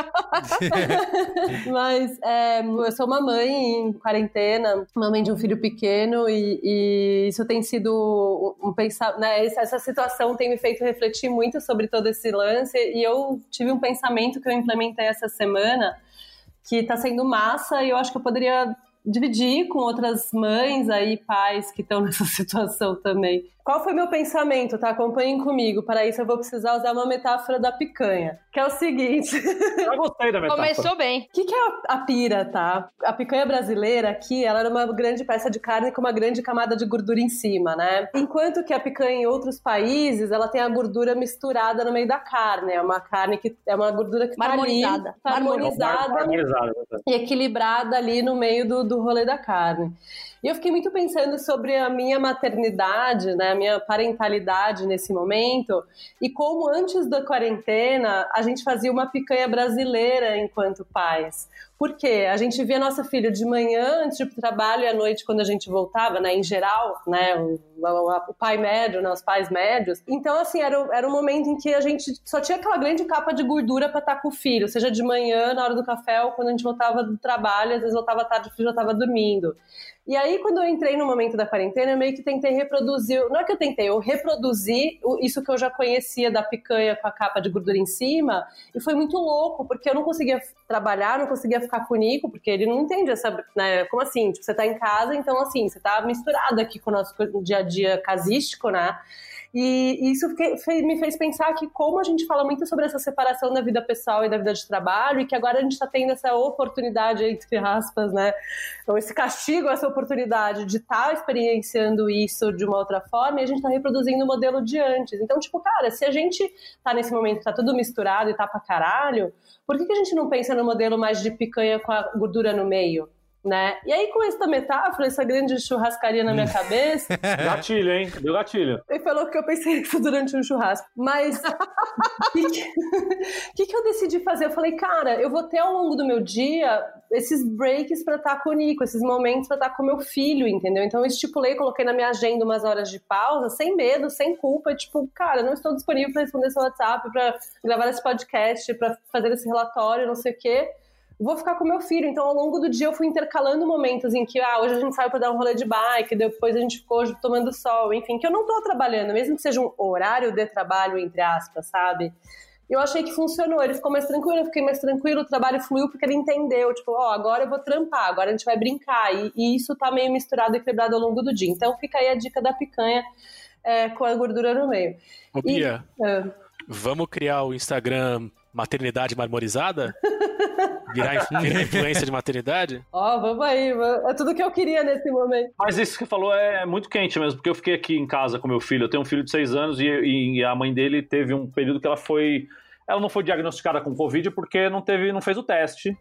mas é, eu sou uma mãe em quarentena, mãe de um filho pequeno, e, e isso tem sido um pensar, né, essa, essa situação tem me feito refletir muito sobre todo esse lance, e eu tive um pensamento que eu implementei essa semana, que tá sendo massa, e eu acho que eu poderia dividir com outras mães aí, pais que estão nessa situação também. Qual foi meu pensamento, tá? Acompanhem comigo. Para isso eu vou precisar usar uma metáfora da picanha, que é o seguinte. Eu gostei da metáfora. Começou bem. O que, que é a, a pira, tá? A picanha brasileira aqui, ela era uma grande peça de carne com uma grande camada de gordura em cima, né? Enquanto que a picanha em outros países, ela tem a gordura misturada no meio da carne. É uma carne que é uma gordura que tá ali, tá harmonizada e equilibrada ali no meio do, do rolê da carne. E eu fiquei muito pensando sobre a minha maternidade, né, a minha parentalidade nesse momento, e como antes da quarentena a gente fazia uma picanha brasileira enquanto pais. Por quê? A gente via nossa filha de manhã antes pro trabalho e à noite quando a gente voltava, né, em geral, né, o, o- pai médio, né, os pais médios. Então, assim, era, era um momento em que a gente só tinha aquela grande capa de gordura para estar com o filho, seja de manhã, na hora do café, ou quando a gente voltava do trabalho, às vezes voltava tarde, o filho já estava dormindo. E aí, quando eu entrei no momento da quarentena, eu meio que tentei reproduzir. Não é que eu tentei, eu reproduzi isso que eu já conhecia da picanha com a capa de gordura em cima. E foi muito louco, porque eu não conseguia trabalhar, não conseguia ficar com o Nico, porque ele não entende essa. Né, como assim? Tipo, você tá em casa, então assim, você tá misturado aqui com o nosso dia a dia casístico, né? E isso me fez pensar que como a gente fala muito sobre essa separação da vida pessoal e da vida de trabalho, e que agora a gente está tendo essa oportunidade, entre aspas, né? Ou esse castigo, essa oportunidade de estar experienciando isso de uma outra forma, e a gente está reproduzindo o modelo de antes. Então, tipo, cara, se a gente tá nesse momento, tá tudo misturado e tá pra caralho, por que, que a gente não pensa no modelo mais de picanha com a gordura no meio? Né? E aí, com essa metáfora, essa grande churrascaria na minha cabeça. gatilho, hein? Deu gatilho. Ele falou que eu pensei isso durante um churrasco. Mas o que, que, que, eu decidi fazer? Eu falei, cara, eu vou ter ao longo do meu dia esses breaks para estar com o Nico, esses momentos para estar com meu filho, entendeu? Então eu estipulei, coloquei na minha agenda umas horas de pausa, sem medo, sem culpa, tipo, cara, não estou disponível para responder seu WhatsApp, para gravar esse podcast, para fazer esse relatório, não sei o quê vou ficar com meu filho. Então, ao longo do dia, eu fui intercalando momentos em que, ah, hoje a gente saiu para dar um rolê de bike, depois a gente ficou tomando sol, enfim, que eu não tô trabalhando, mesmo que seja um horário de trabalho, entre aspas, sabe? Eu achei que funcionou, ele ficou mais tranquilo, eu fiquei mais tranquilo, o trabalho fluiu porque ele entendeu, tipo, ó, oh, agora eu vou trampar, agora a gente vai brincar, e, e, isso tá meio misturado e quebrado ao longo do dia. Então fica aí a dica da picanha é, com a gordura no meio. Ô, Bia, e, uh, vamos criar o Instagram Maternidade Marmorizada? Virar, virar influência de maternidade? Ó, oh, vamos aí. É tudo que eu queria nesse momento. Mas isso que você falou é muito quente mesmo, porque eu fiquei aqui em casa com meu filho. Eu tenho um filho de seis anos e, e a mãe dele teve um período que ela foi. Ela não foi diagnosticada com Covid porque não teve, não fez o teste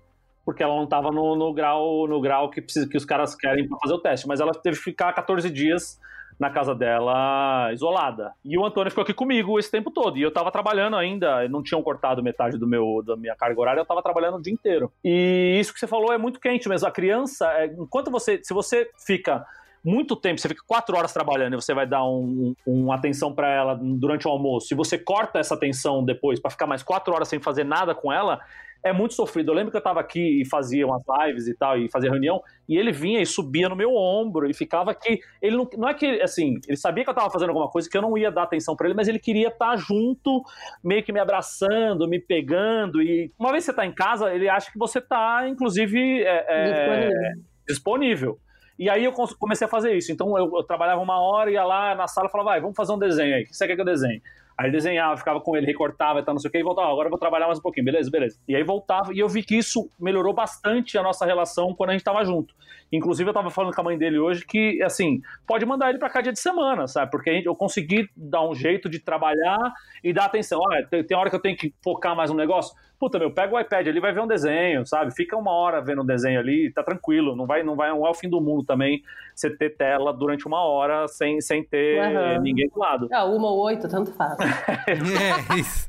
porque ela não estava no, no, grau no grau que, precisa, que os caras querem para fazer o teste. Mas ela teve que ficar 14 dias na casa dela, isolada. E o Antônio ficou aqui comigo esse tempo todo. E eu tava trabalhando ainda, não tinham cortado metade do meu, da minha carga horária, eu tava trabalhando o dia inteiro. E isso que você falou é muito quente mesmo. A criança, é, enquanto você, se você fica muito tempo, você fica quatro horas trabalhando e você vai dar um, um, uma atenção para ela durante o almoço, e você corta essa atenção depois para ficar mais quatro horas sem fazer nada com ela, é muito sofrido. Eu lembro que eu tava aqui e fazia umas lives e tal, e fazia reunião, e ele vinha e subia no meu ombro e ficava aqui. Ele não, não é que, assim, ele sabia que eu tava fazendo alguma coisa que eu não ia dar atenção para ele, mas ele queria estar tá junto, meio que me abraçando, me pegando. E uma vez que você tá em casa, ele acha que você tá, inclusive, é, é, disponível. disponível. E aí eu comecei a fazer isso. Então eu, eu trabalhava uma hora, ia lá na sala e falava, vai, vamos fazer um desenho aí. O que você quer que eu desenhe? Aí desenhava, ficava com ele, recortava e tal, não sei o que, e voltava, agora eu vou trabalhar mais um pouquinho, beleza, beleza. E aí voltava, e eu vi que isso melhorou bastante a nossa relação quando a gente tava junto. Inclusive, eu tava falando com a mãe dele hoje que, assim, pode mandar ele pra cá dia de semana, sabe? Porque gente, eu consegui dar um jeito de trabalhar e dar atenção. Ah, tem, tem hora que eu tenho que focar mais no negócio. Puta, meu, pega o iPad ali, vai ver um desenho, sabe? Fica uma hora vendo um desenho ali, tá tranquilo. Não vai, não vai, não é o fim do mundo também você ter tela durante uma hora sem, sem ter uhum. ninguém do lado. Ah, uma ou oito, tanto faz. é, isso.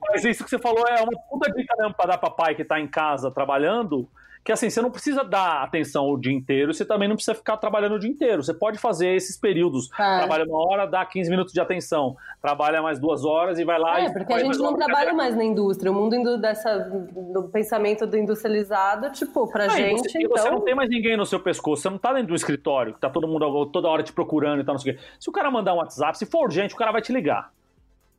Mas isso que você falou é uma puta dica mesmo pra dar pra pai que tá em casa trabalhando que assim, você não precisa dar atenção o dia inteiro, você também não precisa ficar trabalhando o dia inteiro. Você pode fazer esses períodos. É. Trabalha uma hora, dá 15 minutos de atenção. Trabalha mais duas horas e vai lá é, e. porque a gente não trabalha mais na indústria. O mundo dessa, do pensamento do industrializado, tipo, pra gente. Você, então... você não tem mais ninguém no seu pescoço. Você não tá dentro do escritório, que tá todo mundo toda hora te procurando e tal, não sei o quê. Se o cara mandar um WhatsApp, se for urgente, o cara vai te ligar.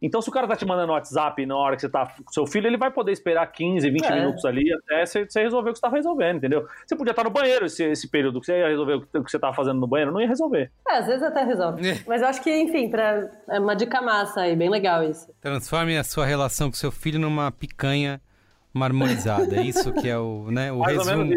Então, se o cara tá te mandando no WhatsApp na hora que você tá com seu filho, ele vai poder esperar 15, 20 é. minutos ali até você, você resolver o que você tá resolvendo, entendeu? Você podia estar no banheiro esse, esse período que você ia resolver o que você tava fazendo no banheiro, não ia resolver. É, às vezes até resolve. É. Mas eu acho que, enfim, pra... é uma dica massa aí, bem legal isso. Transforme a sua relação com seu filho numa picanha marmorizada. É isso que é o, né, o Mais resumo.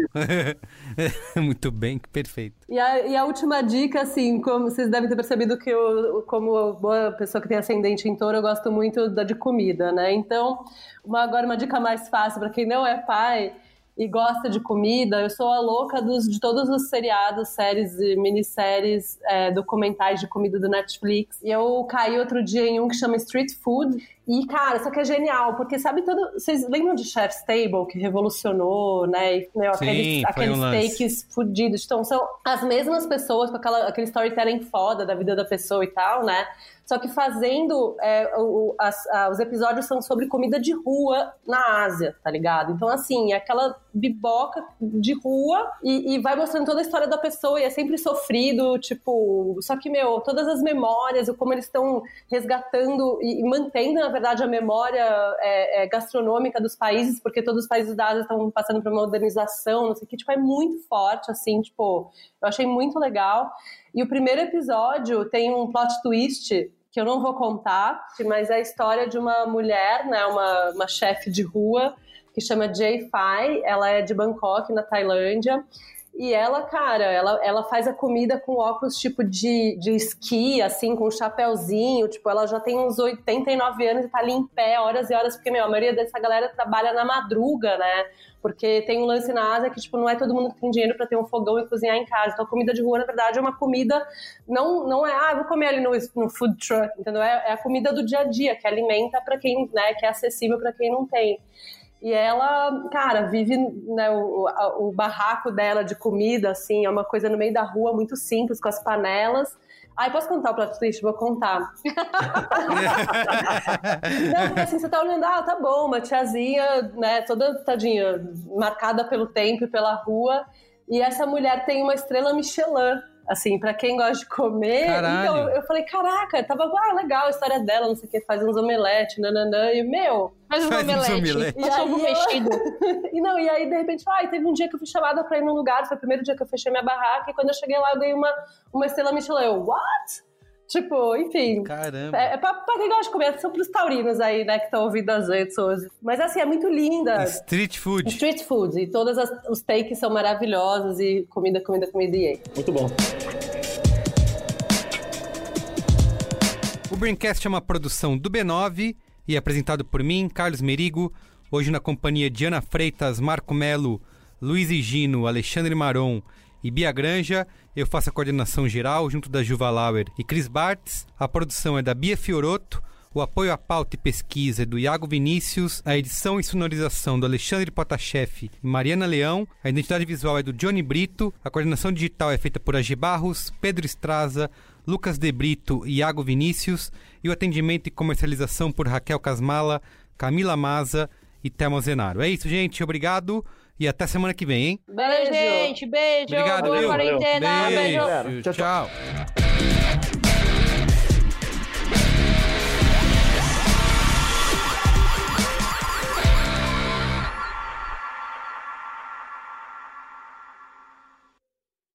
Muito bem, perfeito. E a, e a última dica, assim, como vocês devem ter percebido que eu, como boa pessoa que tem ascendente em touro, eu gosto muito da de comida, né? Então, uma, agora uma dica mais fácil para quem não é pai e gosta de comida, eu sou a louca dos, de todos os seriados, séries e minisséries, é, documentais de comida do Netflix. E eu caí outro dia em um que chama Street Food. E, cara, isso aqui é genial, porque sabe todo. Vocês lembram de Chef's Table, que revolucionou, né? E, meu, Sim, aqueles, um steaks fudidos. Então, são as mesmas pessoas com aquela, aquele storytelling foda da vida da pessoa e tal, né? Só que fazendo. É, o, as, a, os episódios são sobre comida de rua na Ásia, tá ligado? Então, assim, é aquela biboca de rua e, e, vai mostrando toda a história da pessoa e é sempre sofrido, tipo. Só que, meu, todas as memórias, como eles estão resgatando e, e, mantendo, na verdade, a memória é, é, gastronômica dos países, porque todos os países da Ásia estão passando por modernização, não sei o que, tipo, é muito forte, assim, tipo, eu achei muito legal. E o primeiro episódio tem um plot twist que eu não vou contar, mas é a história de uma mulher, né, uma, uma chefe de rua, que chama Jay Fai, ela é de Bangkok, na Tailândia, E ela, cara, ela, ela faz a comida com óculos tipo de, de esqui, assim, com um chapéuzinho. Tipo, ela já tem uns 89 anos e tá ali em pé horas e horas, porque, meu, a maioria dessa galera trabalha na madruga, né? Porque tem um lance na Ásia que, tipo, não é todo mundo que tem dinheiro para ter um fogão e cozinhar em casa. Então, a comida de rua, na verdade, é uma comida. Não, não é, ah, vou comer ali no, no food truck, entendeu? É, é a comida do dia a dia, que alimenta para quem, né, que é acessível para quem não tem. E ela, cara, vive né, o, a, o barraco dela de comida, assim, é uma coisa no meio da rua, muito simples, com as panelas. Ai, posso contar o plot twist? Vou contar. não, porque assim, você tá olhando, ah, tá bom, uma tiazinha, né, toda tadinha, marcada pelo tempo e pela rua. E essa mulher tem uma estrela Michelin assim, pra quem gosta de comer. Caralho. Então eu falei, caraca, tava, ah, legal a história dela, não sei o que, faz uns omelete, nananã, e meu. Faz um Faz uns omelete. omelete. E um aí, mexido. e não, e aí de repente, ai, teve um dia que eu fui chamada pra ir num lugar, foi o primeiro dia que eu fechei minha barraca, e quando eu cheguei lá eu ganhei uma, uma estrela Michelin. Eu, what? Tipo, enfim. Caramba. É, é pra, pra quem gosta de comer, são pros taurinos aí, né, que estão ouvindo as redes hoje. Mas assim, é muito linda. Street food. Street food. E todos os takes são maravilhosos. E comida, comida, comida e aí. Muito bom. O Braincast é uma produção do B9 e é apresentado por mim, Carlos Merigo, hoje na companhia de Ana Freitas, Marco Melo, Luiz Higino, Alexandre Maron e Bia Granja. Eu faço a coordenação geral junto da Juva Lauer e Cris Bartz. A produção é da Bia Fioroto. O apoio à pauta e pesquisa é do Iago Vinícius, a edição e sonorização do Alexandre Potashev e Mariana Leão, a identidade visual é do Johnny Brito, a coordenação digital é feita por AG Barros, Pedro Estraza, Lucas De Brito e Iago Vinícius, e o atendimento e comercialização por Raquel Casmala, Camila Maza e Thelma Zenaro. É isso, gente. Obrigado e até semana que vem, hein? Beijo, gente. Beijo. Obrigado, Boa viu? quarentena. Beijo. Beijo. galera. Tchau, tchau.